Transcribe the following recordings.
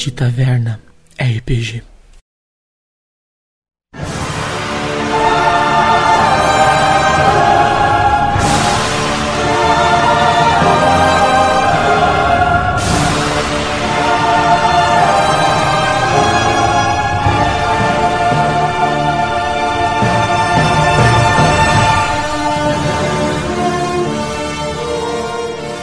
de Taverna RPG.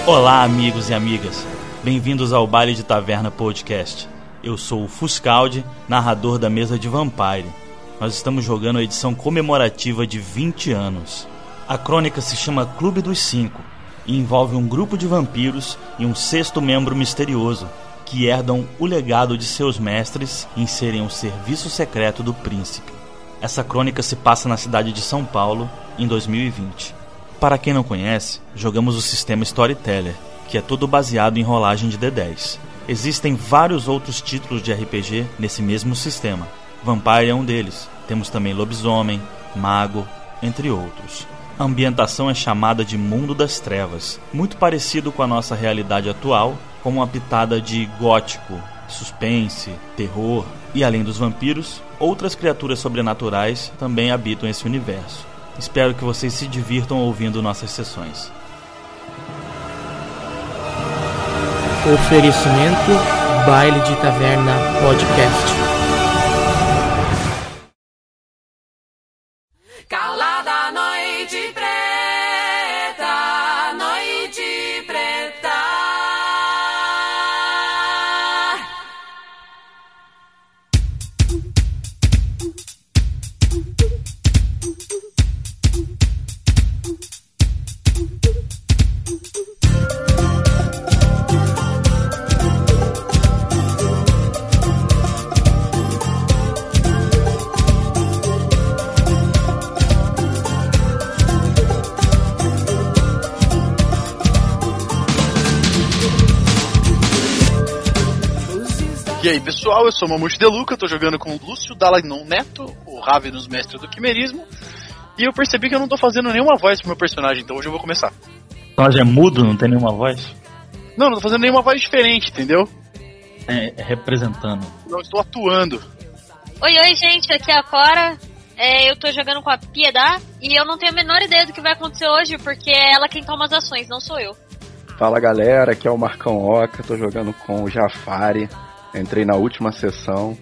Olá, amigos e amigas. Bem-vindos ao Baile de Taverna Podcast. Eu sou o Fuscaldi, narrador da mesa de Vampire. Nós estamos jogando a edição comemorativa de 20 anos. A crônica se chama Clube dos Cinco e envolve um grupo de vampiros e um sexto membro misterioso que herdam o legado de seus mestres em serem o serviço secreto do príncipe. Essa crônica se passa na cidade de São Paulo em 2020. Para quem não conhece, jogamos o sistema Storyteller, que é todo baseado em rolagem de D10. Existem vários outros títulos de RPG nesse mesmo sistema. Vampire é um deles. Temos também Lobisomem, Mago, entre outros. A ambientação é chamada de Mundo das Trevas, muito parecido com a nossa realidade atual, com uma pitada de gótico, suspense, terror e além dos vampiros, outras criaturas sobrenaturais também habitam esse universo. Espero que vocês se divirtam ouvindo nossas sessões. Oferecimento Baile de Taverna Podcast. E aí pessoal, eu sou o Mamute Deluca, eu tô jogando com o Lúcio Dalanon Neto, o Ravenous Mestre do Quimerismo, e eu percebi que eu não tô fazendo nenhuma voz pro meu personagem, então hoje eu vou começar. O personagem é mudo, não tem nenhuma voz? Não, não tô fazendo nenhuma voz diferente, entendeu? É, é representando. Não estou atuando. Oi, oi, gente, aqui é a Cora. É, eu tô jogando com a Piedade e eu não tenho a menor ideia do que vai acontecer hoje, porque é ela quem toma as ações, não sou eu. Fala galera, aqui é o Marcão Oca, tô jogando com o Jafari, entrei na última sessão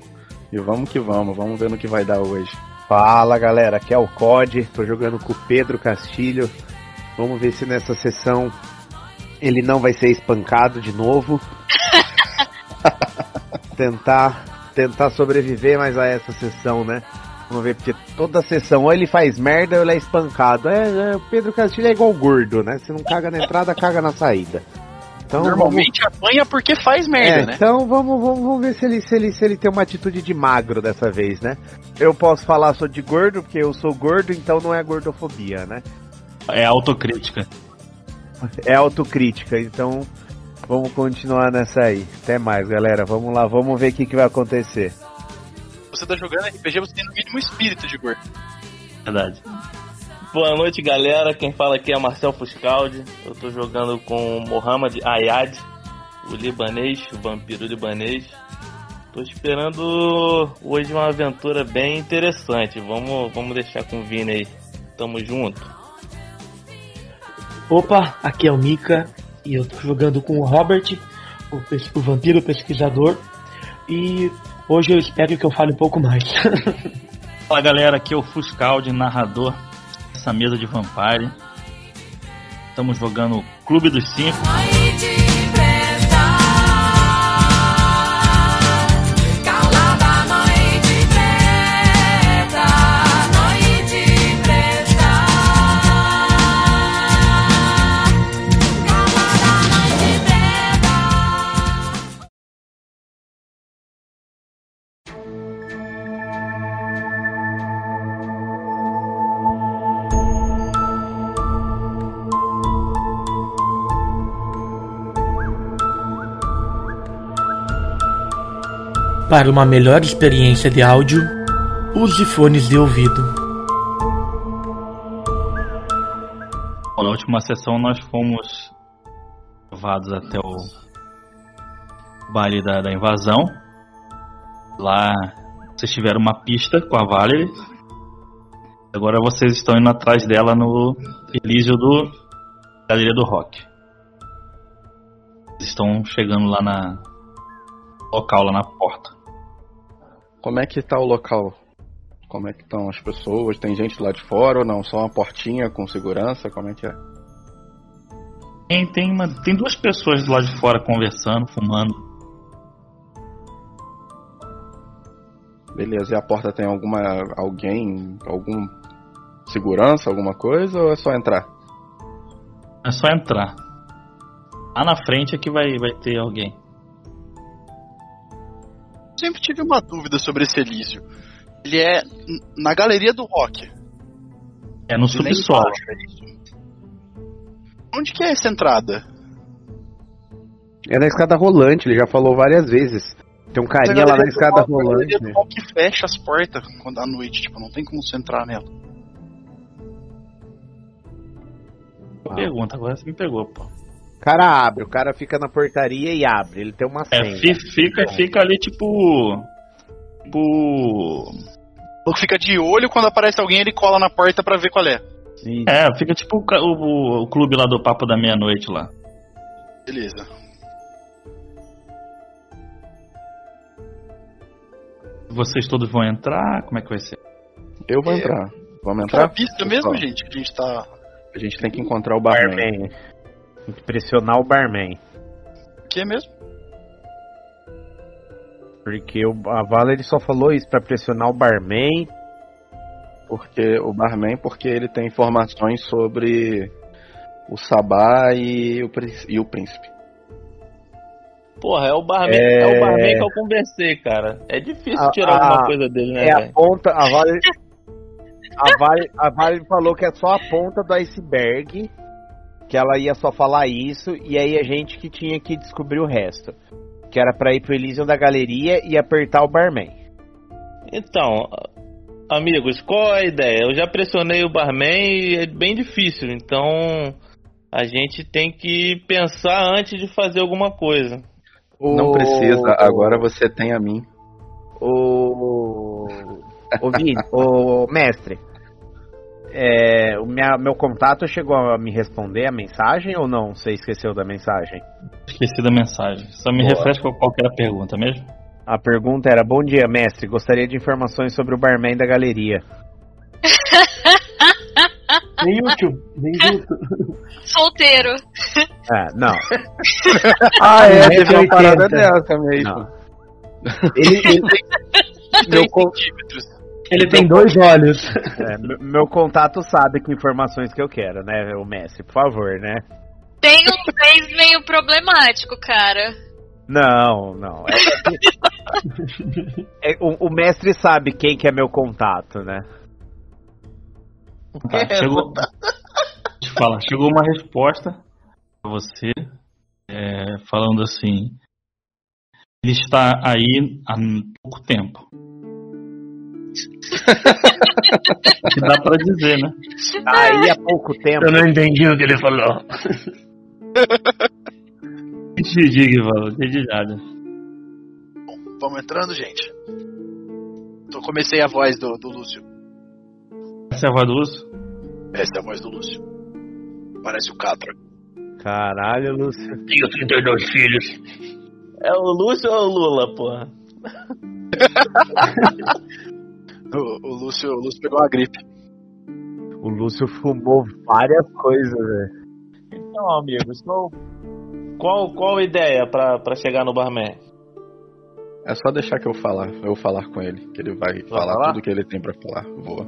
e vamos que vamos, vamos ver no que vai dar hoje. Fala galera, aqui é o COD, tô jogando com o Pedro Castilho. Vamos ver se nessa sessão ele não vai ser espancado de novo. tentar, tentar sobreviver mais a essa sessão, né? Vamos ver, porque toda sessão ou ele faz merda ou ele é espancado. É, é, o Pedro Castilho é igual gordo, né? Se não caga na entrada, caga na saída. Então, Normalmente apanha porque faz merda, é, né? Então vamos, vamos, vamos ver se ele, se, ele, se ele tem uma atitude de magro dessa vez, né? Eu posso falar só de gordo, porque eu sou gordo, então não é gordofobia, né? É autocrítica. É autocrítica, então vamos continuar nessa aí. Até mais, galera. Vamos lá, vamos ver o que, que vai acontecer. Você tá jogando RPG, você tem no mínimo espírito de gordo. Verdade. Boa noite, galera. Quem fala aqui é Marcel Fuscaldi. Eu tô jogando com o Mohamed Ayad, o libanês, o vampiro libanês. Tô esperando hoje uma aventura bem interessante. Vamos, vamos deixar com o Vini aí. Tamo junto. Opa, aqui é o Mika e eu tô jogando com o Robert, o, pes- o vampiro pesquisador. E hoje eu espero que eu fale um pouco mais. Fala galera, aqui é o Fuscaldi, narrador dessa mesa de Vampire. Estamos jogando Clube dos Cinco. Para uma melhor experiência de áudio, use fones de ouvido. Na última sessão nós fomos levados até o baile da, da invasão. Lá vocês tiveram uma pista com a Valerie. Agora vocês estão indo atrás dela no Elísio do Galeria do Rock. Estão chegando lá na local lá na porta. Como é que tá o local? Como é que estão as pessoas? Tem gente lá de fora ou não? Só uma portinha com segurança? Como é que é? Tem, tem, uma, tem duas pessoas do lado de fora conversando, fumando. Beleza, e a porta tem alguma. alguém. algum segurança, alguma coisa ou é só entrar? É só entrar. Lá na frente é que vai, vai ter alguém. Sempre tive uma dúvida sobre esse Elísio. Ele é na galeria do rock. É no nem subsolo. é. Onde que é essa entrada? É na escada rolante, ele já falou várias vezes. Tem um carinha lá na escada rock, a rolante. galeria do rock fecha as portas quando à noite, tipo, não tem como você entrar nela. Ah. Pergunta, agora você me pegou, pô. O cara abre, o cara fica na portaria e abre. Ele tem uma É, senha. fi- fica, fica ali tipo. Tipo. Fica de olho quando aparece alguém, ele cola na porta pra ver qual é. Isso. É, fica tipo o, o, o clube lá do Papo da Meia-Noite lá. Beleza. Vocês todos vão entrar? Como é que vai ser? Eu vou É. entrar. Vamos Aquela entrar? pista mesmo, gente, que a gente tá. A gente tem que encontrar o barman. Barman. Tem que pressionar o barman. Que mesmo? Porque o, a Valerie só falou isso pra pressionar o barman. Porque o barman, porque ele tem informações sobre o Sabá e o, príncipe- e o príncipe. Porra, é o barman, É. é... o barman que eu conversei, cara. É difícil A- tirar a- alguma coisa dele, né, É a velho? ponta. A Valerie. A Valerie, a Valerie falou que é só a ponta do iceberg. Que ela ia só falar isso. E aí a gente que tinha que descobrir o resto. Que era pra ir pro Elysium da galeria e apertar o barman. Então, amigos, qual é a ideia? Eu já pressionei o barman e é bem difícil, então a gente tem que pensar antes de fazer alguma coisa. Não O- precisa, agora você tem a mim. O. O, Vini, o mestre. É, o minha, meu contato chegou a me responder a mensagem ou não? Você esqueceu da mensagem? Esqueci da mensagem. Só me Boa. refresca qual que era a pergunta mesmo? A pergunta era: Bom dia, mestre. Gostaria de informações sobre o barman da galeria. Bem útil, bem útil. Solteiro. Ah, não. Ah, é, teve uma parada dessa mesmo. Não. Ele, ele- meu. Ele tem dois olhos. é, meu- meu contato sabe que informações que eu quero, né, o mestre? Por favor, né? Tem um vez meio problemático, cara. Não, não. É, é- o, o mestre sabe quem que é meu contato, né? Tá, chegou. Deixa eu falar, chegou uma resposta pra você é, falando assim. Ele está aí há pouco tempo. que dá pra dizer, né? Aí há pouco tempo. Eu não entendi o que ele falou. Entendi que falou, entendi nada. Vamos entrando, gente. Então comecei a voz do, do Lúcio. Essa é a voz do Lúcio? Essa é a voz do Lúcio. Parece o Catra. Caralho, Lúcio. Tenho 32 filhos. É o Lúcio ou o Lula, porra? O, o Lúcio, o Lúcio pegou uma gripe. O Lúcio fumou várias coisas, velho. Então, amigos, qual, qual, qual a ideia pra, pra chegar no barman? É só deixar que eu falar, eu falar com ele, que ele vai falar, falar? tudo que ele tem pra falar. Voa.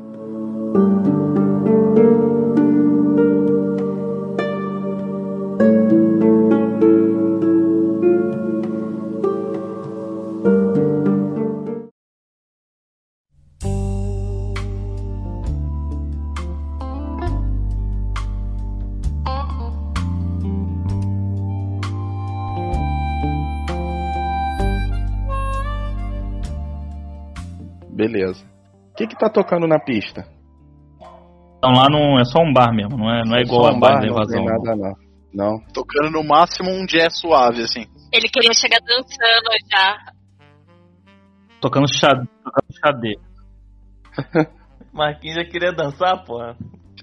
Tá tocando na pista? Então lá não é só um bar mesmo, não é, não é igual Só a um bar bar, da não invasão. tem não. nada não. Não. Tocando no máximo um jazz suave, assim. Ele queria chegar dançando já. Tocando xadê. Tocando xadê. Marquinhos já queria dançar, porra.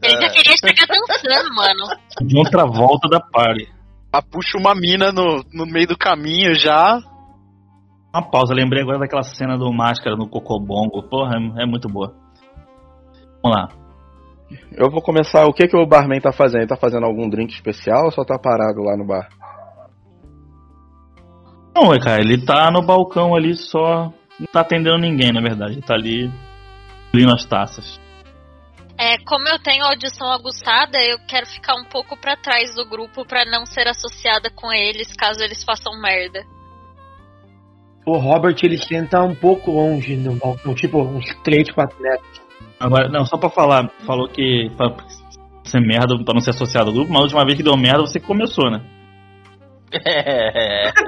Ele já queria chegar dançando, mano. De outra volta da party. Ah, puxa uma mina no, no meio do caminho já. Uma pausa, lembrei agora daquela cena do Máscara no Cocobongo. Porra, é, é muito boa. Vamos lá. Eu vou começar. O que, que o barman tá fazendo? Ele tá fazendo algum drink especial ou só tá parado lá no bar? Não, é, cara, ele tá no balcão ali só. Não tá atendendo ninguém, na verdade. Ele tá ali abrindo as taças. É, como eu tenho audição aguçada, eu quero ficar um pouco pra trás do grupo pra não ser associada com eles caso eles façam merda. O Robert ele senta um pouco longe no balcão, tipo uns 3, 4 metros. Agora, não, só pra falar, falou que pra ser merda, pra não ser associado ao grupo, mas a última vez que deu merda você começou, né? É.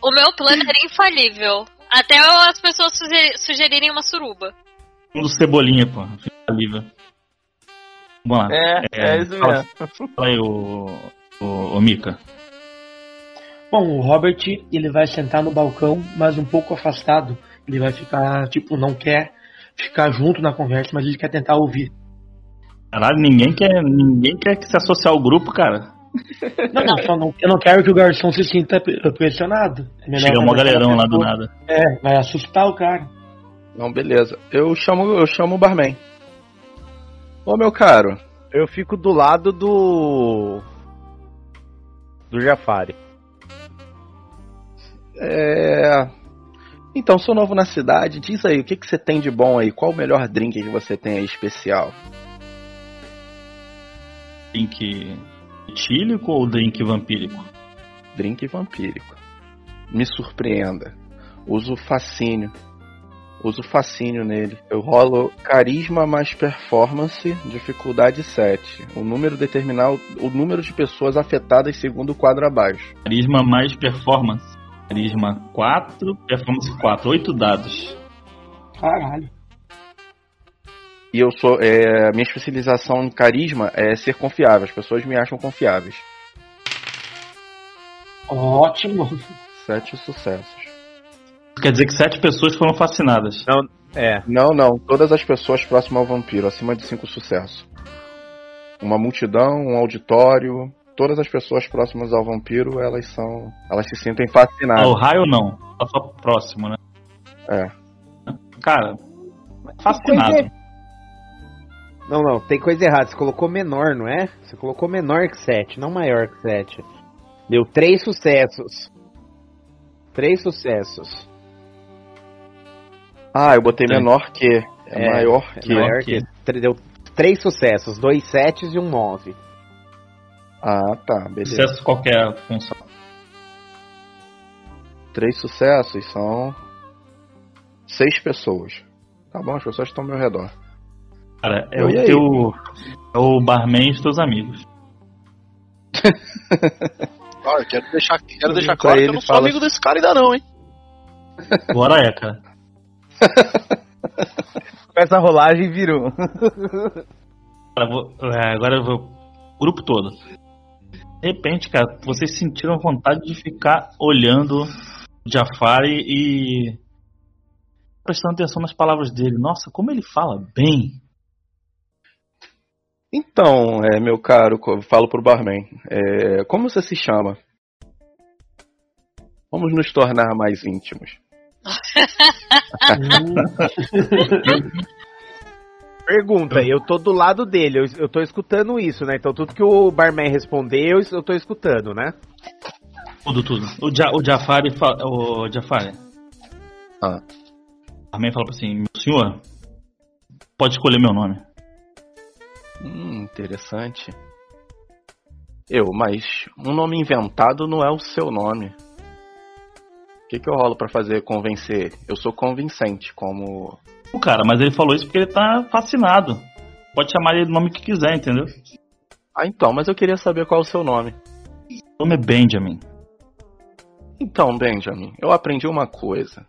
O meu plano era infalível. Até as pessoas suge- sugerirem uma suruba. Um do Cebolinha, pô. Infalível. Vamos lá. É, é, isso fala- mesmo. Fala aí, o, o, o Mika. Bom, o Robert ele vai sentar no balcão, mas um pouco afastado. Ele vai ficar, tipo, não quer ficar junto na conversa, mas ele quer tentar ouvir. Caralho, ninguém quer, ninguém quer que se associar ao grupo, cara. Não, não, só não, eu não quero que o garçom se sinta pre- pressionado. É melhor Chega um conversar galerão lá do nada. É, vai assustar o cara. Não, beleza. Eu chamo, eu chamo o barman. Ô meu caro, Eu fico do lado do. Do Jafari. É. Então, sou novo na cidade. Diz aí, o que, que você tem de bom aí? Qual o melhor drink que você tem aí especial? Drink etílico ou drink vampírico? Drink vampírico. Me surpreenda. Uso fascínio. Uso fascínio nele. Eu rolo carisma mais performance, dificuldade 7. O número determinar o, o número de pessoas afetadas segundo o quadro abaixo. Carisma mais performance. Carisma 4, performance 4. 8 dados. Caralho. E eu sou. É, minha especialização em carisma é ser confiável. As pessoas me acham confiáveis. Ótimo. Sete sucessos. Quer dizer que 7 pessoas foram fascinadas. É. Não, não. Todas as pessoas próximas ao vampiro, acima de cinco sucessos. Uma multidão, um auditório. Todas as pessoas próximas ao vampiro, elas são. Elas se sentem Ah, fascinadas. o raio não. Tá só próximo, né? É. Cara, fascinado. Não, não, tem coisa errada. Você colocou menor, não é? Você colocou menor que 7, não maior que 7. Deu três sucessos. Três sucessos. Ah, eu botei Sim. menor que. É, É, maior É que. maior que. Deu três sucessos, dois setes e um nove. Ah, tá, beleza. Sucesso qualquer função. Três sucessos são. Seis pessoas. Tá bom, as pessoas estão ao meu redor. Cara, é Eu o teu. É o barman e os teus amigos. Eu quero deixar, quero Eu deixar claro que eu não sou fala- amigo desse cara ainda não, hein? Agora é, cara. Com essa rolagem virou. Cara, vou- é, agora eu vou. O grupo todo. De repente, cara, vocês sentiram vontade de ficar olhando o Jafari e. prestando atenção nas palavras dele. Nossa, como ele fala bem. Então, é, meu caro, falo pro barman. É, como você se chama? Vamos nos tornar mais íntimos. Pergunta, eu tô do lado dele, eu, eu tô escutando isso, né? Então tudo que o barman responder, eu, eu tô escutando, né? Tudo, tudo. O, ja, o Jafari fala. O Jafari. Ah. O barman fala assim: Meu senhor, pode escolher meu nome. Hum, interessante. Eu, mas um nome inventado não é o seu nome. O que, que eu rolo pra fazer convencer ele? Eu sou convincente, como. O cara, mas ele falou isso porque ele tá fascinado. Pode chamar ele do nome que quiser, entendeu? Ah, então, mas eu queria saber qual é o seu nome. O nome é Benjamin. Então, Benjamin, eu aprendi uma coisa.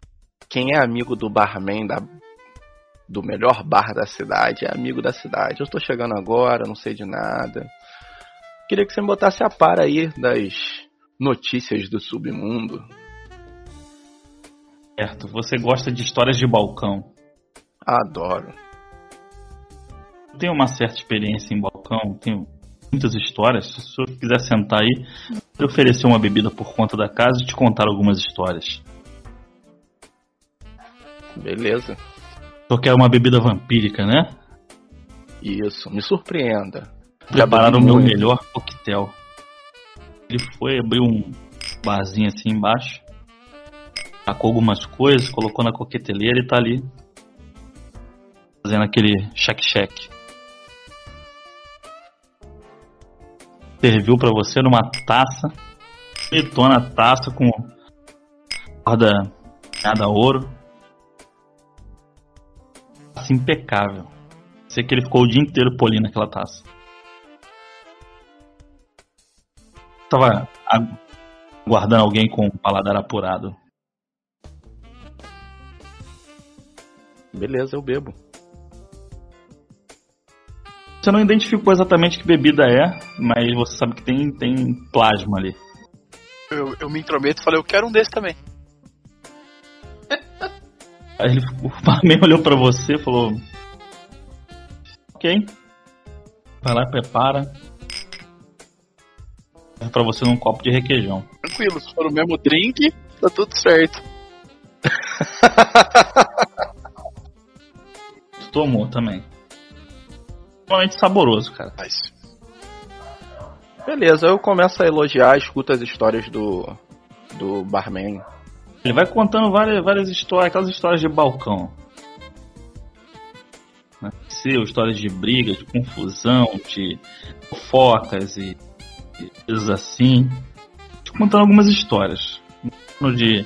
Quem é amigo do barman da, do melhor bar da cidade é amigo da cidade. Eu estou chegando agora, não sei de nada. Queria que você me botasse a par aí das notícias do submundo. Certo, você gosta de histórias de balcão. Adoro. Tenho uma certa experiência em balcão, tenho muitas histórias. Se o senhor quiser sentar aí, eu oferecer uma bebida por conta da casa e te contar algumas histórias. Beleza. Só quero uma bebida vampírica, né? Isso, me surpreenda. Prepararam o meu melhor coquetel. Ele foi, abriu um barzinho assim embaixo, tacou algumas coisas, colocou na coqueteleira e tá ali fazendo aquele cheque-cheque. Serviu pra você numa taça, bonitona taça com corda nada ouro. Impecável. Sei que ele ficou o dia inteiro polindo aquela taça. Tava agu- aguardando alguém com o paladar apurado. Beleza, eu bebo. Você não identificou exatamente que bebida é, mas você sabe que tem, tem plasma ali. Eu, eu me intrometo e falei, eu quero um desse também. Aí ele, o barman olhou pra você e falou: Ok. Vai lá, prepara. Serve Pra você num copo de requeijão. Tranquilo, se for o mesmo drink, tá tudo certo. Tomou também. Normalmente saboroso, cara. Mas, Beleza, eu começo a elogiar, escuto as histórias do, do barman. Ele vai contando várias, várias histórias, aquelas histórias de balcão. Né? Seu, histórias de briga, de confusão, de fofocas e, e coisas assim. Contando algumas histórias. De.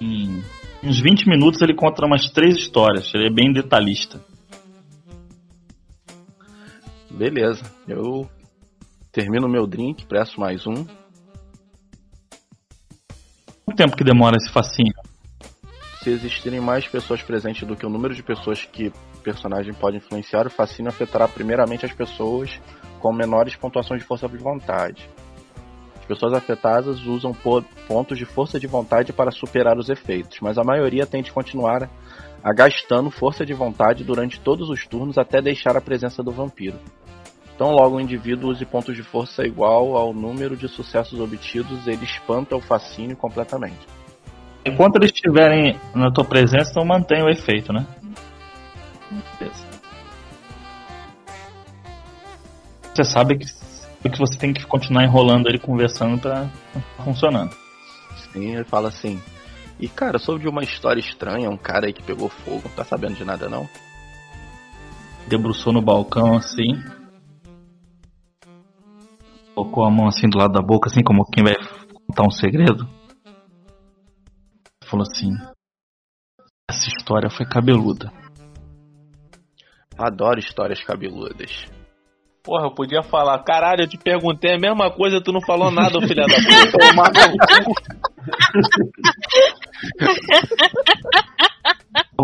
Em uns 20 minutos ele conta umas três histórias. Ele é bem detalhista. Beleza, eu termino meu drink, preço mais um. Quanto tempo que demora esse fascínio? Se existirem mais pessoas presentes do que o número de pessoas que o personagem pode influenciar, o fascínio afetará primeiramente as pessoas com menores pontuações de força de vontade. As pessoas afetadas usam po- pontos de força de vontade para superar os efeitos, mas a maioria tende a continuar a gastando força de vontade durante todos os turnos até deixar a presença do vampiro. Então, logo o indivíduo use pontos de força igual ao número de sucessos obtidos, ele espanta o fascínio completamente. Enquanto eles estiverem na tua presença, então mantém o efeito, né? Beleza. Você sabe que, que você tem que continuar enrolando ele conversando pra funcionando. Sim, ele fala assim. E cara, soube de uma história estranha, um cara aí que pegou fogo, não tá sabendo de nada não? Debruçou no balcão assim. Colocou a mão assim do lado da boca, assim como quem vai contar um segredo. Falou assim: Essa história foi cabeluda. Adoro histórias cabeludas. Porra, eu podia falar, caralho, eu te perguntei a mesma coisa, tu não falou nada, filha da puta. Tomar no cu.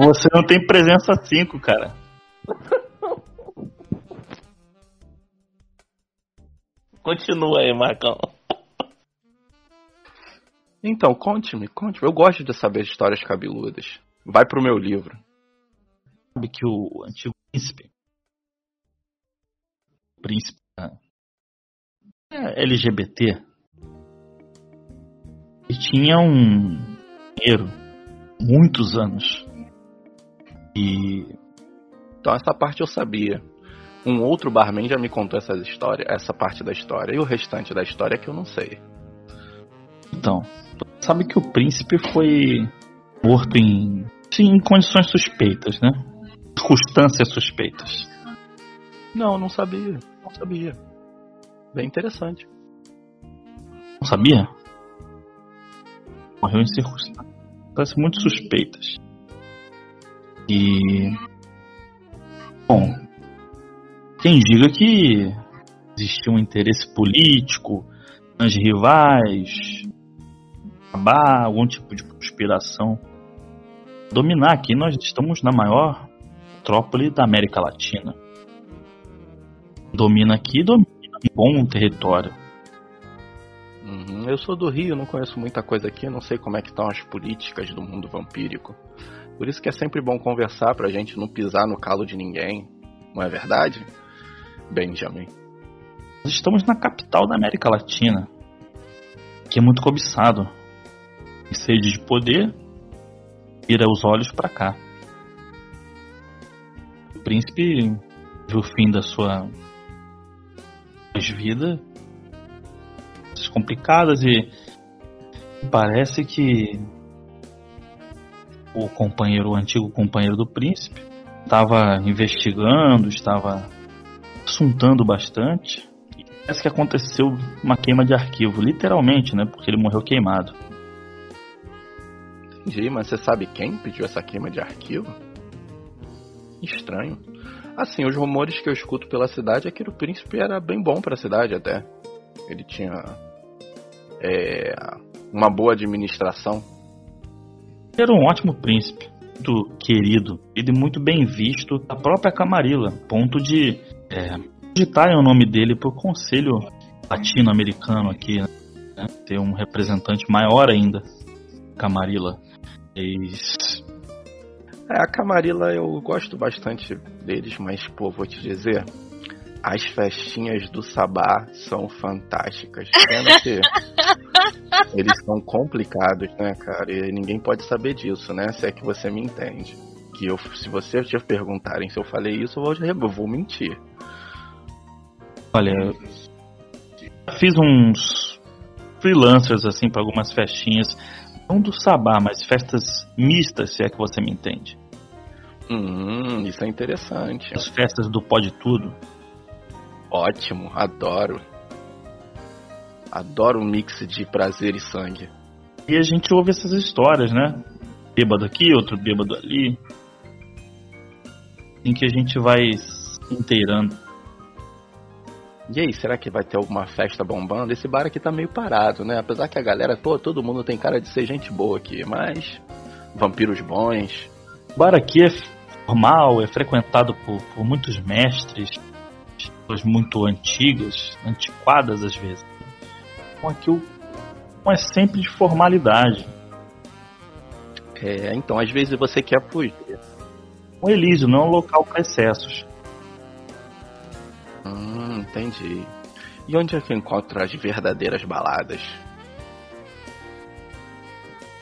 Você não tem presença 5, cara. Continua aí, Marcão. Então, conte-me, conte-me. Eu gosto de saber histórias cabeludas. Vai pro meu livro. Sabe que o antigo príncipe. Príncipe LGBT. Ele tinha um dinheiro. Muitos anos. E Então essa parte eu sabia. Um outro barman já me contou essa história, essa parte da história. E o restante da história é que eu não sei. Então, sabe que o príncipe foi morto em, sim, em condições suspeitas, né? Circunstâncias suspeitas. Não, não sabia. Sabia. Bem interessante. Não sabia? Morreu em circunstâncias muito suspeitas. E. Bom. Quem diga que existia um interesse político nas rivais, algum tipo de conspiração. Dominar aqui, nós estamos na maior metrópole da América Latina. Domina aqui, domina um bom território. Uhum, eu sou do Rio, não conheço muita coisa aqui, não sei como é que estão as políticas do mundo vampírico. Por isso que é sempre bom conversar pra gente não pisar no calo de ninguém. Não é verdade? Benjamin. Nós estamos na capital da América Latina, que é muito cobiçado. E sede de poder, vira os olhos pra cá. O príncipe viu o fim da sua vida complicadas e parece que o companheiro, o antigo companheiro do príncipe, estava investigando, estava assuntando bastante. E parece que aconteceu uma queima de arquivo, literalmente, né? Porque ele morreu queimado. Entendi, mas você sabe quem pediu essa queima de arquivo? Estranho. Assim, os rumores que eu escuto pela cidade é que o príncipe era bem bom para a cidade até. Ele tinha é, uma boa administração. Era um ótimo príncipe, muito querido, ele muito bem visto da própria Camarilla, ponto de é, digitarem o nome dele para o conselho latino-americano aqui, né? ter um representante maior ainda, Camarilla. Eles... É, a Camarilla eu gosto bastante deles, mas pô, vou te dizer, as festinhas do Sabá são fantásticas. Pena que eles são complicados, né, cara? E ninguém pode saber disso, né? Se é que você me entende. Que eu, se você te perguntarem se eu falei isso, eu vou, eu vou mentir. Olha, eu fiz uns freelancers assim para algumas festinhas, não do Sabá, mas festas mistas, se é que você me entende. Hum, isso é interessante. As festas do Pode Tudo. Ótimo, adoro. Adoro um mix de prazer e sangue. E a gente ouve essas histórias, né? Bêbado aqui, outro bêbado ali. Em que a gente vai se inteirando. E aí, será que vai ter alguma festa bombando? Esse bar aqui tá meio parado, né? Apesar que a galera, pô, todo mundo tem cara de ser gente boa aqui, mas. Vampiros bons. O bar aqui é formal, é frequentado por, por muitos mestres, pessoas muito antigas, antiquadas às vezes. Então aqui o não é sempre de formalidade. É, então às vezes você quer fugir. Um Elísio não é um local para excessos. Hum, entendi. E onde é que eu encontro as verdadeiras baladas?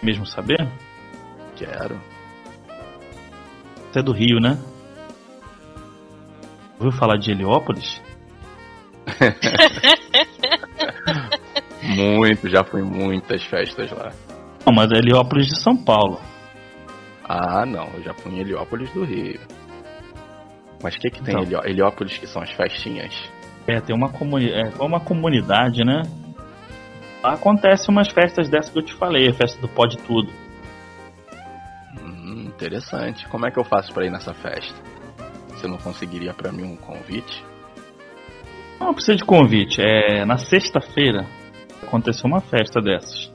Mesmo saber? Quero. Você é do Rio, né? Ouviu falar de Heliópolis? Muito, já fui muitas festas lá. Não, mas é Heliópolis de São Paulo. Ah, não, eu já fui em Heliópolis do Rio. Mas o que, que tem Então. Heliópolis que são as festinhas? É, tem uma, comuni é, uma comunidade, né? Lá acontece umas festas dessas que eu te falei, a festa do Pode Tudo. Hum, interessante. Como é que eu faço pra ir nessa festa? Você não conseguiria pra mim um convite? Não precisa de convite, é na sexta-feira aconteceu uma festa dessas.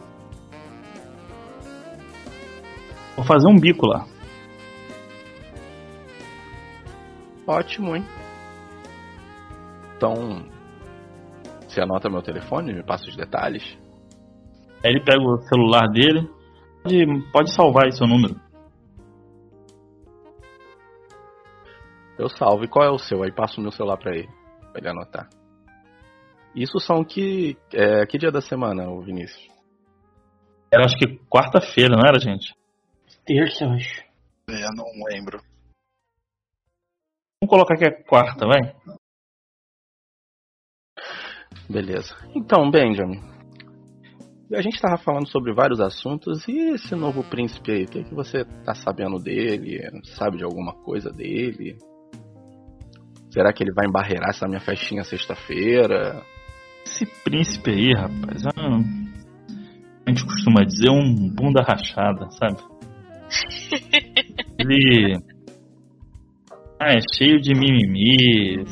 Vou fazer um bico lá. Ótimo, hein? Então, você anota meu telefone me passa os detalhes? Aí ele pega o celular dele, pode, pode salvar aí seu número. Eu salvo. E qual é o seu? Aí passo o meu celular pra ele, pra ele anotar. Isso são que. É, que dia da semana, ô Vinícius? Era acho que quarta-feira, não era, gente? Terça, acho. É, não lembro. Vamos colocar que é quarta, vai? Beleza. Então, Benjamin. A gente tava falando sobre vários assuntos e esse novo príncipe aí, o que, que você tá sabendo dele? Sabe de alguma coisa dele? Será que ele vai embarrear essa minha festinha sexta-feira? Esse príncipe aí, rapaz, é um- a gente costuma dizer um bunda rachada, sabe? Ele ah, é cheio de mimimi,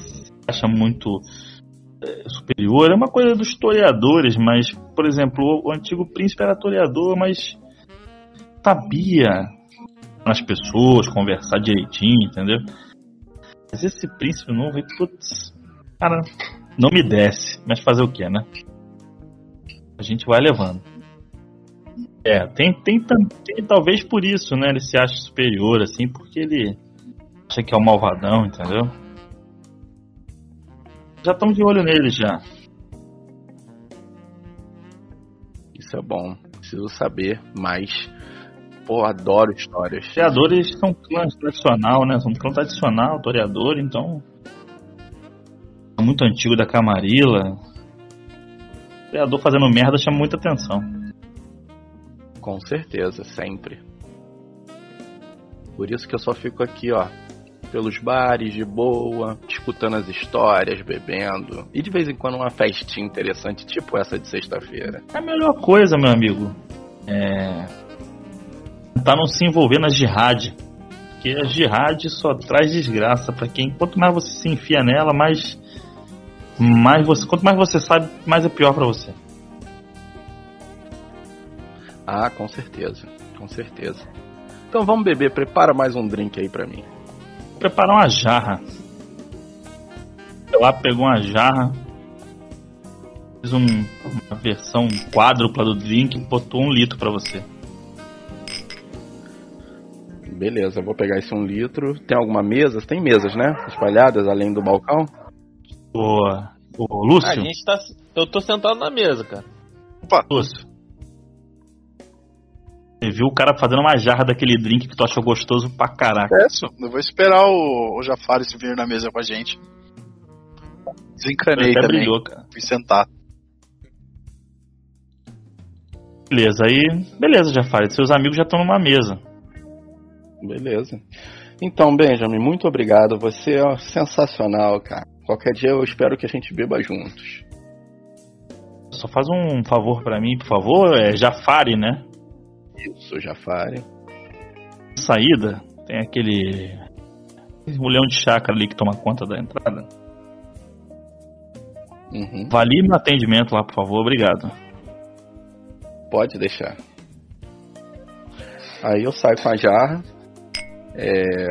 acha muito é, superior. É uma coisa dos toreadores, mas, por exemplo, o, o antigo príncipe era toreador, mas sabia nas pessoas, conversar direitinho, entendeu? Mas esse príncipe novo, putz, cara, não me desce, mas fazer o que, né? A gente vai levando. É, tem, tem, tam- tem talvez por isso, né? Ele se acha superior, assim, porque ele acha que é o malvadão, entendeu? Já estamos de olho nele já. Isso é bom. Preciso saber mais. Pô, adoro histórias. Toreadores são clã tradicional, né? São clã tradicional, toreador, então. É muito antigo da Camarilla. Toreador fazendo merda chama muita atenção. Com certeza, sempre. Por isso que eu só fico aqui, ó. Pelos bares, de boa, escutando as histórias, bebendo. E de vez em quando uma festinha interessante, tipo essa de sexta-feira. É a melhor coisa, meu amigo. É. Tentar não se envolver na jihad. Porque a jihad só traz desgraça pra quem. Quanto mais você se enfia nela, mais. mais você, quanto mais você sabe, mais é pior pra você. Ah, com certeza. Com certeza. Então vamos beber, prepara mais um drink aí pra mim. Preparar uma jarra. Foi lá, pegou uma jarra. Fiz um- uma versão quádrupla do drink e botou um litro pra você. Beleza, eu vou pegar esse um litro. Tem alguma mesa? Tem mesas, né? Espalhadas além do balcão? Ô, ô Lúcio, A gente tá. Eu tô sentado na mesa, cara. Opa, Lúcio. Você viu o cara fazendo uma jarra daquele drink que tu achou gostoso pra caraca. peço. Eu vou esperar o, o Jafares vir na mesa com a gente. Desencanei Até também. brilhou, cara. Fui sentar. Beleza, aí. Beleza, Jafari. Seus amigos já estão numa mesa. Beleza. Então, Benjamin, muito obrigado. Você é sensacional, cara. Qualquer dia eu espero que a gente beba juntos. Só faz um favor pra mim, por favor. É Jafari, né? Isso, Jafari. Saída, tem aquele. O leão de chácara ali que toma conta da entrada. Uhum. Vale meu atendimento lá, por favor. Obrigado. Pode deixar. Aí eu saio com a jarra, é,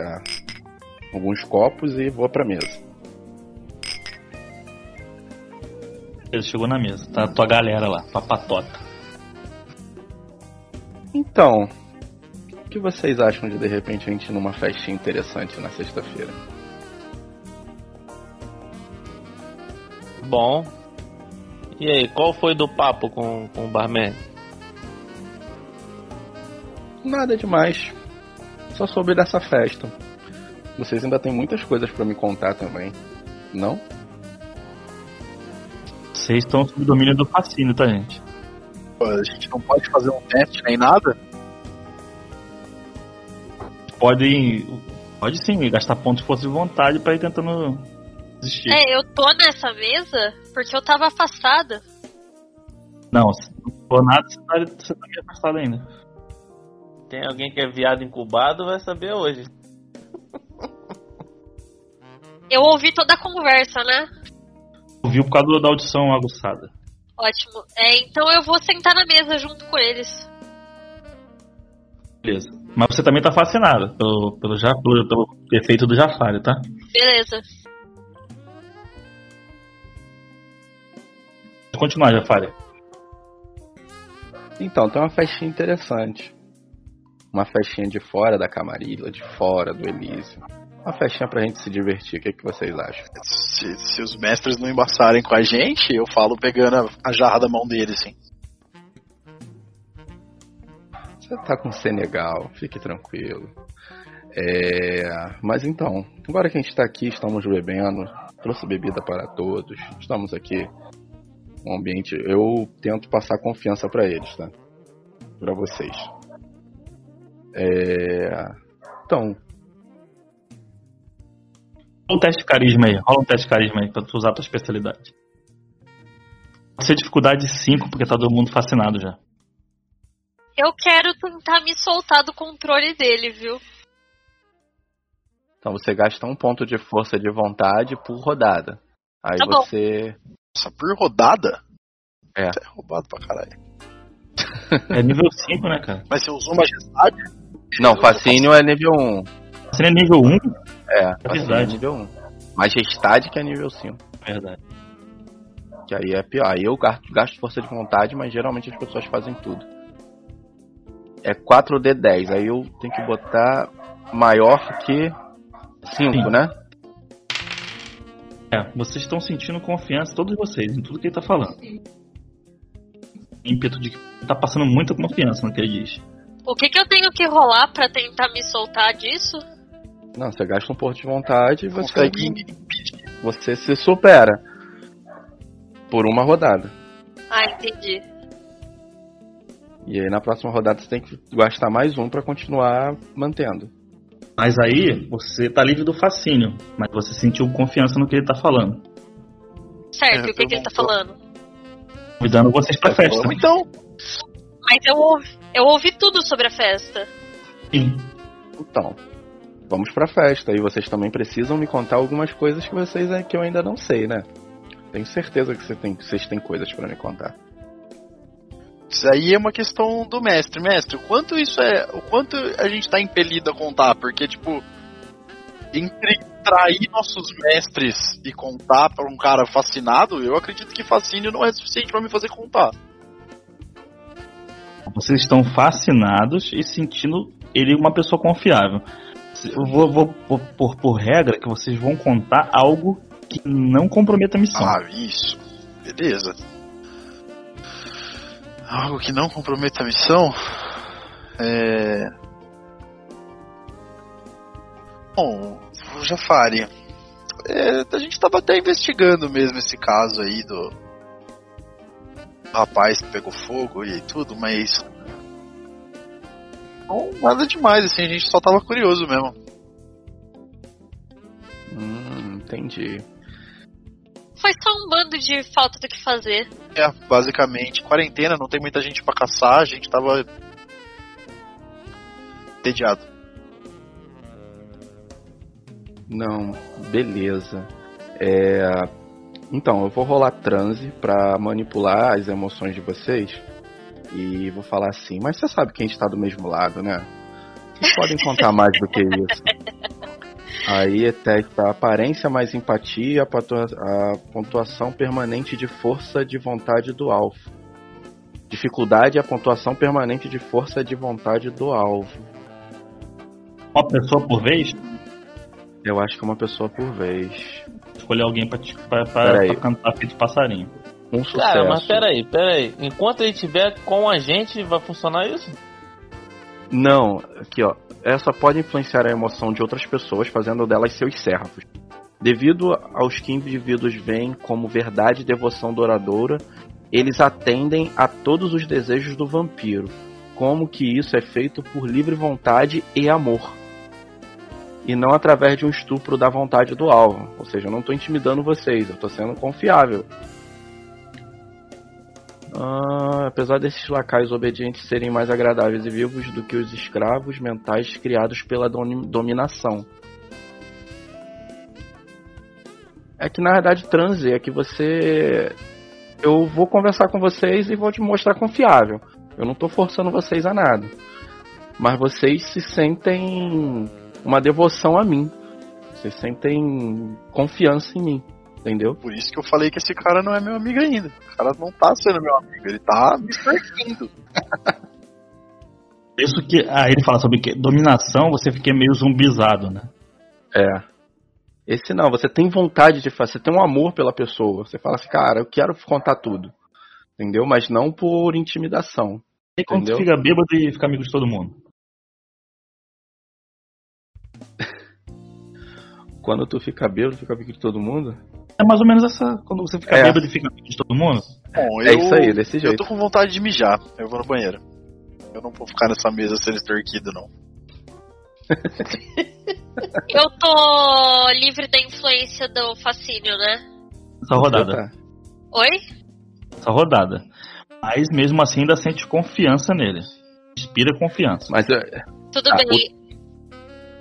alguns copos e vou pra mesa. Ele chegou na mesa. Tá a tua galera lá, tua patota. Então, o que vocês acham de de repente a gente ir numa festinha interessante na sexta-feira? Bom. E aí, qual foi do papo com, com o barman? Nada demais. Só soube dessa festa. Vocês ainda têm muitas coisas pra me contar também. Não? Vocês estão sob domínio do fascínio, tá, gente? A gente não pode fazer um teste nem nada? Podem. Pode sim, gastar pontos de força de vontade pra ir tentando desistir. É, eu tô nessa mesa porque eu tava afastada. Não, se não for nada, você tá, você tá meio afastado ainda. Tem alguém que é viado incubado, vai saber hoje. Eu ouvi toda a conversa, né? Ouviu por causa da audição aguçada. Ótimo. É, então eu vou sentar na mesa junto com eles. Beleza. Mas você também tá fascinado pelo, pelo, pelo, pelo efeito do Jafari, tá? Beleza. Pode continuar, Jafari. Então, tem uma festinha interessante. Uma festinha de fora da Camarilla, de fora do Elísio. Uma festinha pra gente se divertir. O que, que vocês acham? Se, se os mestres não embaçarem com a gente, eu falo pegando a, a jarra da mão deles, assim. Você tá com Senegal, fique tranquilo. É, mas então, agora que a gente tá aqui, estamos bebendo, trouxe bebida para todos, estamos aqui um ambiente. Eu tento passar confiança pra eles, tá? Pra vocês. É, então, Rola um teste de carisma aí. Rola um teste de carisma aí pra tu usar a tua especialidade. Pode ser dificuldade 5, porque tá todo mundo fascinado já. Eu quero tentar me soltar do controle dele, viu? então você gasta um ponto de força de vontade por rodada. Aí Tá bom. você. Nossa, por rodada? É. Até roubado pra caralho. É nível 5, né, cara? Mas você usou majestade? Não, fascínio é nível 1. Você não é nível 1? É, fascínio é verdade. nível 1. Majestade que é nível 5. Verdade. Que aí é pior. Aí eu gasto, gasto força de vontade, mas geralmente as pessoas fazem tudo. É 4D10. Aí eu tenho que botar maior que 5, Sim. né? É, vocês estão sentindo confiança, todos vocês, em tudo que ele tá falando. Ímpeto de que tá passando muita confiança no que ele diz. O que, que eu tenho que rolar pra tentar me soltar disso? Não, você gasta um ponto de vontade e você, você se supera. Por uma rodada. Ah, entendi. E aí na próxima rodada você tem que gastar mais um pra continuar mantendo. Mas aí, você tá livre do fascínio, mas você sentiu confiança no que ele tá falando. Certo, É, e o que, que ele tá falando? Convidando vocês pra festa. Vamos então. Mas eu ouvi, eu ouvi tudo sobre a festa. Sim. Então, vamos pra festa. E vocês também precisam me contar algumas coisas que vocês é, que eu ainda não sei, né? Tenho certeza que você tem- vocês têm coisas pra me contar. Isso aí é uma questão do mestre. Mestre, o quanto isso é. O quanto a gente tá impelido a contar? Porque, tipo, entre trair nossos mestres e contar pra um cara fascinado, eu acredito que fascínio não é suficiente pra me fazer contar. Vocês estão fascinados e sentindo ele uma pessoa confiável. Vou, vou pôr por, por regra que vocês vão contar algo que não comprometa a missão. Ah, isso. Beleza. Algo que não comprometa a missão. É. Bom, Jafari. É, a gente tava até investigando mesmo esse caso aí do rapaz que pegou fogo e tudo, mas. Não, nada demais, assim, a gente só tava curioso mesmo. Hum, entendi. Foi só um bando de falta do que fazer. É, basicamente, quarentena, não tem muita gente pra caçar, a gente tava. entediado. Não, beleza. É, Então, eu vou rolar transe pra manipular as emoções de vocês. E vou falar assim, mas você sabe que a gente tá do mesmo lado, né? Vocês podem contar mais do que isso. Aí é teste a aparência mais empatia, a pontua- a pontuação permanente de força de vontade do alvo. Dificuldade é a pontuação permanente de força de vontade do alvo. Uma pessoa por vez, Eu acho que é uma pessoa por vez. escolher alguém pra, te- pra, pra cantar feito passarinho. Um sucesso. Cara, mas peraí, peraí. Enquanto ele estiver com a gente, vai funcionar isso? Não, aqui ó. Essa pode influenciar a emoção de outras pessoas, fazendo delas seus servos. Devido aos que indivíduos veem como verdade e devoção douradoura, eles atendem a todos os desejos do vampiro, como que isso é feito por livre vontade e amor. E não através de um estupro da vontade do alvo. Ou seja, eu não estou intimidando vocês, eu estou sendo confiável. Ah, apesar desses lacaios obedientes serem mais agradáveis e vivos do que os escravos mentais criados pela dominação. É que na verdade transe é que você. Eu vou conversar com vocês e vou te mostrar confiável. Eu não tô forçando vocês a nada. Mas vocês se sentem uma devoção a mim. Vocês sentem confiança em mim. Entendeu? Por isso que eu falei que esse cara não é meu amigo ainda. O cara não tá sendo meu amigo, ele tá me perseguindo. Isso que. Aí ele fala sobre que dominação, você fica meio zumbizado, né? É. Esse não, você tem vontade de fazer, você tem um amor pela pessoa. Você fala assim, cara, eu quero contar tudo. Entendeu? Mas não por intimidação. E quando tu Entendeu? fica bêbado e fica amigo de todo mundo. Quando tu fica bêbado, fica amigo de todo mundo. É mais ou menos essa. Quando você fica É. bêbado e fica amigo de todo mundo. Bom, É eu, isso aí, desse eu jeito. tô com vontade de mijar, eu vou no banheiro. Eu não vou ficar nessa mesa sendo extorquido, não. Eu tô livre da influência do fascínio, né? Essa rodada. Oi? Essa rodada. Mas mesmo assim ainda sente confiança nele. Inspira confiança. Mas é, Tudo Ah, bem.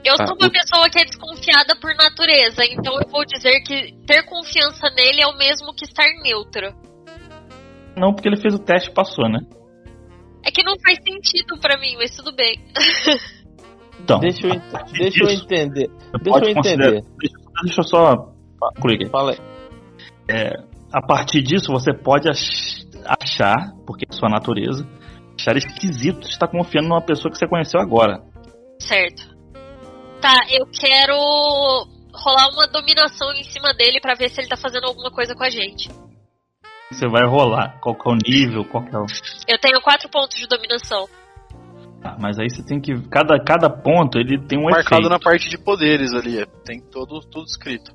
Eu Ah, sou uma o- pessoa que é desconfiada por natureza, então eu vou dizer que ter confiança nele é o mesmo que estar neutro. Não, porque ele fez o teste e passou, né? É que não faz sentido pra mim, mas tudo bem. Então. Deixa eu, a ent- partir deixa eu disso, entender. você Deixa pode eu entender. Deixa, deixa eu só aqui. Fala aí. A partir disso, você pode ach- achar, porque é sua natureza, achar esquisito estar confiando numa pessoa que você conheceu agora. Certo. Tá, eu quero rolar uma dominação em cima dele pra ver se ele tá fazendo alguma coisa com a gente. Você vai rolar. Qual que é o nível, qual que é o. Eu tenho quatro pontos de dominação. Ah, Mas aí você tem que. Cada, cada ponto ele tem um Marcado efeito. na parte de poderes ali. é. Tem todo, tudo escrito.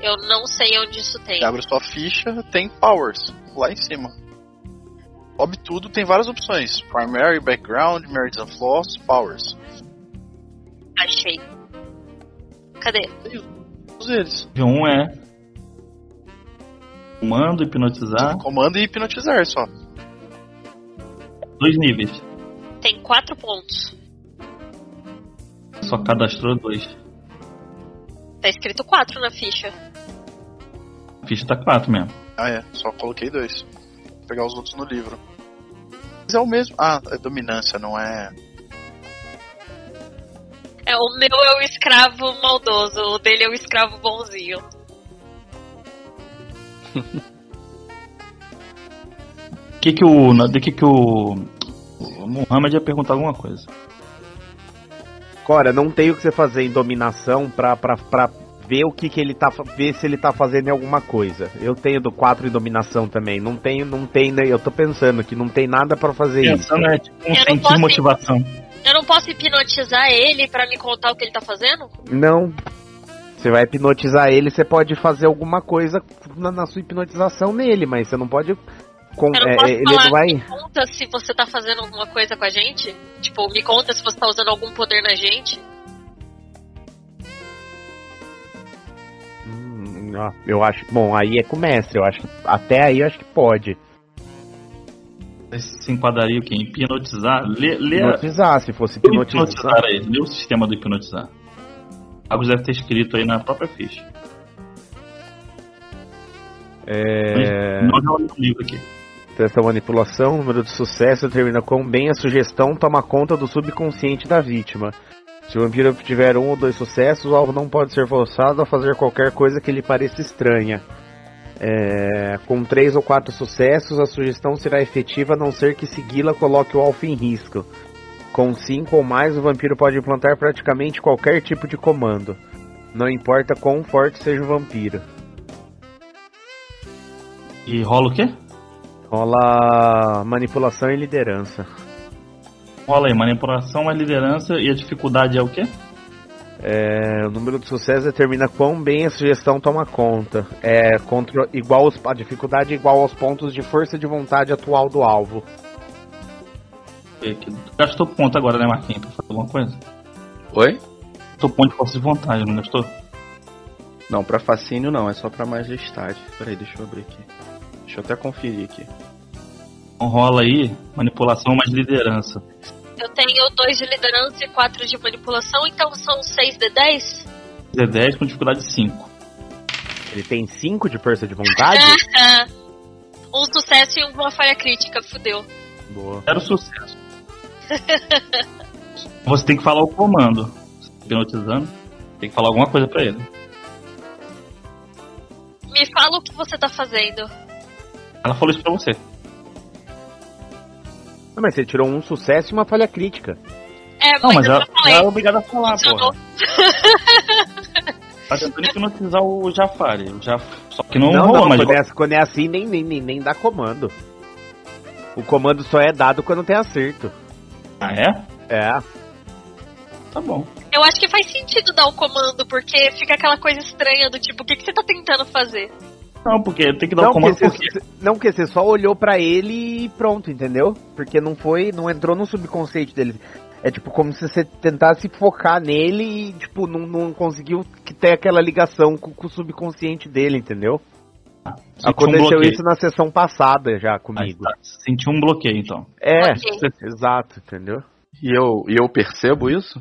Eu não sei onde isso tem. Você abre sua ficha, tem powers lá em cima. Sobe tudo, tem várias opções. Primary, background, merits and flaws, powers. Achei. Cadê? Todos eles. 1 é. Comando, hipnotizar. Comando e hipnotizar só. Dois níveis. Tem quatro pontos. Só cadastrou dois. Tá escrito quatro na ficha. A ficha tá 4 mesmo. Ah, é. Só coloquei dois. Vou pegar os outros no livro. Mas é o mesmo. Ah, é dominância, não é. É, o meu é o escravo maldoso, o dele é o escravo bonzinho. O que que o. De que que o. O Muhammad ia perguntar alguma coisa. Cora, não tem o que você fazer em dominação pra, pra, pra ver o que, que ele tá. fa- ver se ele tá fazendo em alguma coisa. Eu tenho do 4 em dominação também. Não tenho, não tem, né, eu tô pensando que não tem nada pra fazer isso. Pensando é tipo um Eu não sentir posso- motivação. Eu não posso hipnotizar ele pra me contar o que ele tá fazendo? Não. Você vai hipnotizar ele, você pode fazer alguma coisa na, na sua hipnotização nele, mas você não pode. com- Eu não é, posso ele falar, não vai. me conta se você tá fazendo alguma coisa com a gente? Tipo, me conta se você tá usando algum poder na gente? Hum, eu acho. Bom, aí é com o mestre. Eu acho que até aí eu acho que pode. Se enquadraria o quê? Hipnotizar? Lê, lê a- Hipnotizar, se fosse hipnotizar hipnotizar. aí. Lê o sistema do hipnotizar. Algo deve ter escrito aí na própria ficha. É. Não já olhei o livro aqui. Testa manipulação, número de sucesso determina quão bem a sugestão toma conta do subconsciente da vítima. Se o vampiro tiver um ou dois sucessos, o alvo não pode ser forçado a fazer qualquer coisa que lhe pareça estranha. É, com três ou quatro sucessos, a sugestão será efetiva a não ser que segui-la coloque o alvo em risco. Com cinco ou mais, o vampiro pode implantar praticamente qualquer tipo de comando. Não importa quão forte seja o vampiro. E rola o quê? Rola manipulação e liderança. Rola aí, manipulação é liderança e a dificuldade é o quê? É, o número de sucesso determina quão bem a sugestão toma conta. É contra, igual aos- a dificuldade é igual aos pontos de força de vontade atual do alvo. Gastou ponto agora, né, Marquinhos, pra fazer alguma coisa? Oi? Gastou ponto de força de vontade, não gastou? Não, pra fascínio não, é só pra majestade. Peraí, deixa eu abrir aqui. Deixa eu até conferir aqui. Então rola aí, manipulação mais liderança. Eu tenho dois de liderança e quatro de manipulação, então são 6 de 10? D10 com dificuldade 5. Ele tem 5 de força de vontade? um sucesso e uma falha crítica, fudeu. Boa. Zero sucesso. Você tem que falar o comando. Hipnotizando, tem que falar alguma coisa pra ele. Me fala o que você tá fazendo. Ela falou isso pra você. Ah, mas você tirou um sucesso e uma falha crítica. É, Não, mas, ela, já falei. ela é obrigada a falar, porra. Tá tentando hipnotizar o Jafari. O Jaf... Só que não, Não, rolou, não, mas quando, é, quando é assim, nem, nem, nem, nem dá comando. O comando só é dado quando tem acerto. Ah, é? É. Tá bom. Eu acho que faz sentido dar o comando, porque fica aquela coisa estranha do tipo, o que, que você tá tentando fazer? Não, porque tem que dar Não, o comando porque porque... você, não, porque você só olhou pra ele e pronto, entendeu? Porque não foi, não entrou no subconsciente dele. É tipo como se você tentasse focar nele e, tipo, não, não conseguiu que ter aquela ligação com, com o subconsciente dele, entendeu? um Aconteceu bloqueio. isso na sessão passada já Ah, comigo. tá. Sentiu um bloqueio, então. É, exato, entendeu? E eu, e eu percebo isso?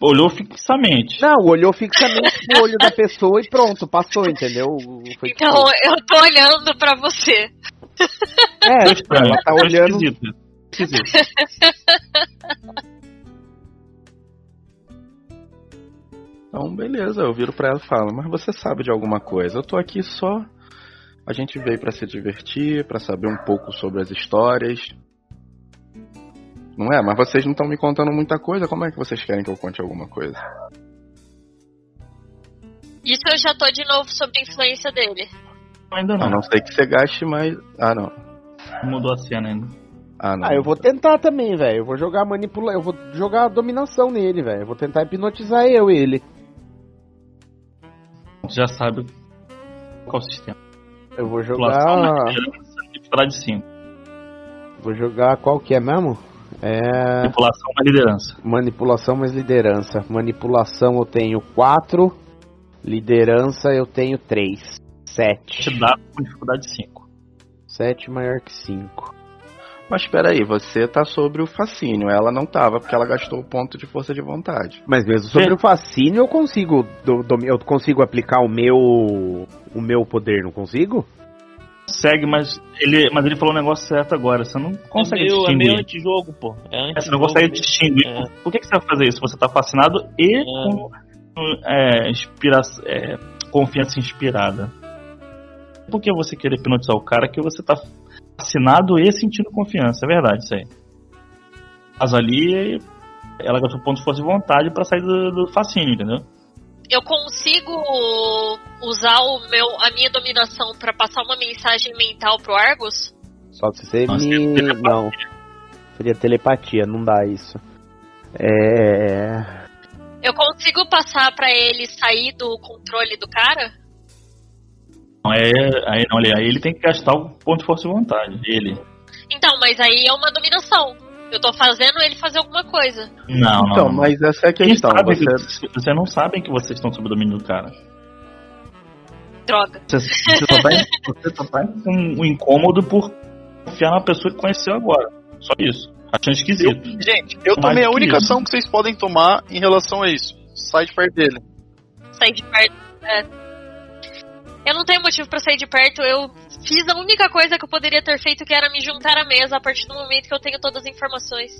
Olhou fixamente. Não, olhou fixamente no olho da pessoa e pronto, passou, entendeu? Foi Então, eu tô olhando pra você. é, estranho. ela tá Foi olhando. Esquisito. Esquisito. Então, beleza, eu viro pra ela e falo, mas você sabe de alguma coisa? Eu tô aqui só A gente veio pra se divertir, pra saber um pouco sobre as histórias. Não é? Mas vocês não estão me contando muita coisa. Como é que vocês querem que eu conte alguma coisa? Isso eu já tô de novo sobre a influência dele. Ainda A não. não ser que você gaste mais. Ah, não. Mudou a cena ainda. Ah, não. Ah, eu vou tentar também, velho. Eu vou jogar manipula, eu vou jogar a dominação nele, velho. Eu vou tentar hipnotizar eu ele. Já sabe qual o sistema. Eu vou jogar, dificuldade 5. vou jogar qual que é mesmo? É População na liderança. manipulação mais liderança. Manipulação eu tenho 4, liderança eu tenho 3. 7. Te dá com dificuldade 5. 7 maior que 5. Mas peraí, você tá sobre o fascínio. Ela não tava, porque ela gastou o ponto de força de vontade. Mas mesmo sobre Sim. o fascínio eu consigo do- do- eu consigo aplicar o meu o meu poder, não consigo? Segue, mas ele, mas ele falou um negócio certo agora. Você não consegue é meio, é distinguir. meio antijogo, pô. É É, antijogo. Você não consegue distinguir. É. Por que, que você vai fazer isso? Você tá fascinado e É. com é, inspira é, confiança inspirada. Por que você querer hipnotizar o cara que você tá fascinado e sentindo confiança? É verdade isso aí. Mas ali ela gastou ponto de força de vontade pra sair do, do fascínio, entendeu? Eu consigo usar o meu, a minha dominação pra passar uma mensagem mental pro Argus? Só se você Nossa, me não. Seria telepatia, não dá isso. É Eu consigo passar pra ele sair do controle do cara? Não, é, aí, não, aí ele tem que gastar o ponto de força de vontade. Ele. Então, mas aí é uma dominação. Eu tô fazendo ele fazer alguma coisa. Não, não. Então, não. mas essa é a Quem questão. sabe Você... que- Vocês não sabem que vocês estão sob o domínio do cara. Droga. Você, você só tá, você só tá com um incômodo por confiar na pessoa que conheceu agora. Só isso. Achando esquisito. Gente, eu Mais tomei a única isso. ação que vocês podem tomar em relação a isso. Sai de perto dele. Sair de perto. é. Eu não tenho motivo pra sair de perto. Eu fiz a única coisa que eu poderia ter feito, que era me juntar à mesa a partir do momento que eu tenho todas as informações.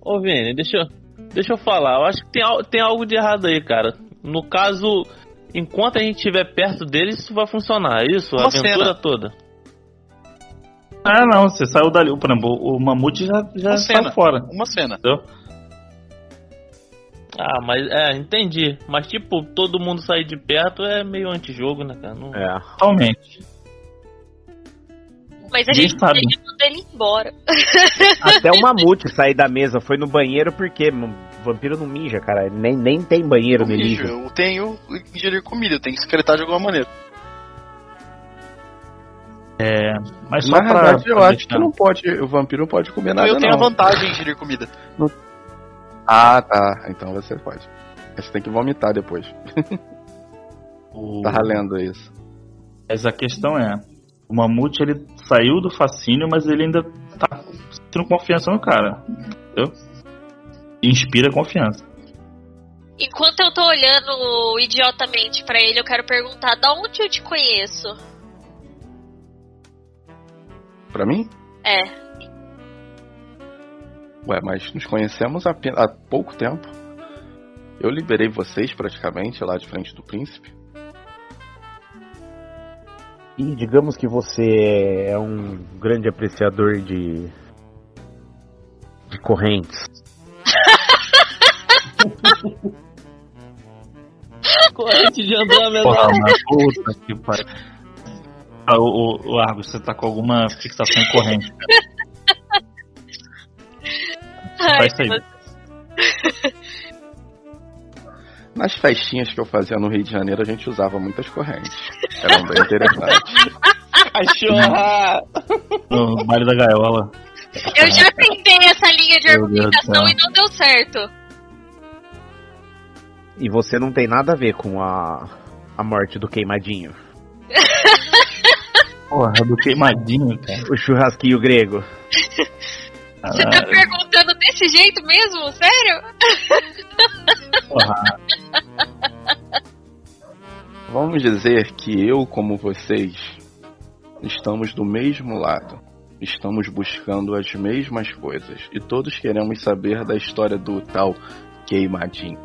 Ô, Vini, deixa, eu- deixa eu falar. Eu acho que tem, tem algo de errado aí, cara. No caso, enquanto a gente estiver perto deles, isso vai funcionar. é Isso, a Uma aventura cena. toda. Ah, não, você saiu dali. Por exemplo, o mamute já, já saiu fora. Uma cena. Entendeu? Ah, mas é, entendi. Mas tipo, todo mundo sair de perto é meio antijogo, né, cara? Não... é. Totalmente. Mas a Ninguém gente sabe. poderia mandar ele embora. Até o mamute sair da mesa foi no banheiro porque mano, vampiro não mija, cara. Nem, nem tem banheiro no livro. eu tenho ingerir comida, eu tenho que secretar de alguma maneira. É, mas só Na pra. verdade, eu pra acho que não pode. O vampiro não pode comer nada. eu tenho não. a vantagem em ingerir comida. Ah, tá. Então você pode. Mas Você tem que vomitar depois. o- Tava lendo isso. Mas a questão é: o mamute ele saiu do fascínio, mas ele ainda tá sentindo confiança no cara. Entendeu? Inspira confiança. Enquanto eu tô olhando idiotamente pra ele, eu quero perguntar: da onde eu te conheço? Pra mim? É. Ué, mas nos conhecemos há, há pouco tempo. Eu liberei vocês praticamente lá de frente do príncipe. E digamos que você é um grande apreciador de. de correntes. Corrente de andamento. Porra, mas puta que pariu. Ah, o, o, o Argo, você tá com alguma fixação em corrente. Sair. Nas festinhas que eu fazia no Rio de Janeiro, a gente usava muitas correntes. Eram bem interessantes. Cachorra! No baile da gaiola. Eu já tentei essa linha de argumentação e não deu certo. E você não tem nada a ver com a. a morte do queimadinho. Porra, do queimadinho, cara. O churrasquinho grego. Você tá Caralho, perguntando desse jeito mesmo? Sério? porra. Vamos dizer que eu, como vocês, estamos do mesmo lado. Estamos buscando as mesmas coisas. E todos queremos saber da história do tal queimadinho.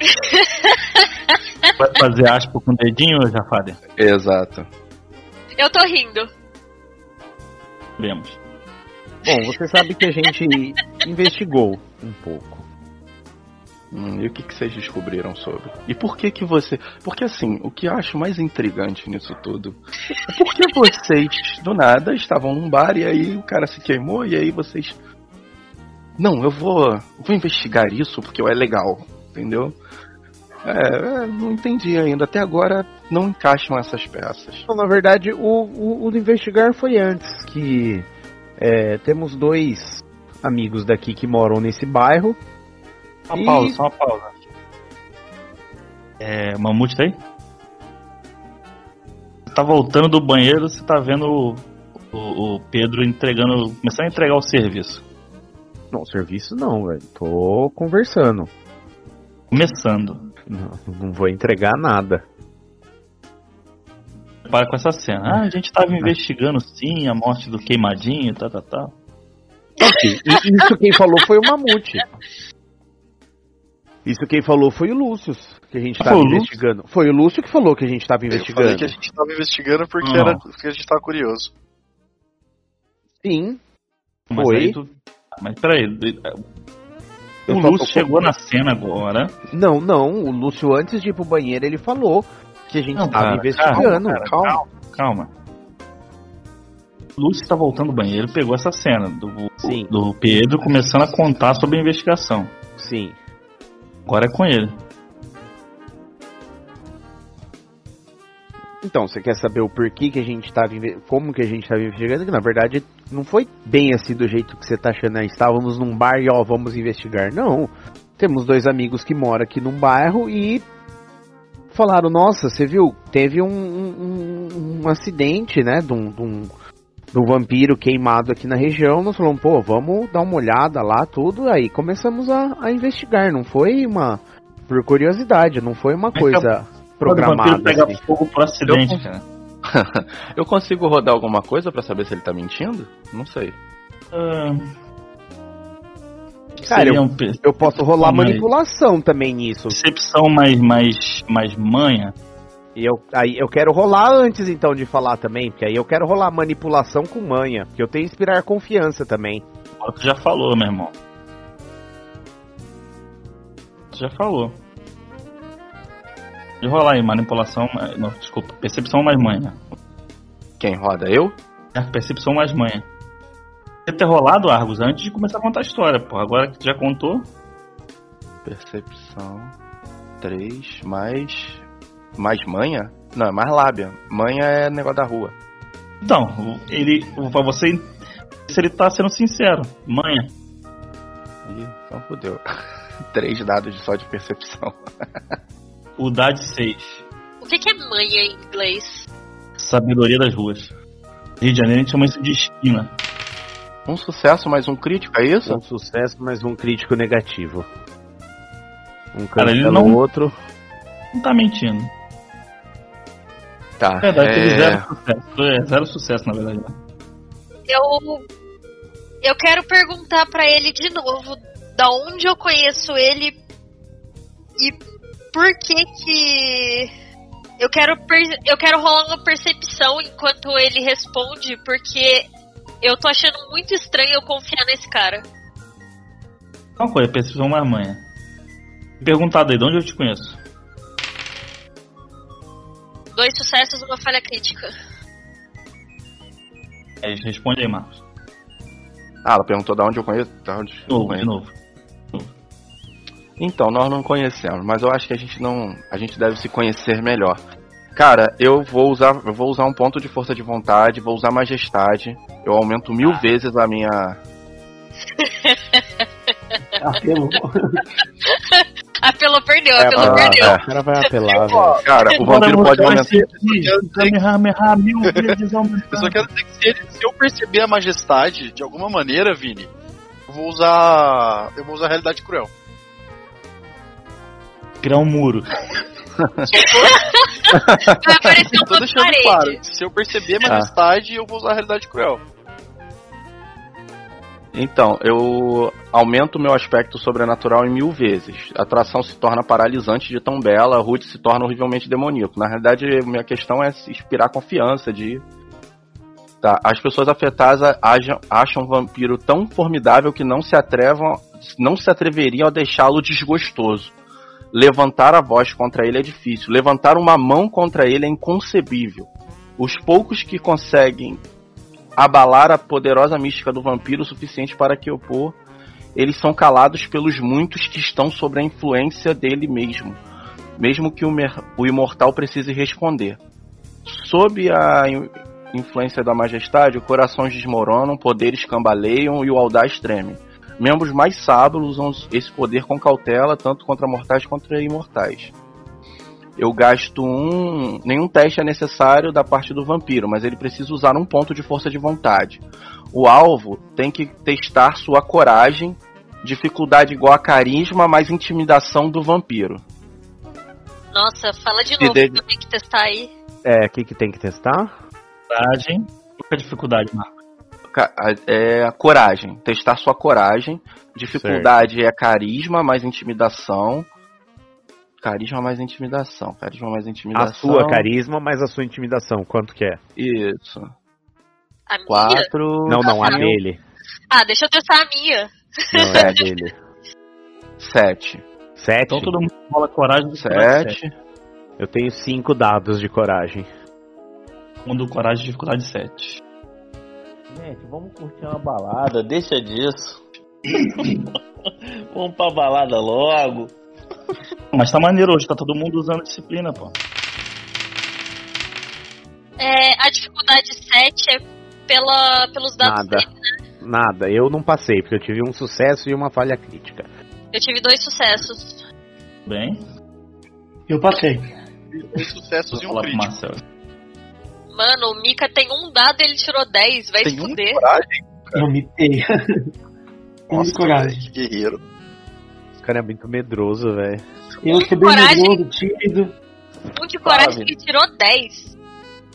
Vai fazer aspa com o dedinho, Jafari? Exato. Eu tô rindo. Vemos. Bom, você sabe que a gente investigou um pouco. Hum, e o que, que vocês descobriram sobre? E por que que você... Porque assim, o que eu acho mais intrigante nisso tudo é porque vocês, do nada, estavam num bar e aí o cara se queimou e aí vocês... Não, eu vou, vou investigar isso porque é legal, entendeu? É, é, não entendi ainda. Até agora não encaixam essas peças. Na verdade, o, o, o investigar foi antes, que é, temos dois amigos daqui que moram nesse bairro. Só uma E- pausa, só uma pausa. É, Mamute tá aí? Você tá voltando do banheiro, você tá vendo o, o, o Pedro entregando. começando a entregar o serviço. Não, serviço não, velho. Tô conversando. Começando. Não, não vou entregar nada. Para com essa cena. Ah, a gente tava investigando sim a morte do queimadinho e tal, tal, tal. Ok, e isso quem falou foi o Mamute. Isso quem falou foi o Lúcio, que a gente Ah, tava foi o Lúcio? investigando. Foi o Lúcio que falou que a gente tava Eu falei investigando. que a gente tava investigando porque, Não. era, porque a gente tava curioso. Sim. Mas Foi. aí tu- Mas peraí. Eu O Lúcio tô- chegou na cena agora. Não, não, o Lúcio antes de ir pro banheiro ele falou que a gente Não, tava cara, investigando. calma, cara, calma. O Lúcio tá voltando do banheiro e pegou essa cena do, Sim. do Pedro começando a contar sobre a investigação. Sim. Agora é com ele. Então, você quer saber o porquê que a gente tava inve- como que a gente tava investigando? Que na verdade não foi bem assim do jeito que você tá achando. Né? Estávamos num bar e ó, vamos investigar. Não. Temos dois amigos que moram aqui num bairro e falaram, nossa, você viu, teve um, um, um- acidente, né? De um, de um- de um vampiro queimado aqui na região. Nós falamos, pô, vamos dar uma olhada lá, tudo. Aí começamos a, a investigar. Não foi uma. Por curiosidade, não foi uma Mas coisa O programada. vampiro pega assim. fogo por acidente, Eu- cara. Eu consigo rodar alguma coisa pra saber se ele tá mentindo? Não sei. Ah, Cara, eu- um Eu posso rolar manipulação também nisso. percepção mais, mais, mais manha. E eu, aí eu quero rolar antes então de falar também, porque aí eu quero rolar manipulação com manha, porque eu tenho que inspirar confiança também. Tu já falou, meu irmão. Tu já falou. De rolar aí, manipulação. mais- Não, desculpa, percepção mais manha. Quem roda? Eu? É, percepção mais manha. Você ter rolado, Argos, antes de começar a contar a história, pô. Agora que tu já contou, Percepção. 3 mais. Mais manha? Não, é mais lábia. Manha é negócio da rua. Então, ele. Pra você. Se ele tá sendo sincero. Manha. Ih, então fodeu. Três dados só de percepção. O DAD 6. O que, que é manha em inglês? Sabedoria das ruas. Rio de Janeiro a gente chama isso de esquina. Um sucesso mais um crítico, é isso? Um sucesso, mas um crítico negativo. Um Cara, ele não- outro. Não tá mentindo. Tá. Na verdade, teve é... zero sucesso. É, zero sucesso, na verdade. né? Eu. Eu quero perguntar pra ele de novo da onde eu conheço ele e por que que. Eu quero, per- eu quero rolar uma percepção enquanto ele responde, porque eu tô achando muito estranho eu confiar nesse cara. Uma coisa, percepção mais manha. Perguntado aí, de onde eu te conheço? Dois sucessos e uma falha crítica. Aí responde aí, Marcos. Ah, ela perguntou de onde eu conheço. Da onde De eu novo, de novo. Então, nós não conhecemos, mas eu acho que a gente não. A gente deve se conhecer melhor. Cara, eu vou usar. Eu vou usar um ponto de força de vontade, vou usar majestade. Eu aumento mil vezes a minha. Apelo. Apelou, perdeu, É, apelou, ah, perdeu. O cara vai apelar, velho. Cara, o vampiro Agora pode aumentar. ser de Kamehameha mil vezes Eu só quero dizer que se, ele- se eu perceber a majestade de alguma maneira, Vini, eu vou usar. Eu vou usar a realidade cruel. Criar um muro. Vai aparecer Eu tô uma deixando parede. claro. Se eu perceber a majestade, eu vou usar a realidade cruel. Então, eu aumento meu aspecto sobrenatural em mil vezes. A atração se torna paralisante de tão bela, a Ruth se torna horrivelmente demoníaco. Na realidade, minha questão é inspirar confiança de. Tá, as pessoas afetadas acham, acham o vampiro tão formidável que não se atrevam, não se atreveriam a deixá-lo desgostoso. Levantar a voz contra ele é difícil. Levantar uma mão contra ele é inconcebível. Os poucos que conseguem abalar a poderosa mística do vampiro o suficiente para que opor, eles são calados pelos muitos que estão sob a influência dele mesmo, mesmo que o, o imortal precise responder. Sob a in- influência da majestade, corações desmoronam, poderes cambaleiam e o audaz treme. Membros mais sábios usam esse poder com cautela, tanto contra mortais quanto imortais. Eu gasto um. Nenhum teste é necessário da parte do vampiro, mas ele precisa usar um ponto de força de vontade. O alvo tem que testar sua coragem, dificuldade igual a carisma mais intimidação do vampiro. Nossa, fala de Se novo, deve- eu tenho que testar aí. É, o que, que tem que testar? Coragem. Qual que é a dificuldade, Marco? É coragem, testar sua coragem. Dificuldade é carisma mais intimidação. Carisma mais intimidação. Carisma mais A intimidação. sua carisma, mais a sua intimidação. Quanto que é? Isso. A minha? Quatro. Não, não, a cinco, dele. Ah, deixa eu testar a minha. Não, é a dele. Sete. Sete? Então todo mundo rola coragem do dificuldade Sete. Eu tenho cinco dados de coragem. 7. Um do coragem dificuldade 7. Gente, vamos curtir uma balada, deixa disso. vamos pra balada logo. Mas tá maneiro hoje, tá todo mundo usando disciplina, pô. É, a dificuldade 7 é pela, pelos dados Nada. dele. Nada, eu não passei, porque eu tive um sucesso e uma falha crítica. Eu tive dois sucessos. Bem, Eu passei. Dois sucessos e um crítico. Marcelo. Mano, o Mika tem um dado e ele tirou 10. Vai se Tem um fuder. coragem? Eu mitei. Um de coragem. que guerreiro. Cara é muito medroso, velho. Eu sou bem Coragem. medroso, tímido. Um de coragem que tirou 10.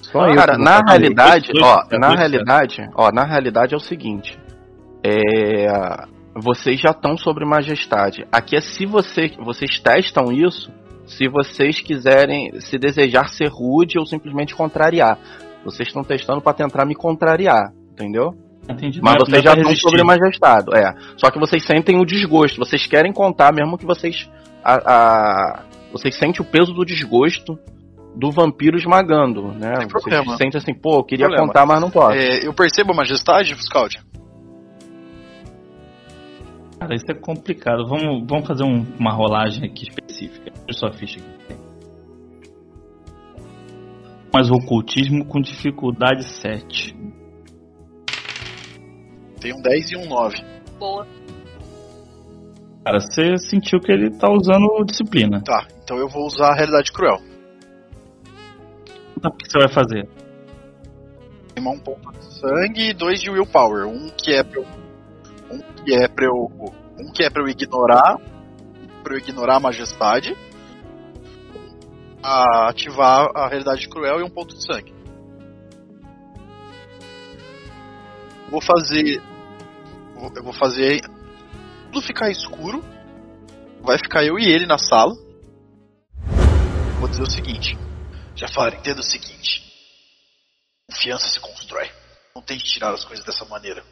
Só eu Cara, não na realidade, Dois, ó, dois, na dois, realidade, ó, na realidade é o seguinte. É, vocês já estão sobre majestade. Aqui é se você, vocês testam isso, se vocês quiserem, se desejar ser rude ou simplesmente contrariar. Vocês estão testando pra tentar me contrariar, entendeu? Entendi. Mas Não é- vocês não é já estão resistir. sobre majestade, é. Só que vocês sentem o desgosto. Vocês querem contar, mesmo que vocês. A, a- vocês sentem o peso do desgosto do vampiro esmagando, né? Vocês problema. sentem assim, pô, eu queria Problema. contar, mas não posso. É, eu percebo a majestade, Scout? Cara, isso é complicado. Vamos, vamos fazer um- uma rolagem aqui específica. Deixa eu só a ficha aqui. Mas o ocultismo com dificuldade 7. Tem um 10 e um 9. Boa. Cara, você sentiu que ele tá usando disciplina. Tá, então eu vou usar a realidade cruel. Então, o que você vai fazer? Queimar um ponto de sangue e dois de willpower. Um que é pra eu. Um que é pra eu. Um que é pra eu ignorar. Pra eu ignorar a majestade. A ativar a realidade cruel e um ponto de sangue. Vou fazer. Eu vou fazer. Tudo ficar escuro. Vai ficar eu e ele na sala. Vou dizer o seguinte. Jafar, entenda o seguinte. Confiança se constrói. Não tente tirar as coisas dessa maneira.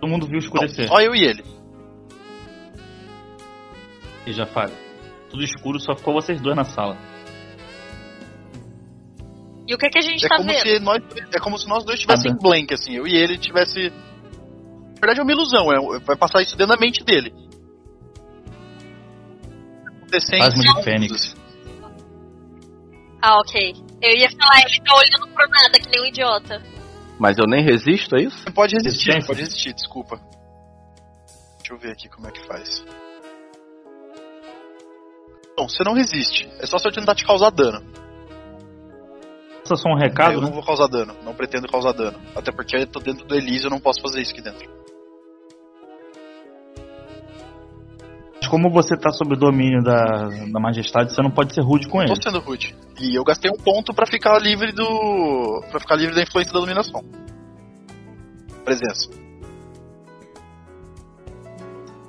Todo mundo viu Não, escurecer. só eu e ele. E já falha. Tudo escuro, só ficou vocês dois na sala. E o que, que a gente É tá como, vendo? se nós, é como se nós dois estivéssemos em blank, assim. Eu e ele tivesse. Na verdade é uma ilusão. É, vai passar isso dentro da mente dele. Fantasma de Fênix. Ah, ok. Eu ia falar, ele tá olhando pro nada, que nem um idiota. Mas eu nem resisto, é isso? Você pode resistir, Resistência. pode resistir, desculpa. Deixa eu ver aqui como é que faz. Bom, você não resiste. É só se eu tentar te causar dano. Passa só um recado, eu né? não vou causar dano, não pretendo causar dano. Até porque eu tô dentro do Elise, eu não posso fazer isso aqui dentro. como você tá sob o domínio da, da majestade, você não pode ser rude com ele. Tô sendo rude. E eu gastei um ponto pra ficar livre do. para ficar livre da influência da dominação. Presença.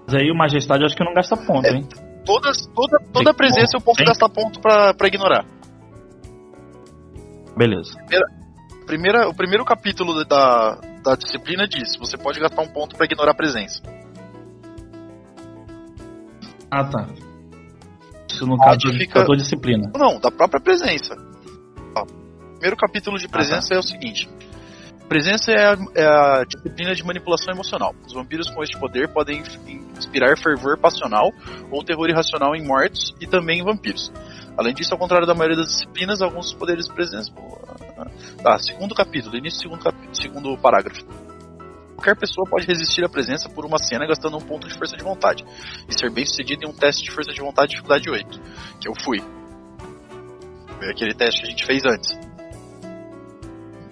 Mas aí o majestade acho que não gasta ponto, É. hein? Todas, toda, toda Tem presença eu posso tem? gastar ponto pra, pra ignorar. Beleza. Primeira, o primeiro capítulo da, da disciplina diz: você pode gastar um ponto pra ignorar a presença. Ah, tá. Isso no caso fica- da tua disciplina. Não, da própria presença. Ó, primeiro capítulo de Ah, presença é o seguinte: presença é a, é a disciplina de manipulação emocional. Os vampiros com este poder podem in- inspirar fervor passional ou terror irracional em mortos e também em vampiros. Além disso, ao contrário da maioria das disciplinas, alguns poderes de presença. Tá, segundo capítulo, início do segundo, segundo parágrafo. Qualquer pessoa pode resistir à presença por uma cena gastando um ponto de força de vontade e ser bem sucedido em um teste de força de vontade de dificuldade 8, que eu fui. Foi aquele teste que a gente fez antes.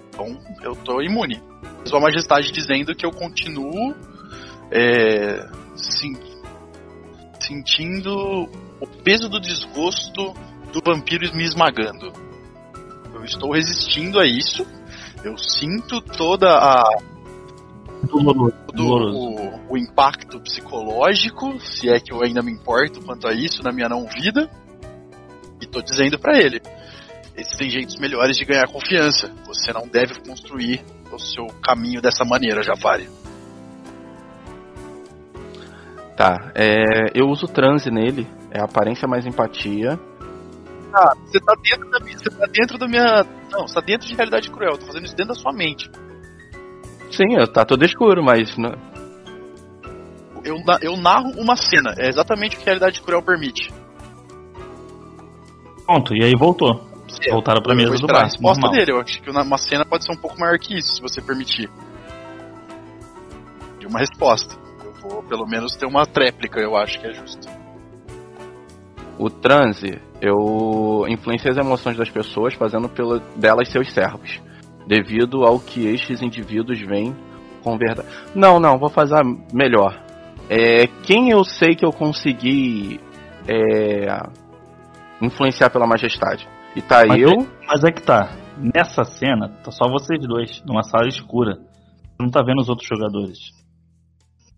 Então eu tô imune. Sua Majestade dizendo que eu continuo é, sen- sentindo o peso do desgosto do vampiro me esmagando. Eu estou resistindo a isso. Eu sinto toda a Doloroso. do, Doloroso. o, o impacto psicológico, se é que eu ainda me importo quanto a isso na minha não vida. E tô dizendo pra ele: existem jeitos melhores de ganhar confiança. Você não deve construir o seu caminho dessa maneira, Jafari. Tá, é, eu uso transe nele, é aparência mais empatia. Ah, você tá dentro da minha. Você tá dentro da minha. Não, você tá dentro de realidade cruel. Eu tô fazendo isso dentro da sua mente. Sim, eu- tá todo escuro, mas não- Eu, na- eu narro uma cena. É exatamente o que a realidade cruel permite. Pronto, e aí voltou. Sim, Voltaram pra eu mesa do esperar a bar. resposta normal. dele. Eu acho que uma uma cena pode ser um pouco maior que isso, se você permitir. De uma resposta. Eu vou pelo menos ter uma tréplica, eu acho que é justo. o transe, eu influencio as emoções das pessoas fazendo pelo, delas seus servos, devido ao que estes indivíduos veem com verdade. Não, não, vou fazer melhor. É, quem eu sei que eu consegui é, influenciar pela majestade? E tá Mas eu, Mas é que tá. Nessa cena, tá só vocês dois, numa sala escura. Você não tá vendo os outros jogadores.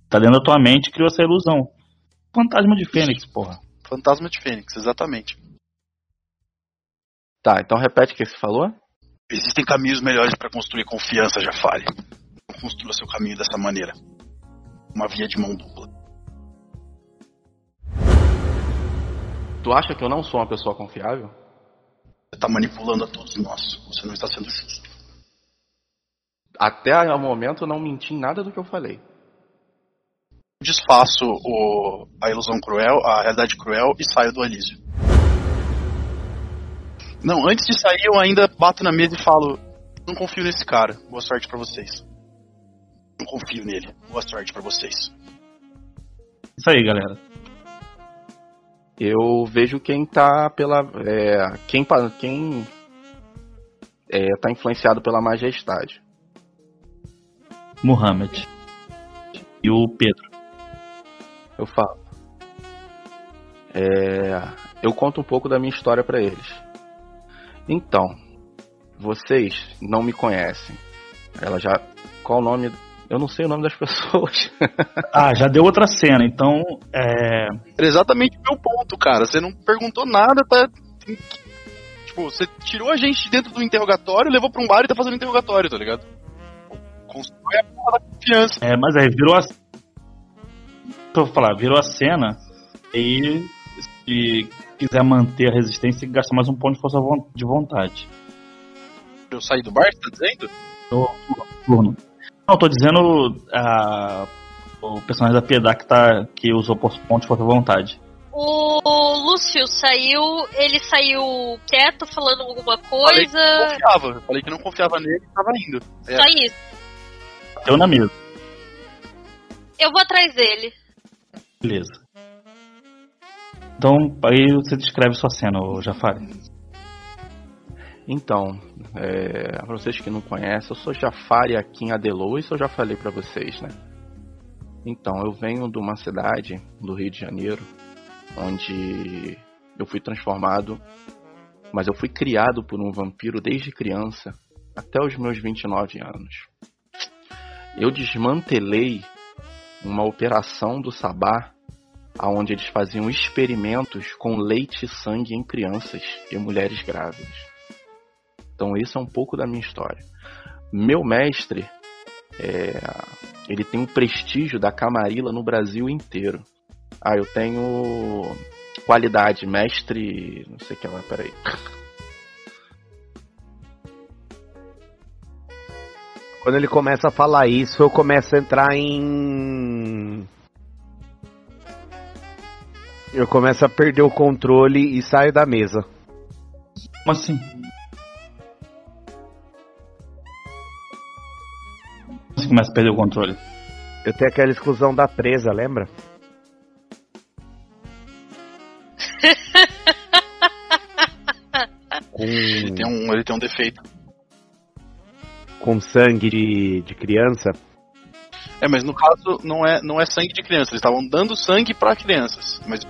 Tá dentro da tua mente e criou essa ilusão. Fantasma de Fênix, porra. Fantasma de Fênix, exatamente. Tá, então repete o que você falou. Existem caminhos melhores para construir confiança, Jafari. Não construa seu caminho dessa maneira. Uma via de mão dupla. Tu acha que eu não sou uma pessoa confiável? Você tá manipulando a todos nós. Você não está sendo justo. Até o momento eu não menti em nada do que eu falei. Desfaço o, a ilusão cruel, a realidade cruel e saio do Elísio. Não, antes de sair eu ainda bato na mesa e falo: Não confio nesse cara. Boa sorte pra vocês. Não confio nele. Boa sorte pra vocês. Isso aí, galera. Eu vejo quem tá pela. É, quem quem é, tá influenciado pela majestade. Muhammad. E o Pedro. Eu falo. É, eu conto um pouco da minha história pra eles. Então, vocês não me conhecem. Ela já. Qual o nome? Eu não sei o nome das pessoas. Ah, já deu outra cena, então. É. Era exatamente o meu ponto, cara. Você não perguntou nada, tá. Tipo, você tirou a gente de dentro do interrogatório, levou pra um bar e tá fazendo interrogatório, tá ligado? Constrói a porra da confiança. É, mas aí virou a. Eu vou falar, virou a cena. E se quiser manter a resistência, tem que gastar mais um ponto de força de vontade. Eu saí do bar, você tá dizendo? No turno. Não, tô dizendo a, o personagem da Piedade que, tá, que usou ponto de força de vontade. O Lúcio saiu, ele saiu quieto, falando alguma Falei que não coisa. confiava. Eu Falei que não confiava nele e tava indo. É. Só isso. Bateu na mesa. Eu vou atrás dele. Beleza. Então, aí você descreve sua cena, Jafari. Então, é, pra vocês que não conhecem, eu sou Jafari aqui em Adelô, isso eu já falei pra vocês, né? Então, eu venho de uma cidade do Rio de Janeiro onde eu fui transformado, mas eu fui criado por um vampiro desde criança até os meus 29 anos. Eu desmantelei uma operação do Sabá onde eles faziam experimentos com leite e sangue em crianças e mulheres grávidas. Então isso é um pouco da minha história. Meu mestre, é, ele tem um prestígio da Camarilla no Brasil inteiro. Ah, eu tenho qualidade, mestre, não sei o que lá, peraí. Quando ele começa a falar isso, eu começo a entrar em. Eu começo a perder o controle e saio da mesa. Como assim? Você começa a perder o controle. Eu tenho aquela exclusão da presa, lembra? com, Ele tem um, ele tem um defeito. com sangue de, de criança. É, mas no caso não é, não é sangue de criança. Eles estavam dando sangue pra crianças. Mas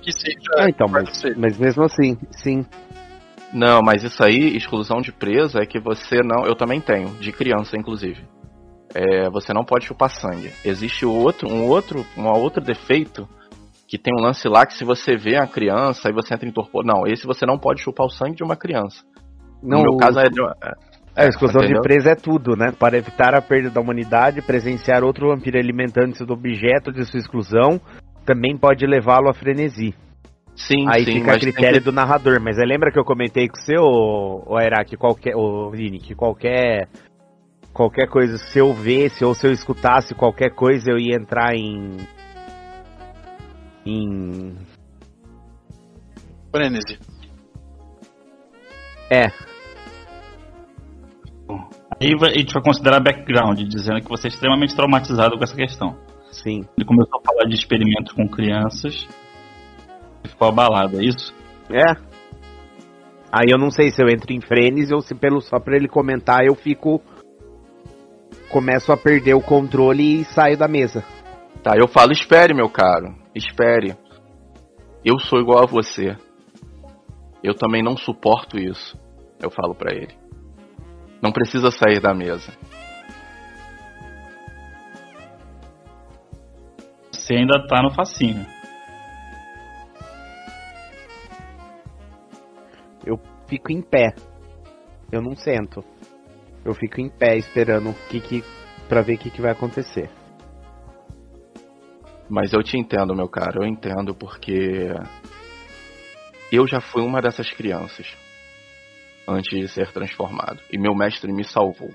que seja. Ah, então, mas, seja. mas mesmo assim, sim. Não, mas isso aí, exclusão de presa, é que você não. Eu também tenho, de criança, inclusive. É, você não pode chupar sangue. Existe outro, um outro, um outro defeito que tem um lance lá que se você vê a criança e você entra em torpor. Não, esse você não pode chupar o sangue de uma criança. Não, no meu caso é de uma- É, a exclusão de entendeu? presa é tudo, né? Para evitar a perda da humanidade, presenciar outro vampiro alimentando-se do objeto de sua exclusão também pode levá-lo à frenesi. Sim, Aí sim, fica a critério que- do narrador. Mas lembra que eu comentei com você, Era, que qualquer. Ô, Vini, que qualquer. Qualquer coisa, se eu visse ou se eu escutasse qualquer coisa, eu ia entrar em. Em. Frenesi. É, Aí vai- a gente vai considerar background, dizendo que você é extremamente traumatizado com essa questão. Sim. Ele começou a falar de experimentos com crianças e ficou abalado, é isso? É. Aí eu não sei se eu entro em frenesi ou se pelo só pra ele comentar eu fico. Começo a perder o controle e saio da mesa. Tá, eu falo, espere, meu caro. Espere. Eu sou igual a você. Eu também não suporto isso. Eu falo pra ele. Não precisa sair da mesa. Você ainda tá no fascínio. Eu fico em pé. Eu não sento. Eu fico em pé esperando o que que. pra ver o que, que vai acontecer. Mas eu te entendo, meu caro. Eu entendo porque. Eu já fui uma dessas crianças. Antes de ser transformado. E meu mestre me salvou.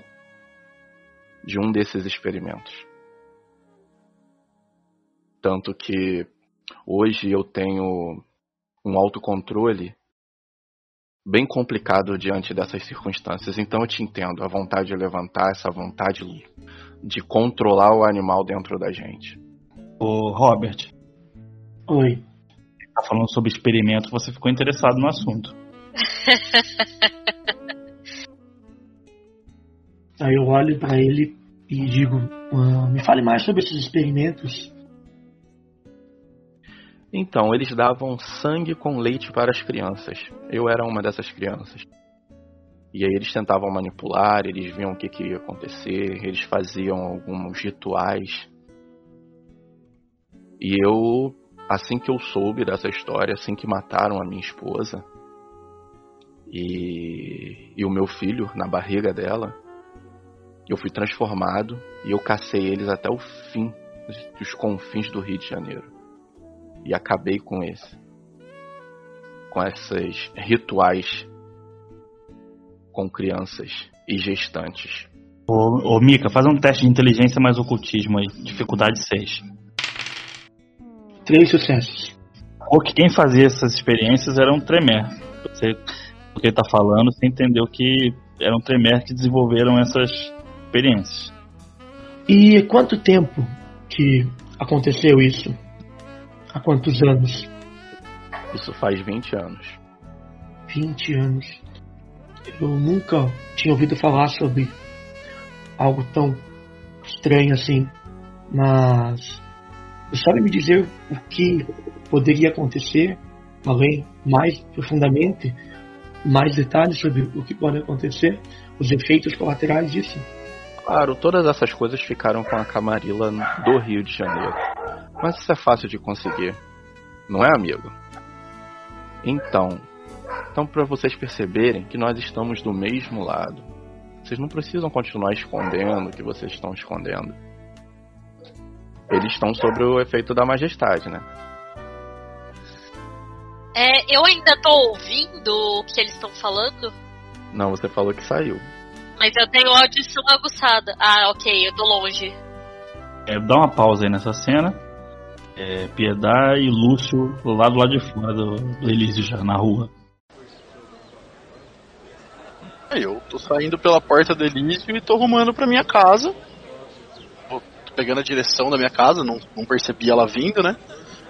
De um desses experimentos. Tanto que hoje eu tenho um autocontrole bem complicado diante dessas circunstâncias. Então eu te entendo, a vontade de levantar, essa vontade de controlar o animal dentro da gente. Ô, Robert, Oi. tá falando sobre experimento, você ficou interessado no assunto. Aí eu olho pra ele e digo: "Ah, me fale mais sobre esses experimentos. Então, eles davam sangue com leite para as crianças. Eu era uma dessas crianças. E aí eles tentavam manipular, eles viam o que, que ia acontecer, eles faziam alguns rituais. E eu, assim que eu soube dessa história, assim que mataram a minha esposa e, e o meu filho na barriga dela, eu fui transformado e eu cacei eles até o fim dos confins do Rio de Janeiro e acabei com esse. Com esses rituais com crianças e gestantes. Ô, ô Mika, faz um teste de inteligência mais ocultismo aí, dificuldade 6. Três sucessos. Porque quem fazia essas experiências era um Tremere. Você, o que ele tá falando, você entendeu que eram Tremere que desenvolveram essas experiências. E quanto tempo que aconteceu isso? Há quantos anos? Isso faz 20 anos. 20 anos. Eu nunca tinha ouvido falar sobre algo tão estranho assim. Mas Você sabe me dizer o que poderia acontecer, além mais profundamente, mais detalhes sobre o que pode acontecer, os efeitos colaterais disso? Claro, todas essas coisas ficaram com a Camarilla do Rio de Janeiro. Mas isso é fácil de conseguir, não é, amigo? Então, então para vocês perceberem que nós estamos do mesmo lado. Vocês não precisam continuar escondendo o que vocês estão escondendo. Eles estão sob o efeito da majestade, né? É, eu ainda tô ouvindo o que eles estão falando, Não, você falou que saiu. mas eu tenho audição aguçada. Ah, ok, eu tô longe. É, dá uma pausa aí nessa cena. É, Piedade e Lúcio lá do lado de fora do, do Elísio já na rua. Aí Eu tô saindo pela porta do Elísio e tô rumando pra minha casa. Tô pegando a direção da minha casa, não, não percebi ela vindo, né?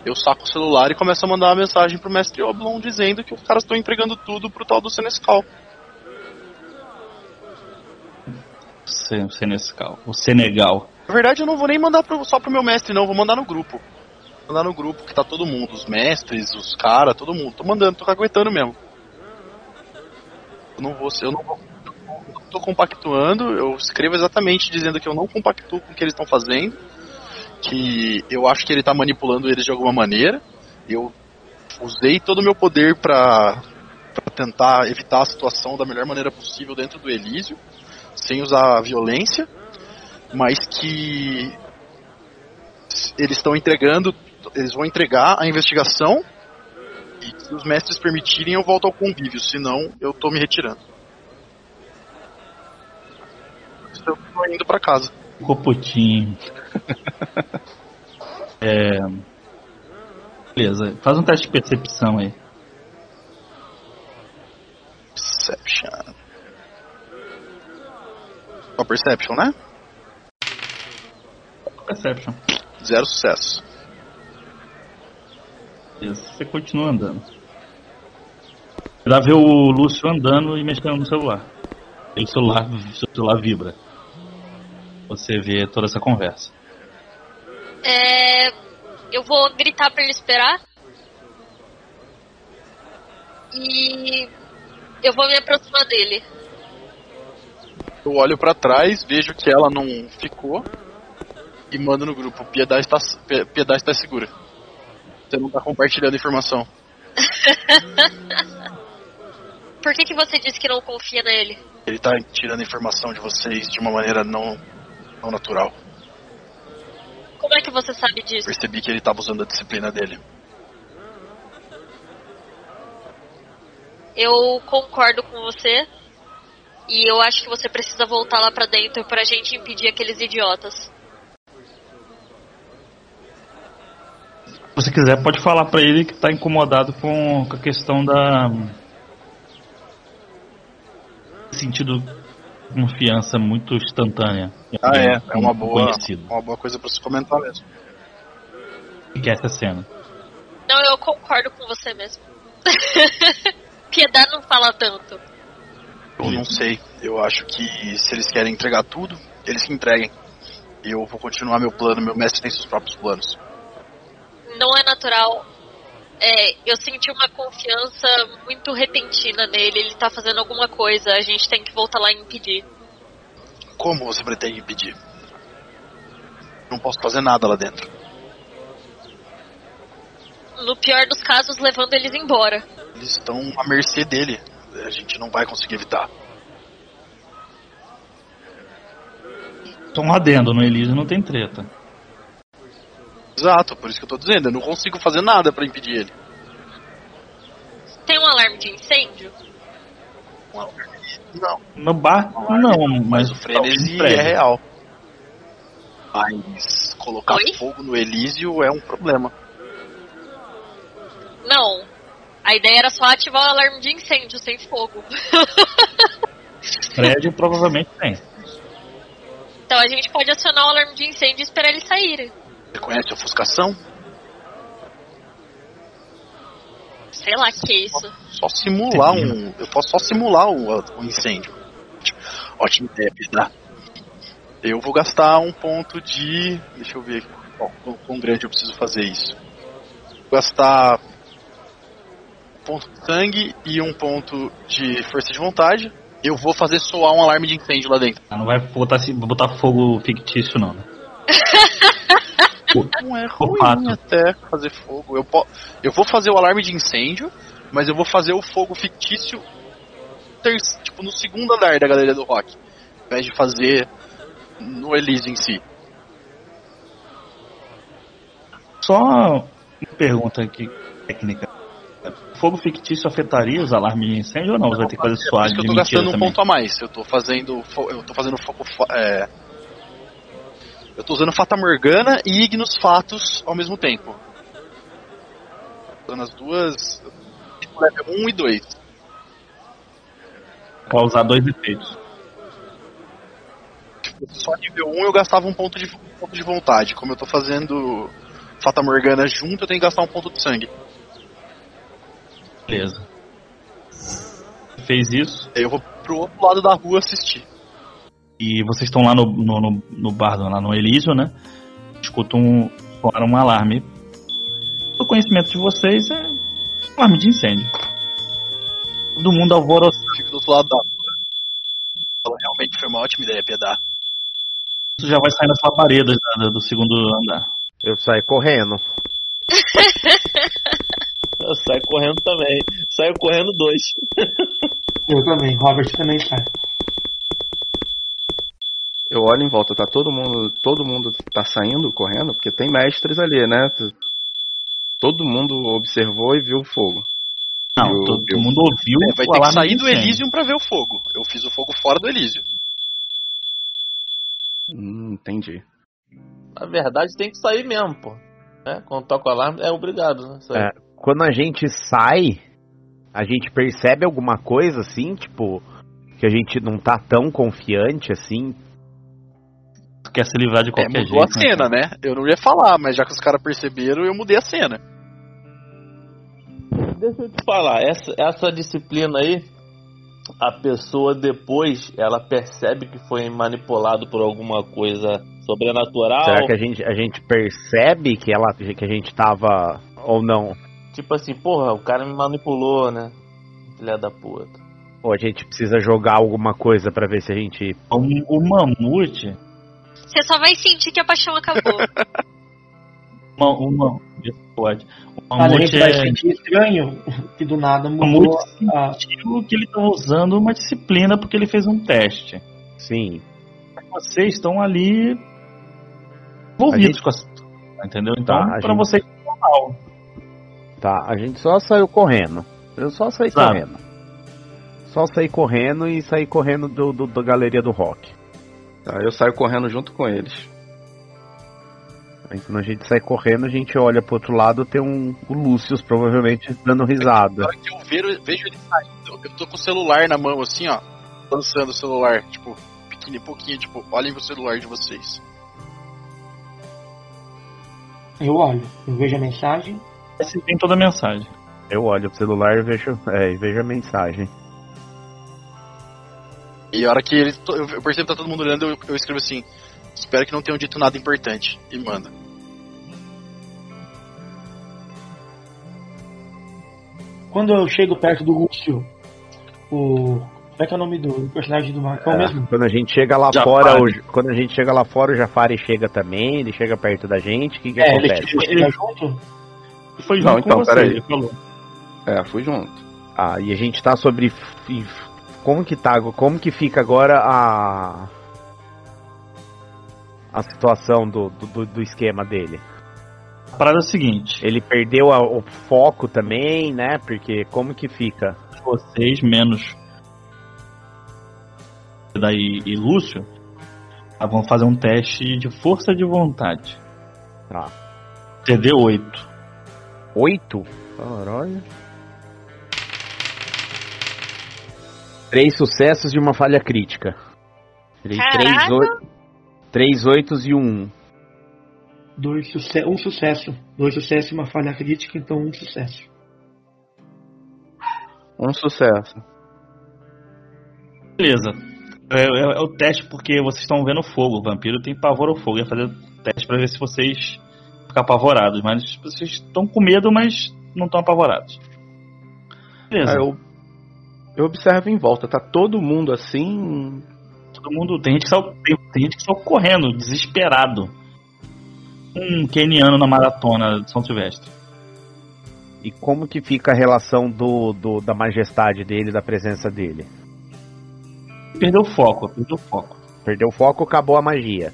Eu saco o celular e começo a mandar uma mensagem pro mestre Oblon dizendo que os caras estão entregando tudo pro tal do Senescal. Se- Senescal. O Senegal. Na verdade, eu não vou nem mandar pro- só pro meu mestre, não. Vou mandar no grupo. Mandar no grupo que tá todo mundo. Os mestres, os caras, todo mundo. Tô mandando, tô caguetando mesmo. Eu não vou ser, eu não vou. tô compactuando. Eu escrevo exatamente dizendo que eu não compactuo com o que eles estão fazendo. Que eu acho que ele tá manipulando eles de alguma maneira. Eu usei todo o meu poder pra, pra tentar evitar a situação da melhor maneira possível dentro do Elísio. Sem usar violência mas que eles estão entregando, eles vão entregar a investigação e se os mestres permitirem eu volto ao convívio, senão eu tô me retirando. Eu tô indo pra casa. Ficou putinho. é... Beleza, faz um teste de percepção aí. Perception. Só Perception, né? Perception. Zero sucesso. Você continua andando. Dá ver o Lúcio andando e mexendo no celular. E o celular, seu celular vibra. Você vê toda essa conversa. É, eu vou gritar pra ele esperar. E eu vou me aproximar dele. Eu olho pra trás, vejo que ela não ficou e mando no grupo. Piedade está, Pie- Piedade está segura. Você não tá compartilhando informação. Por que, que você disse que não confia nele? Ele tá tirando informação de vocês de uma maneira não, não natural. Como é que você sabe disso? Percebi que ele tava usando a disciplina dele. Eu concordo com você. E eu acho que você precisa voltar lá pra dentro pra gente impedir aqueles idiotas. Você quiser, pode falar pra ele que tá incomodado com, com a questão da. sentido de confiança muito instantânea. Ah, é. É uma um boa, Conhecido. uma boa coisa pra se comentar mesmo. Que é essa cena. Não, eu concordo com você mesmo. Piedade não fala tanto. Eu não sei. Eu acho que se eles querem entregar tudo, eles que entreguem. Eu vou continuar meu plano. Meu mestre tem seus próprios planos. Não é natural. É, eu senti uma confiança muito repentina nele. Ele tá fazendo alguma coisa. A gente tem que voltar lá e impedir. Como você pretende impedir? Não posso fazer nada lá dentro. No pior dos casos, levando eles embora. Eles estão à mercê dele. A gente não vai conseguir evitar. Só um adendo, no Elise não tem treta. Exato, por isso que eu tô dizendo. Eu não consigo fazer nada pra impedir ele. Tem um alarme de incêndio? Não, No bar, não, mas, mas o frenesi é real. Mas colocar Oi? fogo no Elísio é um problema. Não. A ideia era só ativar o alarme de incêndio sem fogo. Prédio provavelmente tem. então a gente pode acionar o alarme de incêndio e esperar eles saírem. Você conhece a ofuscação? Sei lá que é isso. Só simular um. Eu posso só simular o, o incêndio. Ótima ideia, Pedro. Eu vou gastar um ponto de. Deixa eu ver aqui. Bom, quão, quão grande eu preciso fazer isso? Vou gastar um ponto de sangue e um ponto de força de vontade. Eu vou fazer soar um alarme de incêndio lá dentro. Ah, Não vai botar, botar fogo fictício, não, né? Não é ruim até fazer fogo. Eu, po- eu vou fazer o alarme de incêndio, mas eu vou fazer o fogo fictício ter- tipo, no segundo andar da galeria do rock. Ao invés de fazer no Elise em si. Só uma pergunta aqui, técnica. Fogo fictício afetaria os alarmes de incêndio ou não? Você vai ter que fazer de eu tô gastando um também? ponto a mais. Eu tô fazendo. Eu tô fazendo foco. fa- É... Eu tô usando Fata Morgana e Ignos Fatos ao mesmo tempo. Usando as duas. Level 1 e 2. Pra usar dois efeitos. Só nível 1 eu gastava um ponto de, um ponto de vontade. Como eu tô fazendo Fata Morgana junto, eu tenho que gastar um ponto de sangue. Beleza. Fez isso eu vou pro outro lado da rua assistir. E vocês estão lá no, no, no, no bar, lá no Elísio, né? Escutam um, soar um alarme. O conhecimento de vocês é um alarme de incêndio. Todo mundo alvoroçado. Fico do outro lado da Realmente foi uma ótima ideia, Piedade. Isso já vai sair nas labaredas da- da- do segundo andar. Eu saio correndo. Eu saio correndo também. Saio correndo dois. Eu também. Robert também sai. Eu olho em volta, tá todo mundo, todo mundo tá saindo correndo, porque tem mestres ali, né? Todo mundo observou e viu o fogo. Não, Eu- todo eu- mundo ouviu É, vai ter que sair do. Elysium pra ver o fogo. Eu fiz o fogo fora do Elysium. Hum, entendi. Na verdade tem que sair mesmo, pô. É, quando toca o alarme, é obrigado, né? Sair. É. Quando a gente sai, a gente percebe alguma coisa assim, tipo, que a gente não tá tão confiante assim. Quer se livrar de É, qualquer mudou jeito. a cena, né? Eu não ia falar, mas já que os caras perceberam, eu mudei a cena. Deixa eu te falar, essa, essa disciplina aí, a pessoa depois, ela percebe que foi manipulado por alguma coisa sobrenatural. Será que a gente, a gente percebe que, ela, que a gente tava ou não? Tipo assim, porra, o cara me manipulou, né? Filha da puta. Ou a gente precisa jogar alguma coisa pra ver se a gente. O, o mamute. Você só vai sentir que a paixão acabou. Uma, uma, pode. O mamute vai é. sentir estranho que do nada O mudou mamute sentiu que ele tá usando uma disciplina porque ele fez um teste. Sim. Vocês estão ali envolvidos gente- com a situação, entendeu? Então, Tá, a pra gente- vocês é normal. Tá, a gente só saiu correndo. Eu só saí Exato. correndo. Só saí correndo e saí correndo do, do- da galeria do rock. Tá, eu saio correndo junto com eles. Aí quando a gente sai correndo, a gente olha pro outro lado, tem um o Lúcio provavelmente dando Na risada. hora que eu vejo, vejo ele saindo, eu tô com o celular na mão, assim, ó. Lançando o celular, tipo, pequeno pouquinho, tipo, olhem pro celular de vocês. Eu olho, eu vejo a mensagem. Esse tem toda a mensagem. Eu olho pro celular e vejo, é, e vejo a mensagem. E a hora que ele, eu percebo que tá todo mundo olhando, eu, eu escrevo assim: Espero que não tenham dito nada importante. E manda. Quando eu chego perto do Lúcio, o. Como é que é o nome do, do personagem do Marcão É, mesmo? Quando a gente chega lá Jafari. fora, o, quando a gente chega lá fora, o Jafari chega também, ele chega perto da gente, o que, que É, ele acontece? chega junto? E foi Não, junto então, com você, peraí. ele falou. É, fui junto. Ah, e a gente tá sobre. Como que tá? Como que fica agora a. A situação do, do, do esquema dele? A parada é a seguinte: Ele perdeu a- o foco também, né? Porque como que fica? vocês menos daí e Lúcio ah, vão fazer um teste de força de vontade. Tá. CD 8. Oito? Caralho. Três sucessos e uma falha crítica. Tirei três, Caraca! oi- três oitos e um. Dois suce um sucesso. Dois sucessos e uma falha crítica, então um sucesso. Um sucesso. Beleza. É, é- é o teste porque vocês estão vendo fogo. O vampiro tem pavor ao fogo. Ia fazer o teste pra ver se vocês ficar apavorados, mas vocês estão com medo, mas não estão apavorados. Beleza. Aí eu, eu observo em volta, tá todo mundo assim. Todo mundo. Tem gente que saiu, tem, tem gente que saiu correndo, desesperado. Um keniano na maratona de São Silvestre. E como que fica a relação do, do- da majestade dele, da presença dele? Perdeu o foco, perdeu o foco. Perdeu o foco, acabou a magia.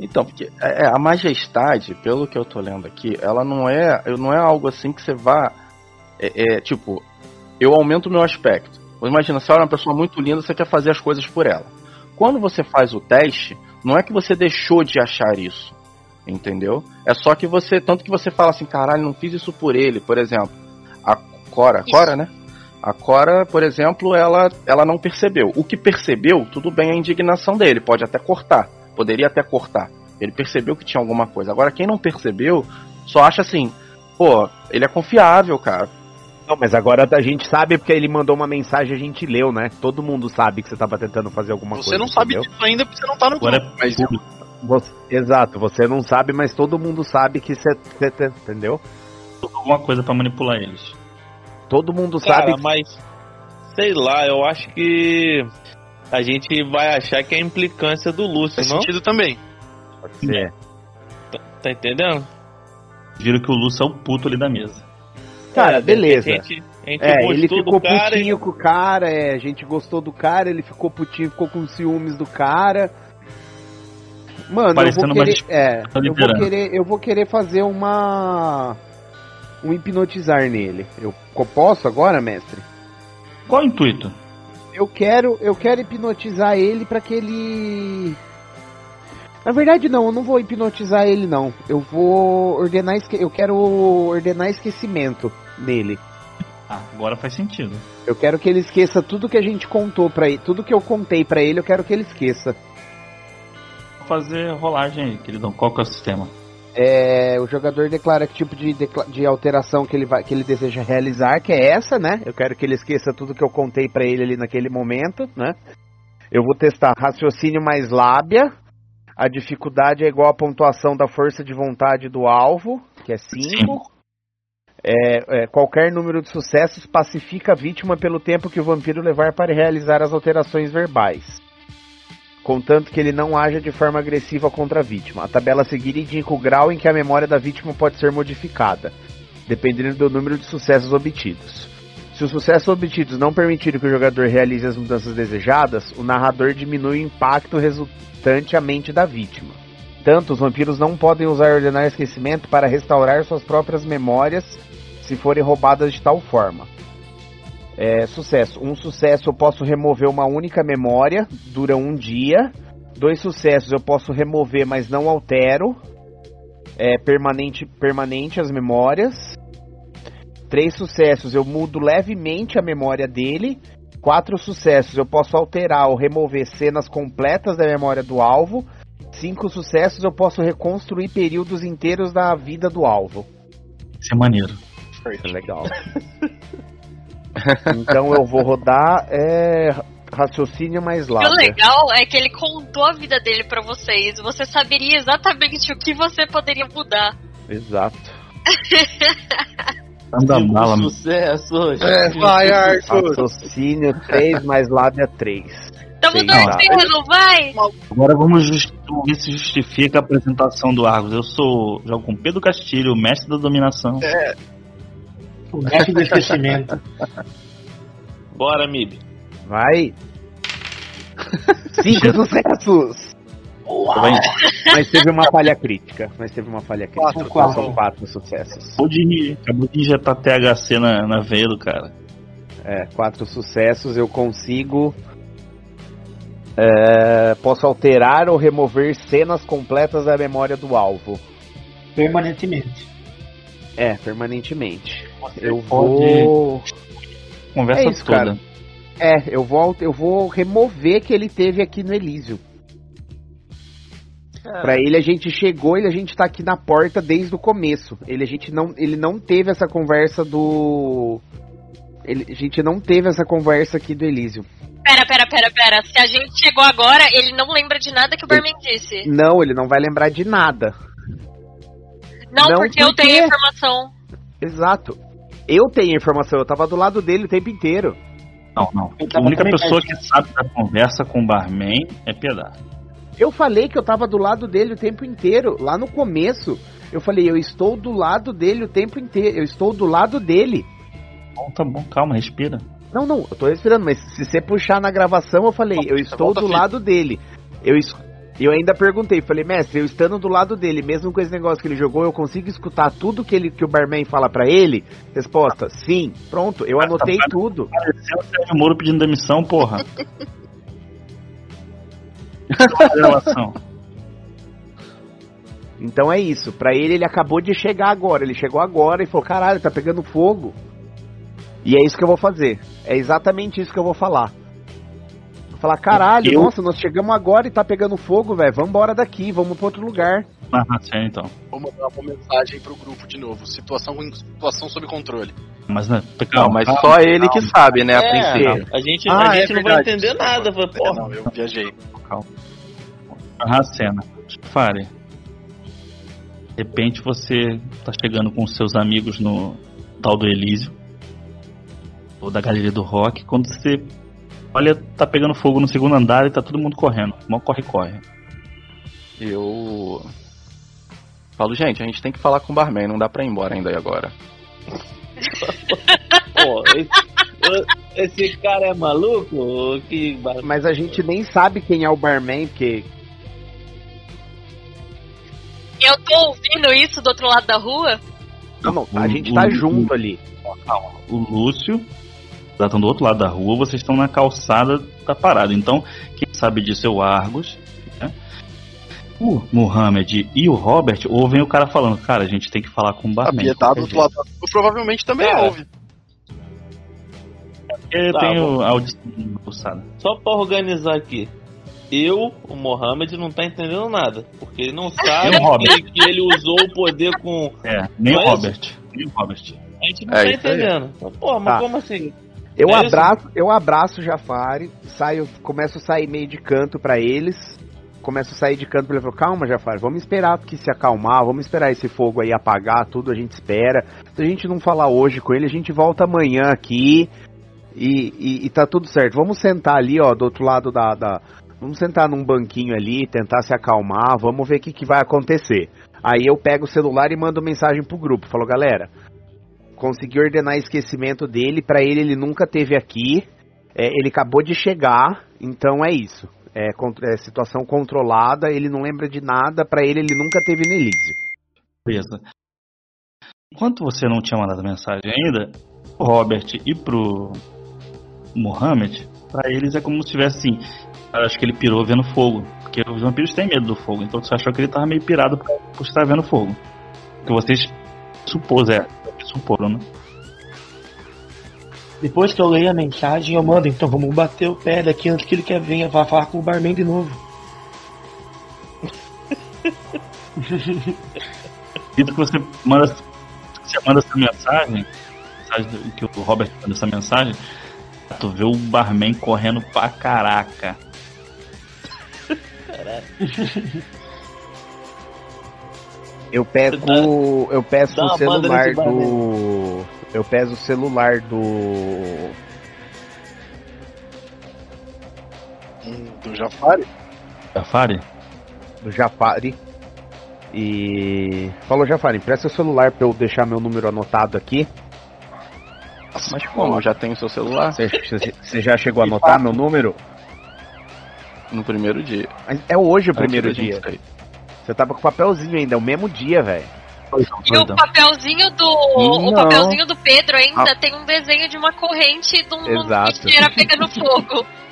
Então, porque é, é, a majestade, pelo que eu tô lendo aqui, ela não é, não é algo assim que você vá. É, é, tipo, eu aumento o meu aspecto. Imagina, você olha uma pessoa muito linda, você quer fazer as coisas por ela. Quando você faz o teste, não é que você deixou de achar isso. Entendeu? É só que você. Tanto que você fala assim, caralho, não fiz isso por ele. Por exemplo, a Cora. Cora, né? A Cora, por exemplo, ela, ela não percebeu. O que percebeu, tudo bem a indignação dele, pode até cortar. Poderia até cortar. Ele percebeu que tinha alguma coisa. Agora, quem não percebeu, só acha assim, pô, ele é confiável, cara. Não, mas agora a gente sabe porque ele mandou uma mensagem e a gente leu, né? Todo mundo sabe que você tava tentando fazer alguma Você coisa. não sabe entendeu? disso ainda porque você não tá no Agora grupo. é Mas público. Você- exato, você não sabe, mas todo mundo sabe que você. você tá- entendeu? alguma coisa pra manipular eles. Todo mundo Cara, sabe. mas sei lá, eu acho que a gente vai achar que é a implicância do Lúcio, faz não? sentido também. que você é. Tá entendendo? Viram que o Lúcio é o puto ali da mesa. Cara, É, beleza. A gente, a gente É, ele do ficou cara putinho com o cara, é, a gente gostou do cara, ele ficou putinho, ficou com ciúmes do cara. Mano, eu vou querer, é, eu vou querer, eu vou querer fazer uma um hipnotizar nele. Eu posso agora, mestre? Qual o intuito? Eu quero, eu quero hipnotizar ele pra que ele Na verdade não, eu não vou hipnotizar ele não. Eu vou ordenar, esque... eu quero ordenar esquecimento nele. Ah, agora faz sentido. Eu quero que ele esqueça tudo que a gente contou pra ele, tudo que eu contei pra ele, eu quero que ele esqueça. Vou fazer rolagem aí, queridão. Qual que é o sistema? É, o jogador declara que tipo de, de alteração que ele, vai, que ele deseja realizar, que é essa, né? Eu quero que ele esqueça tudo que eu contei pra ele ali naquele momento, né? Eu vou testar raciocínio mais lábia. A dificuldade é igual à pontuação da força de vontade do alvo, que é 5. É, é, qualquer número de sucessos pacifica a vítima pelo tempo que o vampiro levar para realizar as alterações verbais. Contanto que ele não haja de forma agressiva contra a vítima. A tabela a seguir indica o grau em que a memória da vítima pode ser modificada, dependendo do número de sucessos obtidos. Se os sucessos obtidos não permitirem que o jogador realize as mudanças desejadas, o narrador diminui o impacto resultante à mente da vítima. Tanto, os vampiros não podem usar ordenar esquecimento para restaurar suas próprias memórias se forem roubadas de tal forma. É, sucesso. Um sucesso eu posso remover uma única memória, dura um dia. Dois sucessos eu posso remover, mas não altero. É permanente, permanente as memórias. Três sucessos eu mudo levemente a memória dele. Quatro sucessos eu posso alterar ou remover cenas completas da memória do alvo. Cinco sucessos eu posso reconstruir períodos inteiros da vida do alvo. Isso é maneiro. Isso é legal. então eu vou rodar é, raciocínio mais E o legal é que ele contou a vida dele pra vocês. Você saberia exatamente o que você poderia mudar. Exato. Anda bala, mano. Sucesso! É, vai, Arthur. Raciocínio 3 mais lábia 3. Tamo tá. inferno, vai! Agora vamos ver se justifica a apresentação do Argos. Eu sou. Jogo com Pedro Castilho, mestre da dominação. O mestre do esquecimento. Bora, Mib. Vai. Cinco sucessos! Vai- Mas teve uma falha crítica. Mas teve uma falha crítica. Quatro, quatro. São quatro sucessos. Acabou de, acabou de injetar THC na, na veia do cara. É, quatro sucessos eu consigo. é, posso alterar ou remover cenas completas da memória do alvo. Permanentemente. É, permanentemente. Você Eu pode- vou. Conversa É isso, toda. cara. É, eu vou, eu vou remover que ele teve aqui no Elísio. Pra ele a gente chegou e a gente tá aqui na porta desde o começo. Ele a gente não, ele não teve essa conversa do ele, a gente não teve essa conversa aqui do Elísio. Pera, pera, pera, pera. Se a gente chegou agora, ele não lembra de nada que o Barman disse. Não, ele não vai lembrar de nada. Não, Não, porque por eu tenho a informação. Exato. Eu tenho a informação, eu tava do lado dele o tempo inteiro. Não, não. A única pessoa que sabe da conversa com o barman é Piedade. Eu falei que eu tava do lado dele o tempo inteiro. Lá no começo, eu falei, eu estou do lado dele o tempo inteiro. Eu estou do lado dele. Bom, tá bom, calma, respira. Não, não, eu tô respirando, mas se você puxar na gravação, eu falei, eu estou do lado dele. Eu, es- eu ainda perguntei, falei, mestre, eu estando do lado dele, mesmo com esse negócio que ele jogou, eu consigo escutar tudo que, ele, que o barman fala pra ele? Resposta, sim. Pronto, eu anotei tudo. Apareceu o Sérgio Moro pedindo demissão, porra. Relação? Então é isso. Pra ele, ele acabou de chegar agora. Ele chegou agora e falou: caralho, tá pegando fogo. E é isso que eu vou fazer. É exatamente isso que eu vou falar. Falar: caralho, Eu- nossa, nós chegamos agora e tá pegando fogo, velho. Vamos embora daqui, vamos pra outro lugar. Ah, sim, então. Vou mandar uma mensagem pro grupo de novo. Situação, situação sob controle. Mas, né, Não, calma, mas calma. só ele que sabe, né? A É, princípio. a gente, Ah, a é gente não vai entender desculpa. nada. Foi, É, porra. não, eu viajei. Narrar a cena. Fare. De repente você tá chegando com seus amigos no tal do Elísio. Ou da galeria do rock. Quando você olha, tá pegando fogo no segundo andar e tá todo mundo correndo. Mó corre, corre. Eu. Falo, gente, a gente tem que falar com o barman, não dá pra ir embora ainda aí agora. Pô, esse, esse cara é maluco? Que bar- Mas a gente nem sabe quem é o barman, porque. Eu tô ouvindo isso do outro lado da rua? Não, não, a gente tá junto ali. O Lúcio já estão do outro lado da rua, vocês estão na calçada da parada. Então, quem sabe disso é o Argos. Né? O Mohamed e o Robert ouvem o cara falando: Cara, a gente tem que falar com o A barman. Piedade do outro lado da rua provavelmente também Cara, ouve. Eu Tá tenho audição pulsada. Só pra organizar aqui. Eu, o Mohamed, não tá entendendo nada. Porque ele não sabe que, que ele usou o poder com. É, nem o Robert. Nem o Robert. A gente não É tá isso aí. entendendo. Pô, mas Tá. como assim? Eu É abraço, eu abraço o Jafari, saio, começo a sair meio de canto pra eles. Começo a sair de canto pra ele falou, calma, Jafari, vamos esperar que se acalmar, vamos esperar esse fogo aí apagar, tudo a gente espera. Se a gente não falar hoje com ele, a gente volta amanhã aqui e, e, e tá tudo certo. Vamos sentar ali, ó, do outro lado da. da- vamos sentar num banquinho ali, tentar se acalmar, vamos ver o que, que vai acontecer. Aí eu pego o celular e mando mensagem pro grupo, falo, galera, consegui ordenar esquecimento dele, pra ele ele nunca teve aqui. É, ele acabou de chegar, então é isso. É, é situação controlada, ele não lembra de nada, pra ele ele nunca teve no Elísio. Beleza. Enquanto você não tinha mandado mensagem ainda, o Robert e pro Mohamed, pra eles é como se tivesse assim. Acho que ele pirou vendo fogo. Porque os vampiros têm medo do fogo. Então você achou que ele tava meio pirado por estar vendo fogo. O que vocês supôs, Suporam, né? Depois que eu leio a mensagem, eu mando, então vamos bater o pé daqui antes que ele quer venha vá falar com o barman de novo. E que você manda, você manda essa mensagem, mensagem que o Robert manda essa mensagem, tu vê o barman correndo pra caraca. Eu pego. Eu peço o celular bar do. Eu peço o celular do. Do Jafari? Jafari? do Jafari. E. Falou, Jafari, empresta o celular pra eu deixar meu número anotado aqui. Mas como? Eu já tenho seu celular Você- já chegou a anotar meu número? no primeiro dia. Mas é hoje o Antes primeiro dia. sair. Você tava com o papelzinho ainda, é o mesmo dia, velho. E o papelzinho do. O Não. papelzinho do Pedro ainda tem um desenho de uma corrente de um Exato. era pegando fogo.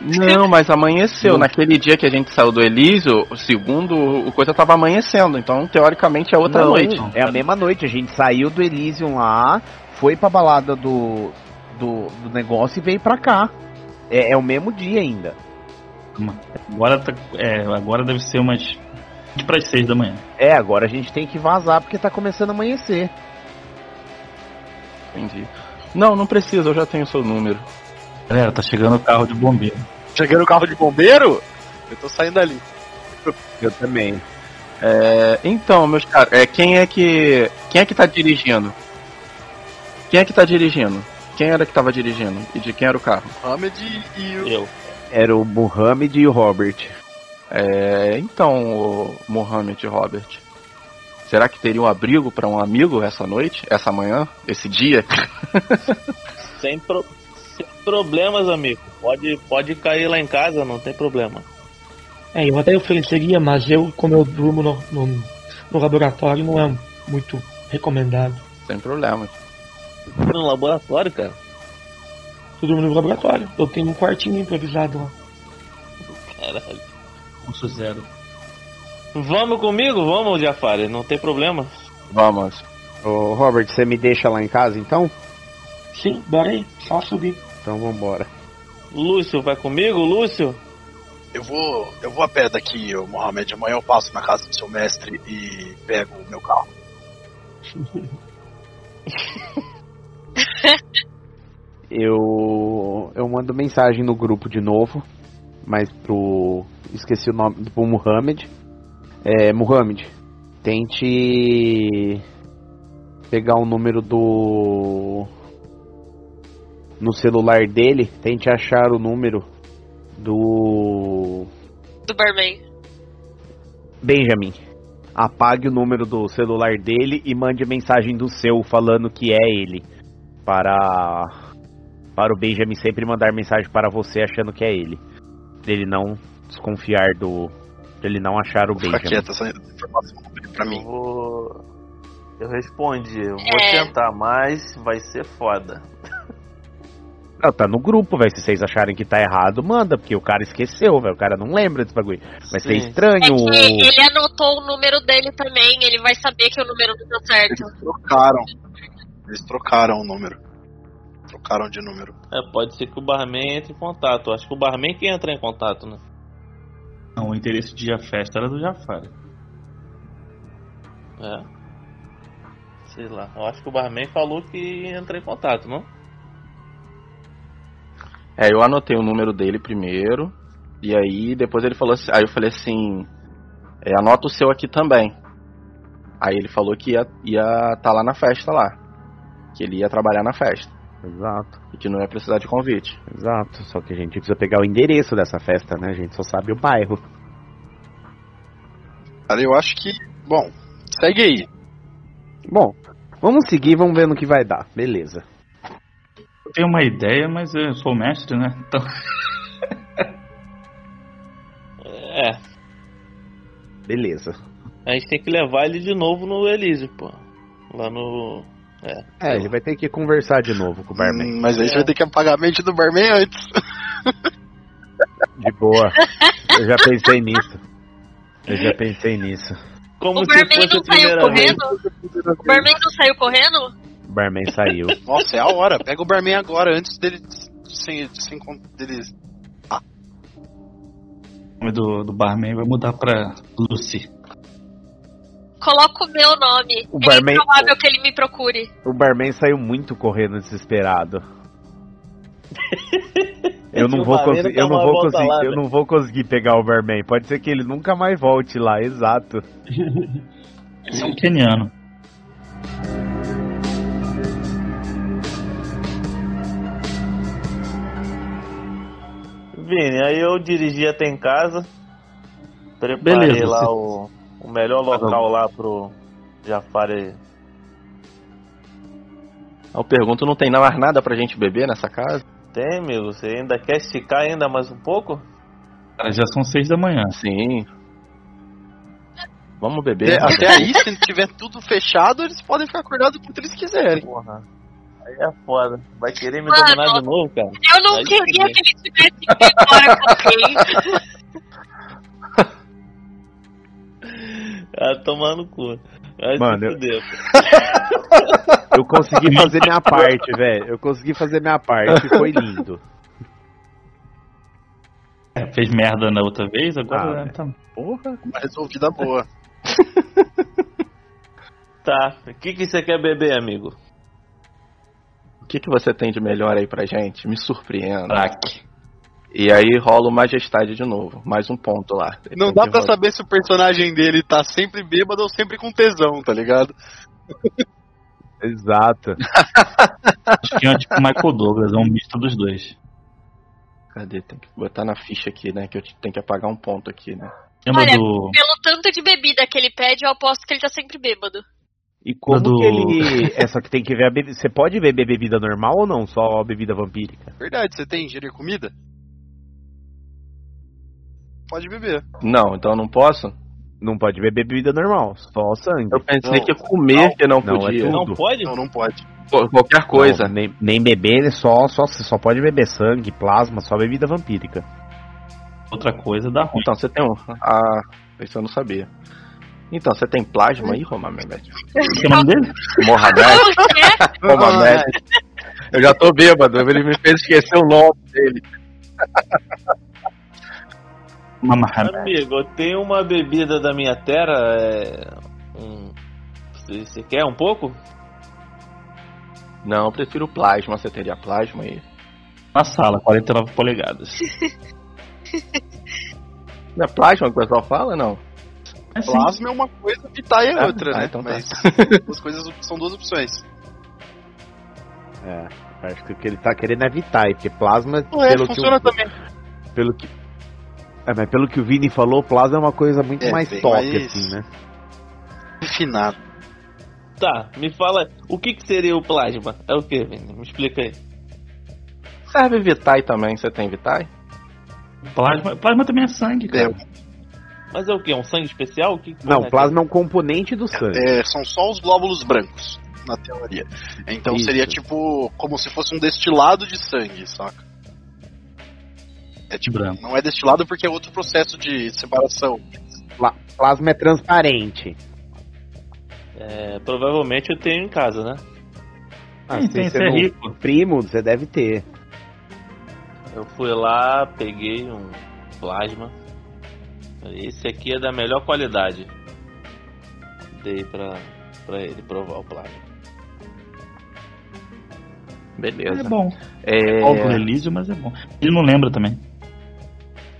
Não, mas amanheceu. Não. Naquele dia que a gente saiu do Elísio, segundo o coisa tava amanhecendo. Então, teoricamente, é outra Não, noite. É a mesma noite. A gente saiu do Elysium lá, foi pra balada do, do, do negócio e veio pra cá. É, é o mesmo dia ainda. Agora, tá, é, agora deve ser umas 20 para as 6 da manhã. É, agora a gente tem que vazar porque tá começando a amanhecer. Entendi. Não, não precisa, eu já tenho seu número. Galera, tá chegando o carro de bombeiro. Chegando o carro de bombeiro? Eu tô saindo ali. Eu também. É, então, meus caros, é, quem é que. Quem é que tá dirigindo? Quem é que tá dirigindo? Quem era que tava dirigindo? E de quem era o carro? Mohamed e o. Eu. Era o Muhammad e o Robert. É, então, Mohamed Robert. Será que teria um abrigo pra um amigo essa noite? Essa manhã? Esse dia? Sem, pro- sem problemas, amigo. Pode, pode cair lá em casa, não tem problema. É, eu até ofereceria, mas eu, como eu durmo no, no, no laboratório, não é muito recomendado. Sem problemas. No laboratório, cara. Eu durmo no laboratório. Eu tenho um quartinho improvisado lá. Caralho. Curso zero. Vamos comigo? Vamos, Jafari, não tem problema. Vamos. Ô, Robert, você me deixa lá em casa então? Sim, bora aí, só subir. Então vambora. Lúcio, vai comigo, Lúcio? Eu vou. Eu vou a pé daqui, ô Mohamed. Amanhã eu passo na casa do seu mestre e pego o meu carro. Eu eu mando mensagem no grupo de novo, mas pro esqueci o nome pro Muhammad. É, Muhammad, tente pegar o número do no celular dele, tente achar o número do Do barman. Benjamin. Apague o número do celular dele e mande mensagem do seu falando que é ele. Para para o Benjamin sempre mandar mensagem para você achando que é ele. Ele não desconfiar do ele não achar o Fica Benjamin. quieta essa informação pra Eu mim. vou. Eu respondi, eu vou É. tentar, mas vai ser foda. Não, tá no grupo, velho. Se vocês acharem que tá errado, manda, porque o cara esqueceu, velho. O cara não lembra desse bagulho. Vai ser Sim. estranho. É ele anotou o número dele também, ele vai saber que o número não deu certo. Eles trocaram. Eles trocaram o número. Trocaram de número. É, pode ser que o barman entre em contato. Acho que o barman que entra em contato, né? Não, o interesse de a festa era do Jafari. É. Sei lá. Eu acho que o barman falou que entra em contato, não? É, eu anotei o número dele primeiro. E aí depois ele falou assim. Aí eu falei assim. é, anota o seu aqui também. Aí ele falou que ia ia tá lá na festa lá. Que ele ia trabalhar na festa. Exato, E que não ia precisar de convite. exato. Só que a gente precisa pegar o endereço dessa festa, né? A gente só sabe o bairro. Cara, eu acho que. Bom, segue aí. Bom, vamos seguir, vamos ver no que vai dar. Beleza. Eu tenho uma ideia, mas eu sou mestre, né? Então. É. Beleza. A gente tem que levar ele de novo no Elise, pô. Lá no. É. É, ele vai ter que conversar de novo com o barman. Hum, mas aí você vai ter que apagar a mente do barman antes. De boa. Eu já pensei nisso. Eu já pensei nisso. Como o se barman fosse não saiu correndo? O barman não saiu correndo? O barman saiu. Nossa, é a hora. Pega o barman agora, antes dele se, se encont- dele O nome do, do barman vai mudar pra Lucy. Coloca o meu nome. O é barman- improvável que ele me procure. O barman saiu muito correndo desesperado. Eu não vou conseguir, eu não vou conseguir, lá, eu né? não vou conseguir pegar o barman. Pode ser que ele nunca mais volte lá, exato. Esse é um keniano. Vini, aí eu dirigi até em casa. Preparei Beleza, lá você- o, o melhor local lá pro Jafari. Eu pergunto, não tem mais nada pra gente beber nessa casa? Tem, amigo? Você ainda quer esticar ainda mais um pouco? Cara, já são seis da manhã. Sim. Vamos beber. Até, até aí, se tiver tudo fechado, eles podem ficar acordados quanto eles quiserem. Porra. Aí é foda. Vai querer me Mano. dominar de novo, cara? Eu não Aí queria que ele tivesse ido embora com alguém. Ah, tomar no cu. Vai Mano, eu-. Eu consegui fazer minha parte, velho. Eu consegui fazer minha parte, foi lindo. É, fez merda na outra vez, agora Ah, tá. Porra. Uma resolvida boa. Tá. O que, que você quer beber, amigo? que, que você tem de melhor aí pra gente? Me surpreenda. Crack. E aí rola o Majestade de novo. Mais um ponto lá. Não dá rolar. saber se o personagem dele tá sempre bêbado ou sempre com tesão, tá ligado? Exato. Acho que é tipo Michael Douglas, é um misto dos dois. Cadê? Tem que botar na ficha aqui, né? Que eu tenho que apagar um ponto aqui, né? Olha, do. Pelo tanto de bebida que ele pede, eu aposto que ele tá sempre bêbado. E como do- que ele. É só que tem que ver a bebida. Você pode beber bebida normal ou não? Só bebida vampírica? Verdade, você tem ingerir comida? Pode beber. Não, então eu não posso? Não pode beber bebida normal, só sangue. Eu pensei Não. que comer que não Não, é podia. Não pode? Não, não pode. Pô, Qualquer coisa. Não, nem, nem beber, só, só, você só pode beber sangue, plasma, só bebida vampírica. Outra coisa dá ruim. Então você tem um. Ah, isso eu não sabia. Então, você tem plasma aí, Romamed? O que é o nome dele? Mohamed? O quê? Romamed. Eu já tô bêbado, ele me fez esquecer o nome dele. Mamahamed. Amigo, eu tenho uma bebida da minha terra. É... Um... Você quer um pouco? Não, eu prefiro plasma. Você teria plasma aí? Na sala, 49 polegadas. Não é plasma que o pessoal fala, não? É sim. Plasma é uma coisa, Vitae é Ah, outra, ah, né? então tá. Mas as coisas são duas opções. É, acho que o que ele tá querendo é Vitae, porque plasma, Não é, pelo, que funciona o, também. pelo que. É, mas pelo que o Vini falou, plasma é uma coisa muito É, mais top, mais- assim, né? Refinado. Tá, me fala, o que, que seria o plasma? É o que, Vini? Me explica aí. Serve Vitae também, você tem Vitae? Plasma, plasma também é sangue, cara. Mas é o que? Um sangue especial? O que que Não, é plasma é um componente do sangue. É, são só os glóbulos brancos, na teoria. Então Isso. seria tipo como se fosse um destilado de sangue, saca? É tipo, Branco. não é destilado porque é outro processo de separação. Pla- Plasma é transparente. É, provavelmente eu tenho em casa, né? Ah, Sim, tem, você é rico. Primo, você deve ter. Eu fui lá, peguei um plasma. Esse aqui é da melhor qualidade. Dei pra, pra ele provar o plasma. Beleza. É bom. É, Óbvio, Elísio, mas é bom. Ele não lembra também.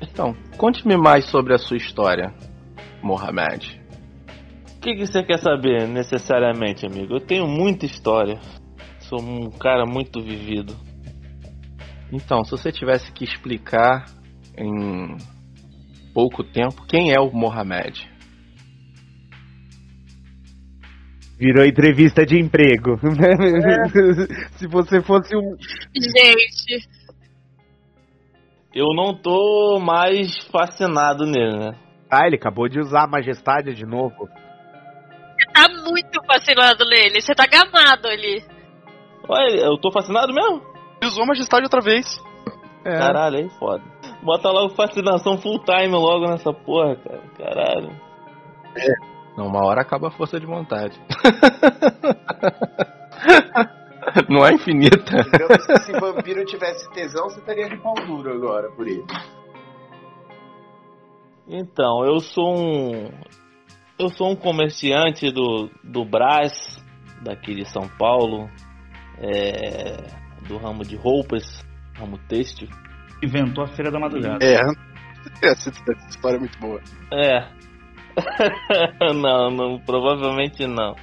Então, conte-me mais sobre a sua história, Mohamed. O que, que você quer saber necessariamente, amigo? Eu tenho muita história. Sou um cara muito vivido. Então, se você tivesse que explicar em pouco tempo quem é o Mohamed. Virou entrevista de emprego. Se você fosse um. Gente, Eu não tô mais fascinado nele, né? Ah, ele acabou de usar a majestade de novo. você tá muito fascinado nele. Você tá gamado ali. Olha, eu tô fascinado mesmo? Ele usou a majestade outra vez. É. Caralho, aí foda. Bota logo fascinação full time logo nessa porra, cara. Caralho. Não, uma hora acaba a força de vontade. Não é infinita. Digamos que se vampiro tivesse tesão, você estaria de pau duro agora por ele. Então, eu sou um. Eu sou um comerciante do, do Brás, daqui de São Paulo. É, do ramo de roupas, ramo têxtil. Inventou a Feira da Madrugada. É. Essa, essa história é muito boa. É. não, não, provavelmente não.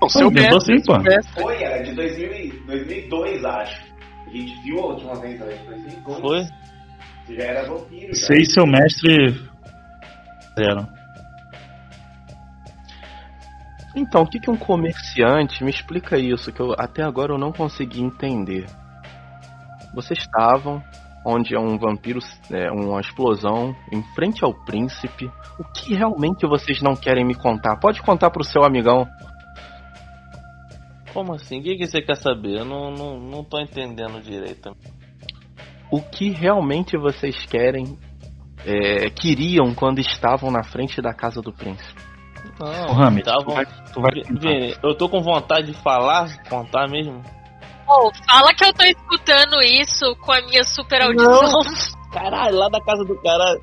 Não, seu mestre, sim, pô. seu mestre. Foi, era de 2000 e- 2002, acho. A gente viu a última vez, era de 2002. Foi? Você já era vampiro. Já. Você e seu mestre. Zero. Então, o que que um comerciante me explica isso que eu até agora eu não consegui entender. Vocês estavam onde é um vampiro, é, uma explosão em frente ao príncipe. O que realmente vocês não querem me contar? Pode contar pro seu amigão. Como assim? O que, que você quer saber? Eu não, não, não tô entendendo direito. O que realmente vocês querem, é, queriam quando estavam na frente da casa do príncipe? Não, Ô, Rami, tá tu vai, tu vai Vi- Vini, eu tô com vontade de falar, contar mesmo. Pô, fala que eu tô escutando isso com a minha super audição Caralho, lá da casa do cara.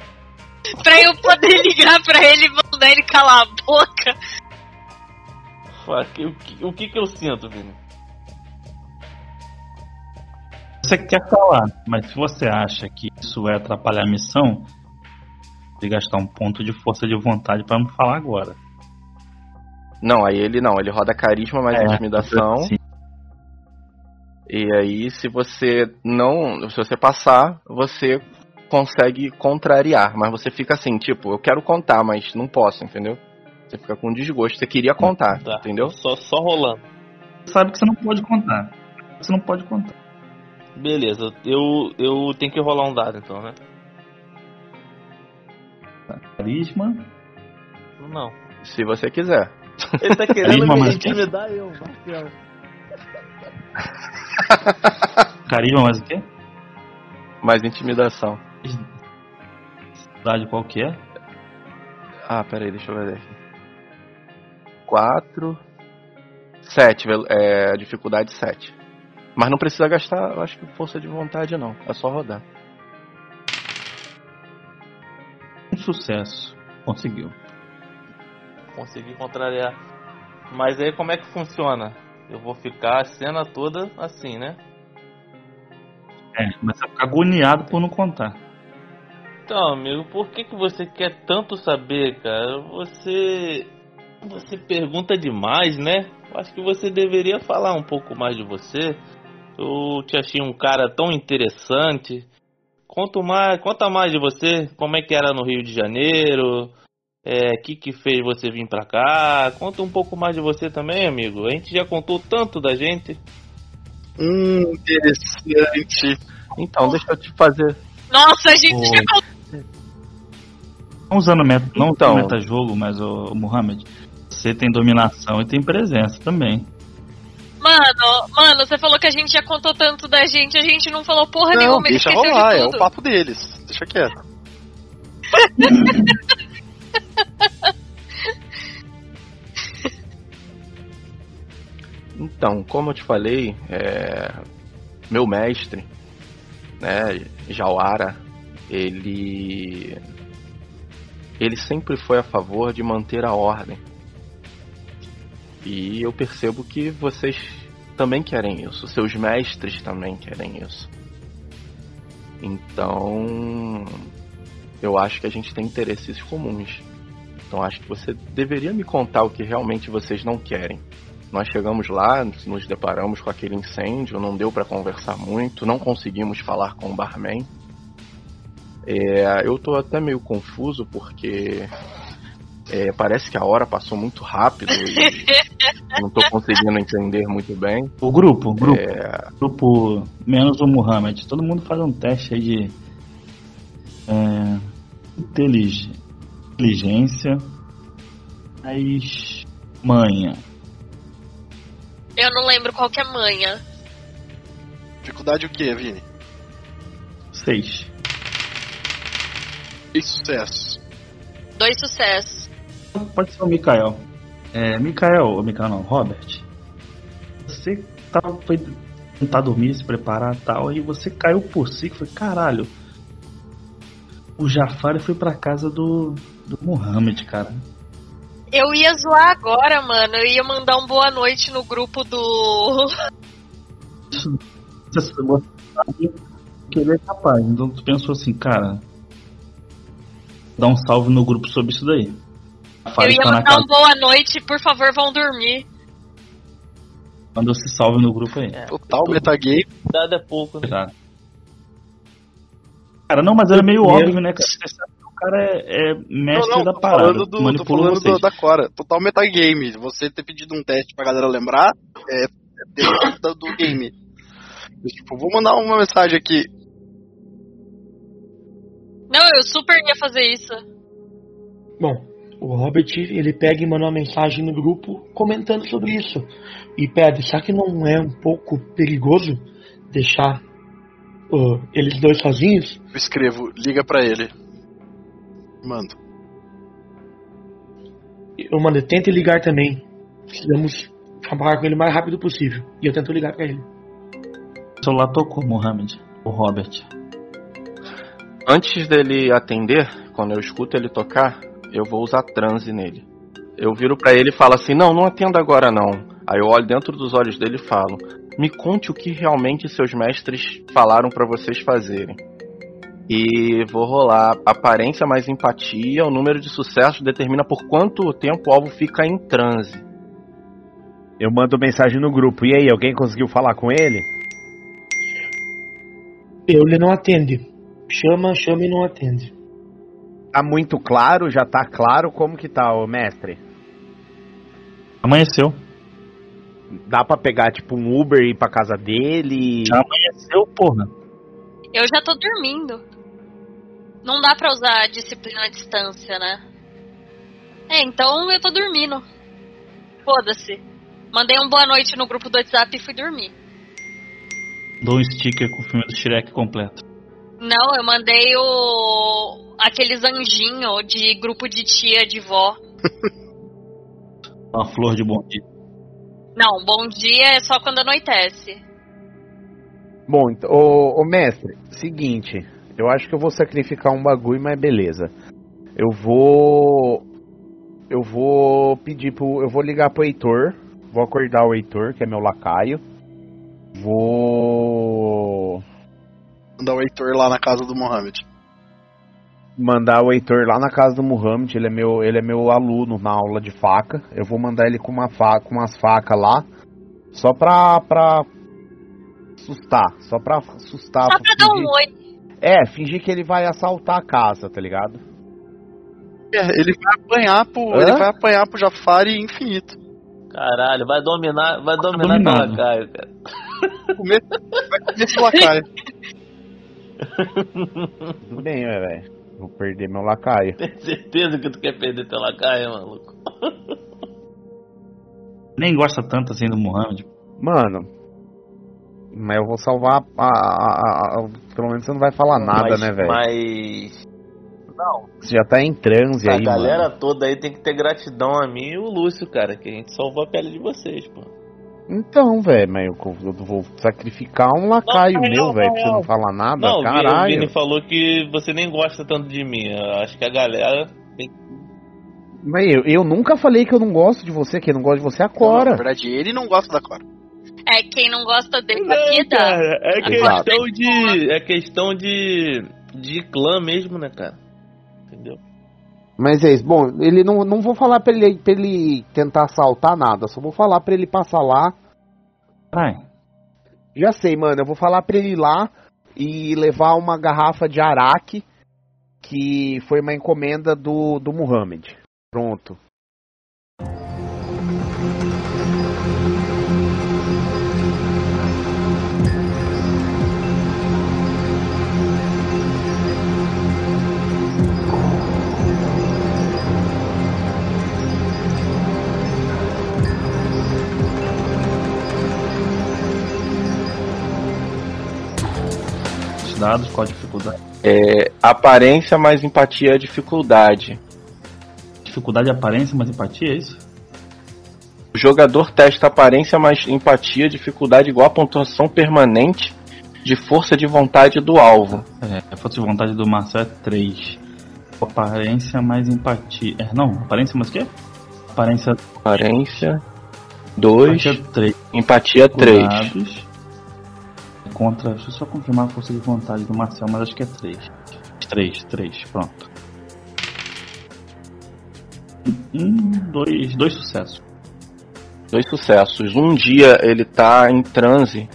pra eu poder ligar pra ele e mandar ele calar a boca. O, que, o que que eu sinto, Vini? Você quer falar, mas se você acha que isso vai atrapalhar a missão, de gastar um ponto de força de vontade pra me falar agora. Não, aí ele não, ele roda carisma mais É, intimidação. sim. E aí, se você não. Se você passar, você consegue contrariar. Mas você fica assim, tipo, eu quero contar, mas não posso, entendeu? Você fica com desgosto. Você queria contar, Tá. entendeu? Só, só rolando. Você sabe que você não pode contar. Você não pode contar. Beleza, eu, eu tenho que rolar um dado então, né? Carisma. Não. Se você quiser. Ele tá querendo Carisma me mais intimidar eu, Marcelo. Carisma mais o quê? Mais intimidação. Cidade qual que é? Ah, peraí, deixa eu ver aqui. 4. 7, é, dificuldade 7. Mas não precisa gastar, eu acho que força de vontade não. É só rodar. Um sucesso. Conseguiu. Consegui contrariar. Mas aí como é que funciona? Eu vou ficar a cena toda assim, né? É, mas você fica agoniado por não contar. Então, amigo, por que, que você quer tanto saber, cara? Você. Você pergunta demais, né? Eu Acho que você deveria falar um pouco mais de você. Eu te achei um cara tão interessante. Conta mais, conta mais de você. Como é que era no Rio de Janeiro? É, o que que fez você vir pra cá? Conta um pouco mais de você também, amigo. A gente já contou tanto da gente. Hum, interessante. Então, deixa eu te fazer. Nossa, a gente Ô. já contou. Não usando meta, não Então. usando metajogo, mas o, Mohamed, você tem dominação e tem presença também. Mano, mano, você falou que a gente já contou tanto da gente, a gente não falou porra Não, nenhuma, deixa rolar, de é o papo deles. Deixa quieto. Então, como eu te falei, é, meu mestre, né, Jawara, ele ele sempre foi a favor de manter a ordem. E eu percebo que vocês também querem isso, seus mestres também querem isso. Então, eu acho que a gente tem interesses comuns. Então, acho que você deveria me contar o que realmente vocês não querem. Nós chegamos lá, nos deparamos com aquele incêndio, não deu para conversar muito, não conseguimos falar com o barman. É, eu tô até meio confuso porque é, parece que a hora passou muito rápido e não tô conseguindo entender muito bem. O grupo, o grupo, É, grupo menos o Mohamed. Todo mundo faz um teste aí de é, intelig- inteligência, mas manha. Eu não lembro qual que é manha. Dificuldade o que, Vini? Seis. E sucesso. Dois sucessos. Pode ser o Mikael. É, Mikael, ou Mikael não, Robert. Você tava, foi tentar dormir, se preparar e tal, e você caiu por si, que foi caralho. O Jafar foi pra casa do, do Mohamed, cara. Eu ia zoar agora, mano. Eu ia mandar um boa noite no grupo do. Você sabe que ele é capaz. Então tu pensou assim, cara. Dá um salve no grupo sobre isso daí. Eu ia mandar casa. um boa noite, por favor, vão dormir. Manda esse salve no grupo aí. É, Total metagame. dado é pouco, né? Tá. Cara, não, mas era meio óbvio, né? o cara é, é mestre Não, não, da tô parada. falando, do, tô falando vocês. do- da Cora. Total metagame. Você ter pedido um teste pra galera lembrar é, é do, do game. Mas, tipo, vou mandar uma mensagem aqui. Não, eu super ia fazer isso. Bom, o Robert ele pega e manda uma mensagem no grupo comentando sobre isso. E pede, será que não é um pouco perigoso deixar uh, eles dois sozinhos? Eu escrevo, liga pra ele. Mando. Eu mando, tente ligar também. Precisamos falar com ele o mais rápido possível. E eu tento ligar pra ele. O celular tocou, Mohamed. O Robert. Antes dele atender, quando eu escuto ele tocar, eu vou usar transe nele. Eu viro pra ele e falo assim: Não, não atenda agora não. Aí eu olho dentro dos olhos dele e falo: me conte o que realmente seus mestres falaram pra vocês fazerem. E vou rolar aparência mais empatia. O número de sucesso determina por quanto tempo o alvo fica em transe. Eu mando mensagem no grupo. E aí, alguém conseguiu falar com ele? Ele não atende. Chama, chama e não atende. Tá muito claro? Já tá claro como que tá, ô mestre? Amanheceu. Dá pra pegar, tipo, um Uber e ir pra casa dele? Já amanheceu, porra. Eu já tô dormindo. Não dá pra usar a disciplina à distância, né? É, então eu tô dormindo. Foda-se. Mandei um boa noite no grupo do WhatsApp e fui dormir. Dou um sticker com o filme do Shrek completo. Não, eu mandei o. aqueles anjinhos de grupo de tia, de vó. Uma flor de bom dia. Não, bom dia é só quando anoitece. Bom, então, ô, ô mestre, seguinte. Eu acho que eu vou sacrificar um bagulho, mas beleza. Eu vou. Eu vou pedir pro. Eu vou ligar pro Heitor. Vou acordar o Heitor, que é meu lacaio. Vou. Mandar o Heitor lá na casa do Mohamed. Mandar o Heitor lá na casa do Muhammad, ele é meu, ele é meu aluno na aula de faca. Eu vou mandar ele com uma faca, com umas facas lá, só pra, pra assustar, só pra assustar. Só pra dar um oi. É, fingir que ele vai assaltar a casa, tá ligado? É, ele vai apanhar pro. Hã? Ele vai apanhar pro Jafari infinito. Caralho, vai dominar, vai dominar dominado. lacaio, cara. Vai comer esse lacaio. Tudo bem, velho. Vou perder meu lacaio. Tem certeza que tu quer perder teu lacaio, maluco? Nem gosta tanto assim do Muhammad. Mano, mas eu vou salvar a, a- a- a- Pelo menos você não vai falar nada, mas, né, velho? Mas. Não, Você já tá em transe a aí, galera mano. toda aí tem que ter gratidão a mim e o Lúcio, cara, que a gente salvou a pele de vocês, pô. Então, velho, mas eu, eu vou sacrificar um lacaio Não, meu, velho, pra você não. falar nada. Não, o Vini- o Caralho. Vini falou que você nem gosta tanto de mim. Eu acho que a galera tem Mas eu, eu nunca falei que eu não gosto de você, quem não gosta de você é a Não, Cora. na verdade, ele não gosta da Cora. É, quem não gosta dele Não, aqui dá. cara, é Exato. questão de. É questão de. de clã mesmo, né, cara? Entendeu? Mas é isso. Bom, ele não, não vou falar pra ele, pra ele tentar assaltar nada, só vou falar pra ele passar lá. Vai. Já sei, mano, eu vou falar pra ele ir lá e levar uma garrafa de araque, que foi uma encomenda do, do Muhammad. Pronto. Dados, qual a dificuldade? É, aparência mais empatia é dificuldade. Dificuldade de aparência, mas empatia, é isso? O jogador testa aparência mais empatia, dificuldade igual a pontuação permanente de força de vontade do alvo. É, a força de vontade do Marcel é 3. Aparência mais empatia. É, não, aparência mais o quê? Aparência Aparência 2, empatia 3. empatia 3. Contra. Deixa eu só confirmar a força de vontade do Marcel, mas acho que é 3. 3, 3, pronto. Um, dois, dois sucessos. Dois sucessos. Um dia ele tá em transe,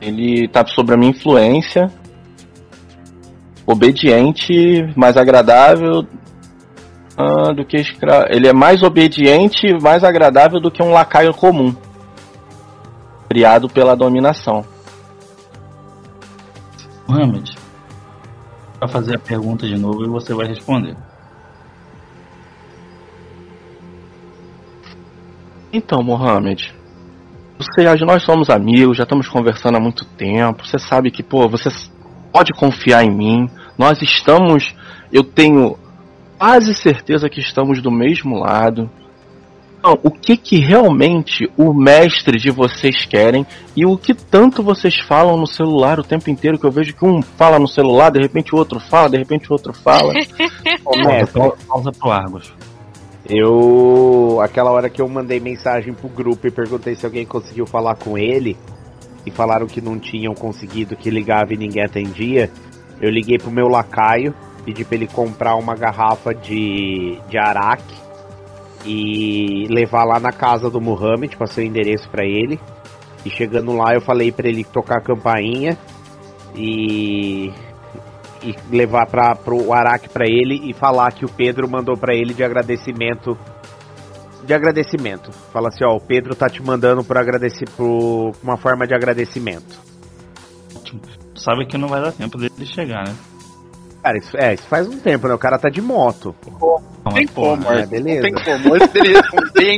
ele tá sob a minha influência, obediente, mais agradável ah, do que escra... Ele é mais obediente mais agradável do que um lacaio comum, criado pela dominação. Mohamed, vai fazer a pergunta de novo e você vai responder. Então, Mohamed, você, nós somos amigos, já estamos conversando há muito tempo. Você sabe que, pô, você pode confiar em mim. Nós estamos, eu tenho quase certeza que estamos do mesmo lado. Então, o que que realmente o mestre de vocês querem e o que tanto vocês falam no celular o tempo inteiro que eu vejo que um fala no celular, de repente o outro fala, de repente o outro fala. Pausa, pausa pro Argos. eu. Aquela hora que eu mandei mensagem pro grupo e perguntei se alguém conseguiu falar com ele, e falaram que não tinham conseguido, que ligava e ninguém atendia, eu liguei pro meu lacaio, pedi pra ele comprar uma garrafa de, de araque e levar lá na casa do Muhammad, passei o endereço pra ele. E chegando lá eu falei pra ele tocar a campainha e e levar para pro araque pra ele e falar que o Pedro mandou pra ele de agradecimento de agradecimento. Fala assim, ó, o Pedro tá te mandando por agradecer por uma forma de agradecimento. Sabe que não vai dar tempo dele chegar, né? Cara, isso, é, isso faz um tempo, né? O cara tá de moto. Não, Tem como, é, Arthur, beleza. Não tem como. Antes dele responder?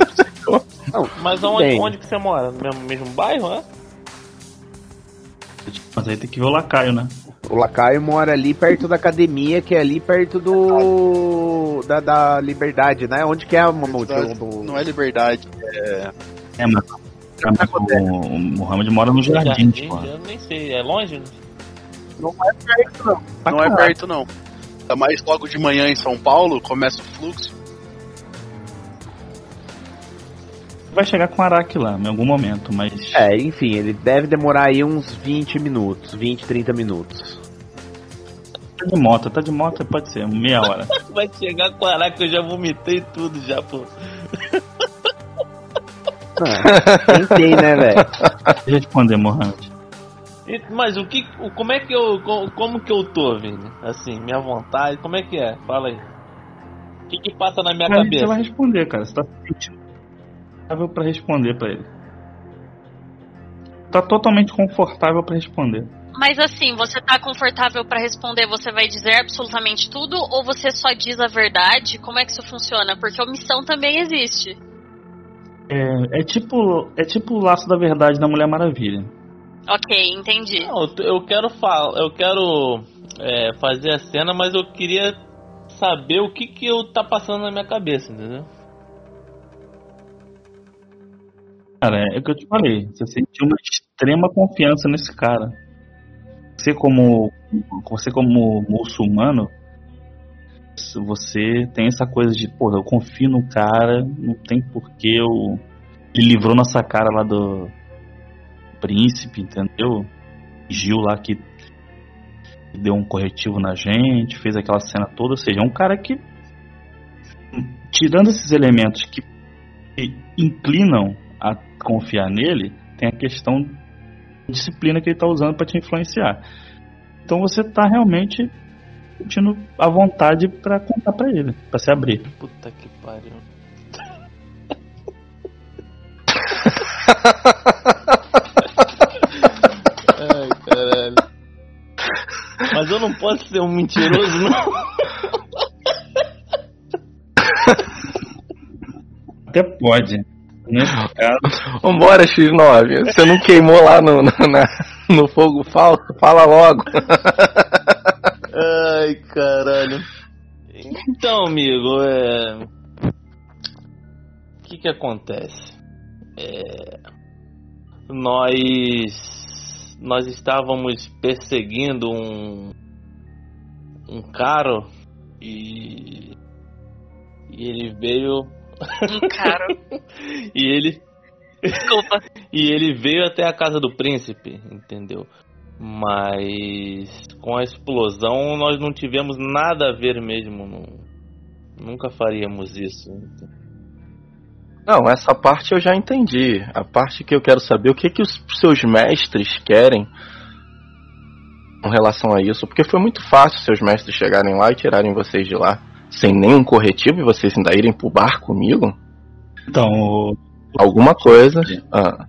Não, Mas onde, onde que você mora? No mesmo, mesmo bairro, né? Mas aí tem que ver o lacaio, né? O Lacaio mora ali perto da academia, que é ali perto do. da, da Liberdade, né? Onde que é, Mamute? Do- Não é liberdade. É, mas, mas o, o Mohamed mora no jardim, tipo. eu nem sei. É longe? Não é perto, não. Não é perto, não. Ainda mais logo de manhã em São Paulo, começa o fluxo. Vai chegar com Araki lá em algum momento, mas. É, enfim, ele deve demorar aí uns 20 minutos, 20, 30 minutos. Tá de moto, tá de moto pode ser, meia hora. Vai chegar com Araque, eu já vomitei tudo já, pô. Ah, tentei, né, velho? Deixa eu responder, Mohamed. Mas o que. Como é que eu. co- Como que eu tô, Vini? Assim, minha vontade, como é que é? Fala aí. O que que passa na minha Mas cabeça? Você vai responder, cara. Você tá se sentindo confortável pra responder pra ele. Tá totalmente confortável pra responder. Mas assim, você tá confortável pra responder, você vai dizer absolutamente tudo ou você só diz a verdade? Como é que isso funciona? Porque omissão também existe. É, é tipo. É tipo o laço da verdade da Mulher Maravilha. Ok, entendi. Não, eu quero falar, eu quero é, fazer a cena, mas eu queria saber o que que eu tá passando na minha cabeça, entendeu? Cara, é o que eu te falei. Você sentiu uma extrema confiança nesse cara. Você como. Você como muçulmano. Você tem essa coisa de, pô, eu confio no cara, não tem porquê eu. Ele livrou nossa cara lá do príncipe, entendeu? Gil lá que deu um corretivo na gente, fez aquela cena toda, ou seja, é um cara que tirando esses elementos que inclinam a confiar nele, tem a questão de disciplina que ele está usando para te influenciar. Então você tá realmente sentindo a vontade para contar para ele, para se abrir. Puta que pariu. Mas eu não posso ser um mentiroso, não. Até pode. Nesse caso, Vambora, X9. Você não queimou lá no, no, na- no fogo falso? Fala logo. Ai, caralho. Então, amigo, é. O que que acontece? É... Nós. Nós estávamos perseguindo um. Um cara e. E ele veio. Um cara. E ele. Desculpa. E ele veio até a casa do príncipe, entendeu? Mas com a explosão nós não tivemos nada a ver mesmo. não- nunca faríamos isso. Não, essa parte eu já entendi. A parte que eu quero saber, o que que os seus mestres querem com relação a isso? Porque foi muito fácil seus mestres chegarem lá e tirarem vocês de lá sem nenhum corretivo e vocês ainda irem pro bar comigo? então, o- Alguma coisa. Ah,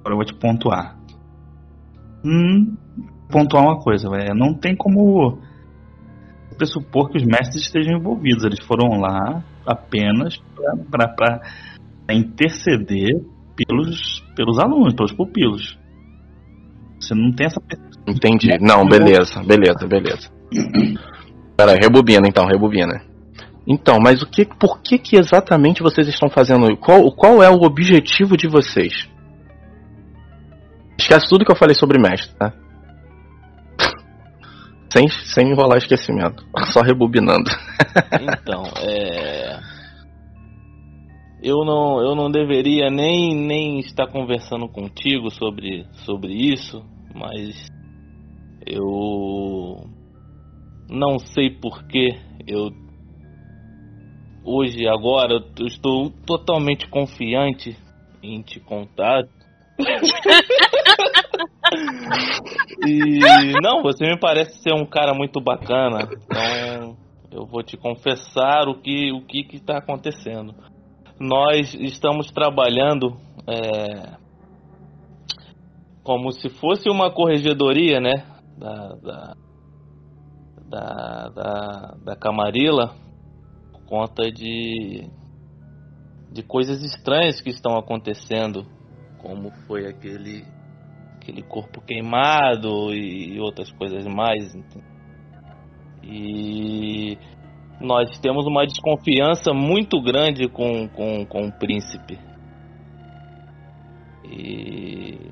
agora eu vou te pontuar. Hum, pontuar uma coisa, velho. Não tem como pressupor que os mestres estejam envolvidos. Eles foram lá apenas para interceder pelos, pelos alunos, pelos pupilos. Você não tem essa percepção. entendi. Não, beleza, beleza, beleza. Pera aí, rebobina então, rebobina. Então, mas o que, por que que exatamente vocês estão fazendo? Qual, qual é o objetivo de vocês? Esquece tudo que eu falei sobre mestre, tá? Sem, sem enrolar esquecimento. Só rebobinando. Então, é. Eu não, eu não deveria nem, nem estar conversando contigo sobre, sobre isso, mas eu não sei porquê. Eu hoje, agora, eu estou totalmente confiante em te contar. e não, você me parece ser um cara muito bacana. Então eu vou te confessar o que o que está acontecendo. Nós estamos trabalhando é, como se fosse uma corregedoria, né? Da, da, da, da, da Camarilla por conta de, de coisas estranhas que estão acontecendo, como foi aquele, aquele corpo queimado e outras coisas mais. E nós temos uma desconfiança muito grande com, com, com o príncipe. E,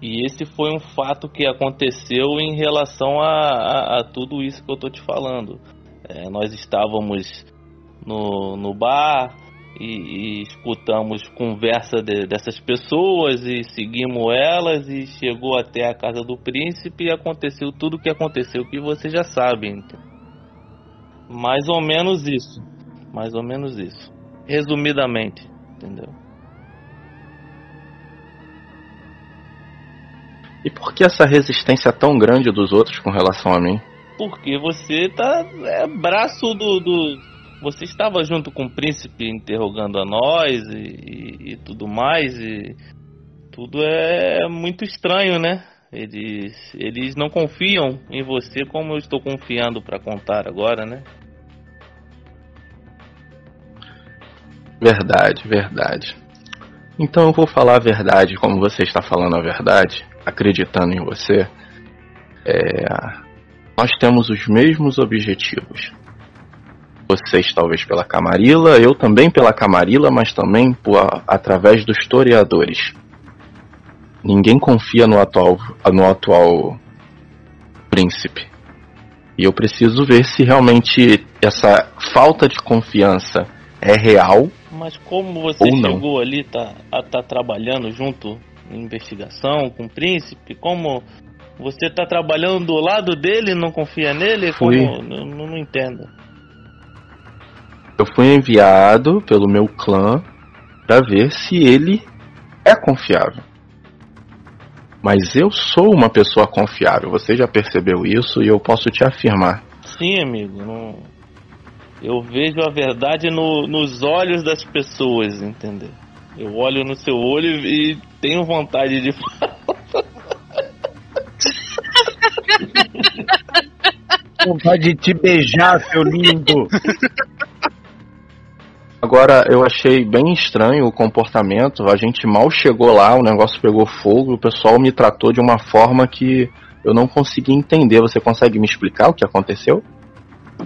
e esse foi um fato que aconteceu em relação a, a, a tudo isso que eu tô te falando. É, nós estávamos no, no bar e, e escutamos conversa de, dessas pessoas e seguimos elas e chegou até a casa do príncipe e aconteceu tudo o que aconteceu que você já sabe. Então. Mais ou menos isso. Mais ou menos isso. Resumidamente, entendeu? E por que essa resistência tão grande dos outros com relação a mim? Porque você tá é braço do, do você estava junto com o príncipe interrogando a nós e, e, e tudo mais e tudo é muito estranho, né? Eles, eles não confiam em você como eu estou confiando para contar agora, né? Verdade, verdade. Então eu vou falar a verdade como você está falando a verdade, acreditando em você. É, nós temos os mesmos objetivos. Vocês talvez pela Camarilla, eu também pela Camarilla, mas também por, através dos historiadores. Ninguém confia no atual, no atual príncipe. E eu preciso ver se realmente essa falta de confiança é real Mas como você Ou não. chegou ali, tá, a tá trabalhando junto em investigação com o príncipe, como você tá trabalhando do lado dele e não confia nele? Fui. Como, não, não não entendo. Eu fui enviado pelo meu clã para ver se ele é confiável. Mas eu sou uma pessoa confiável, você já percebeu isso e eu posso te afirmar. Sim, amigo. não- Eu vejo a verdade no- nos olhos das pessoas, entendeu? Eu olho no seu olho e tenho vontade de Vontade de te beijar, seu lindo. Agora, eu achei bem estranho o comportamento. A gente mal chegou lá, o negócio pegou fogo, o pessoal me tratou de uma forma que eu não consegui entender. Você consegue me explicar o que aconteceu?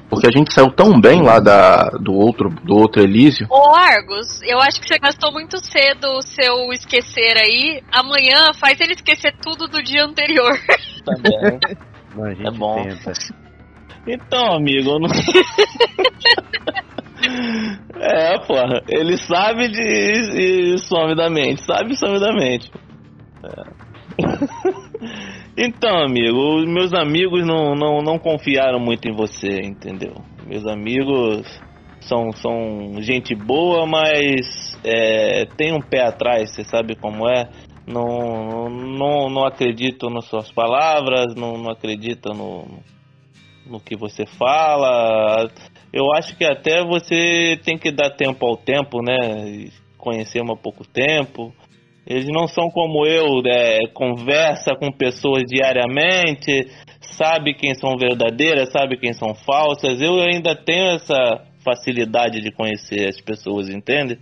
Porque a gente saiu tão bem lá da, do outro do outro Elísio. Ô Argos, eu acho que você gastou muito cedo o seu esquecer aí. Amanhã faz ele esquecer tudo do dia anterior. também. Gente É bom. tenta. Então, amigo, eu não. é, porra. Ele sabe de e some da mente. Sabe e some da mente. É. Então, amigo, meus amigos não, não, não confiaram muito em você, entendeu? Meus amigos são, são gente boa, mas é, tem um pé atrás, você sabe como é? Não, não, não acreditam nas suas palavras, não, não acreditam no, no que você fala. Eu acho que até você tem que dar tempo ao tempo, né? Conhecer um pouco tempo. Eles não são como eu, né? conversa com pessoas diariamente, sabe quem são verdadeiras, sabe quem são falsas. Eu ainda tenho essa facilidade de conhecer as pessoas, entende?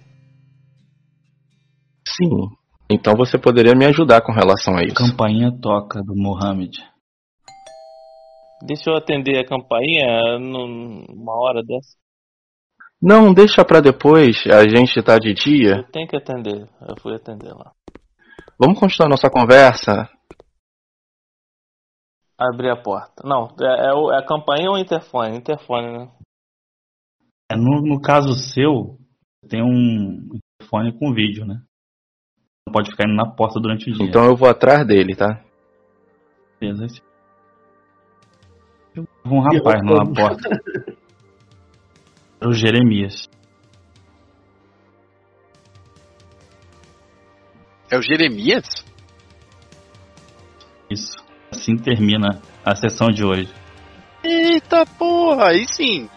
Sim. Então você poderia me ajudar com relação a isso. Campainha toca do Mohamed. Deixa eu atender a campainha num- numa hora dessa. Não, deixa pra depois. A gente tá de dia. Eu tenho que atender. Eu fui atender lá. Vamos continuar nossa conversa. Abrir a porta. Não, é, é, é a campainha ou o interfone? Interfone, né? É, no, no caso seu, Tem um telefone com vídeo, né? Não pode ficar indo na porta durante o dia. Então eu vou atrás dele, tá? Beleza, vi um rapaz na porta. Era o Jeremias. É o Jeremias? Isso. Assim termina a sessão de hoje. Eita porra, aí sim.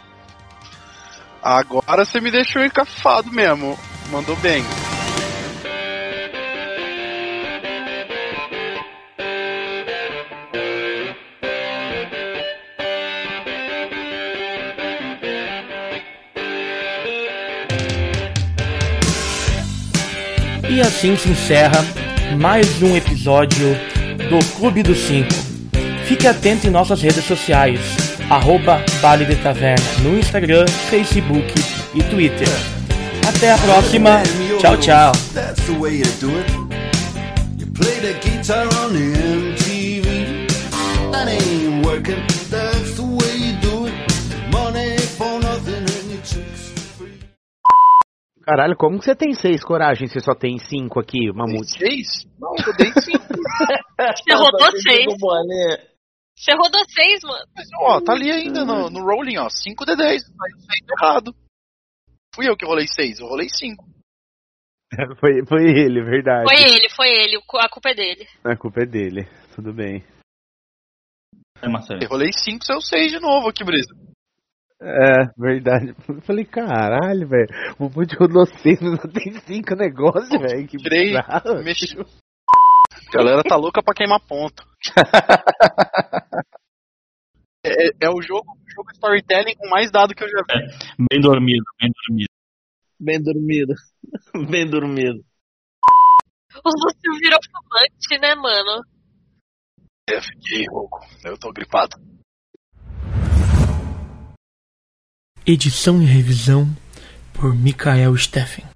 Agora você me deixou encafado mesmo. Mandou bem. E assim se encerra mais um episódio do Clube dos Cinco. Fique atento em nossas redes sociais, arroba Vale de Taverna, no Instagram, Facebook e Twitter. Até a próxima. Tchau, tchau. Caralho, como que você tem seis coragem se só tem cinco aqui, Mamute? Seis? Não, eu dei cinco. Você rodou seis. Você rodou seis, mano. Mas, ó, tá ali ainda no, no rolling, ó. 5 de 10. Tá saindo errado. Fui eu que rolei 6, eu rolei 5. foi, foi ele, verdade. Foi ele, foi ele. A culpa é dele. A culpa é dele. Tudo bem. É, Marcelo. Eu rolei 5, saiu 6 de novo aqui, Brisa. É, verdade. Eu falei, caralho, velho. O seis, mas só tem cinco negócios, velho. Que Tirei, bizarro. mexi. A galera tá louca pra queimar ponto. é, é o jogo, o jogo storytelling com mais dado que eu já vi. Bem dormido, bem dormido. Bem dormido. Bem dormido. O Lúcio virou fumante, né, mano? Eu fiquei rouco, eu tô gripado. Edição e revisão por Mikael Steffen.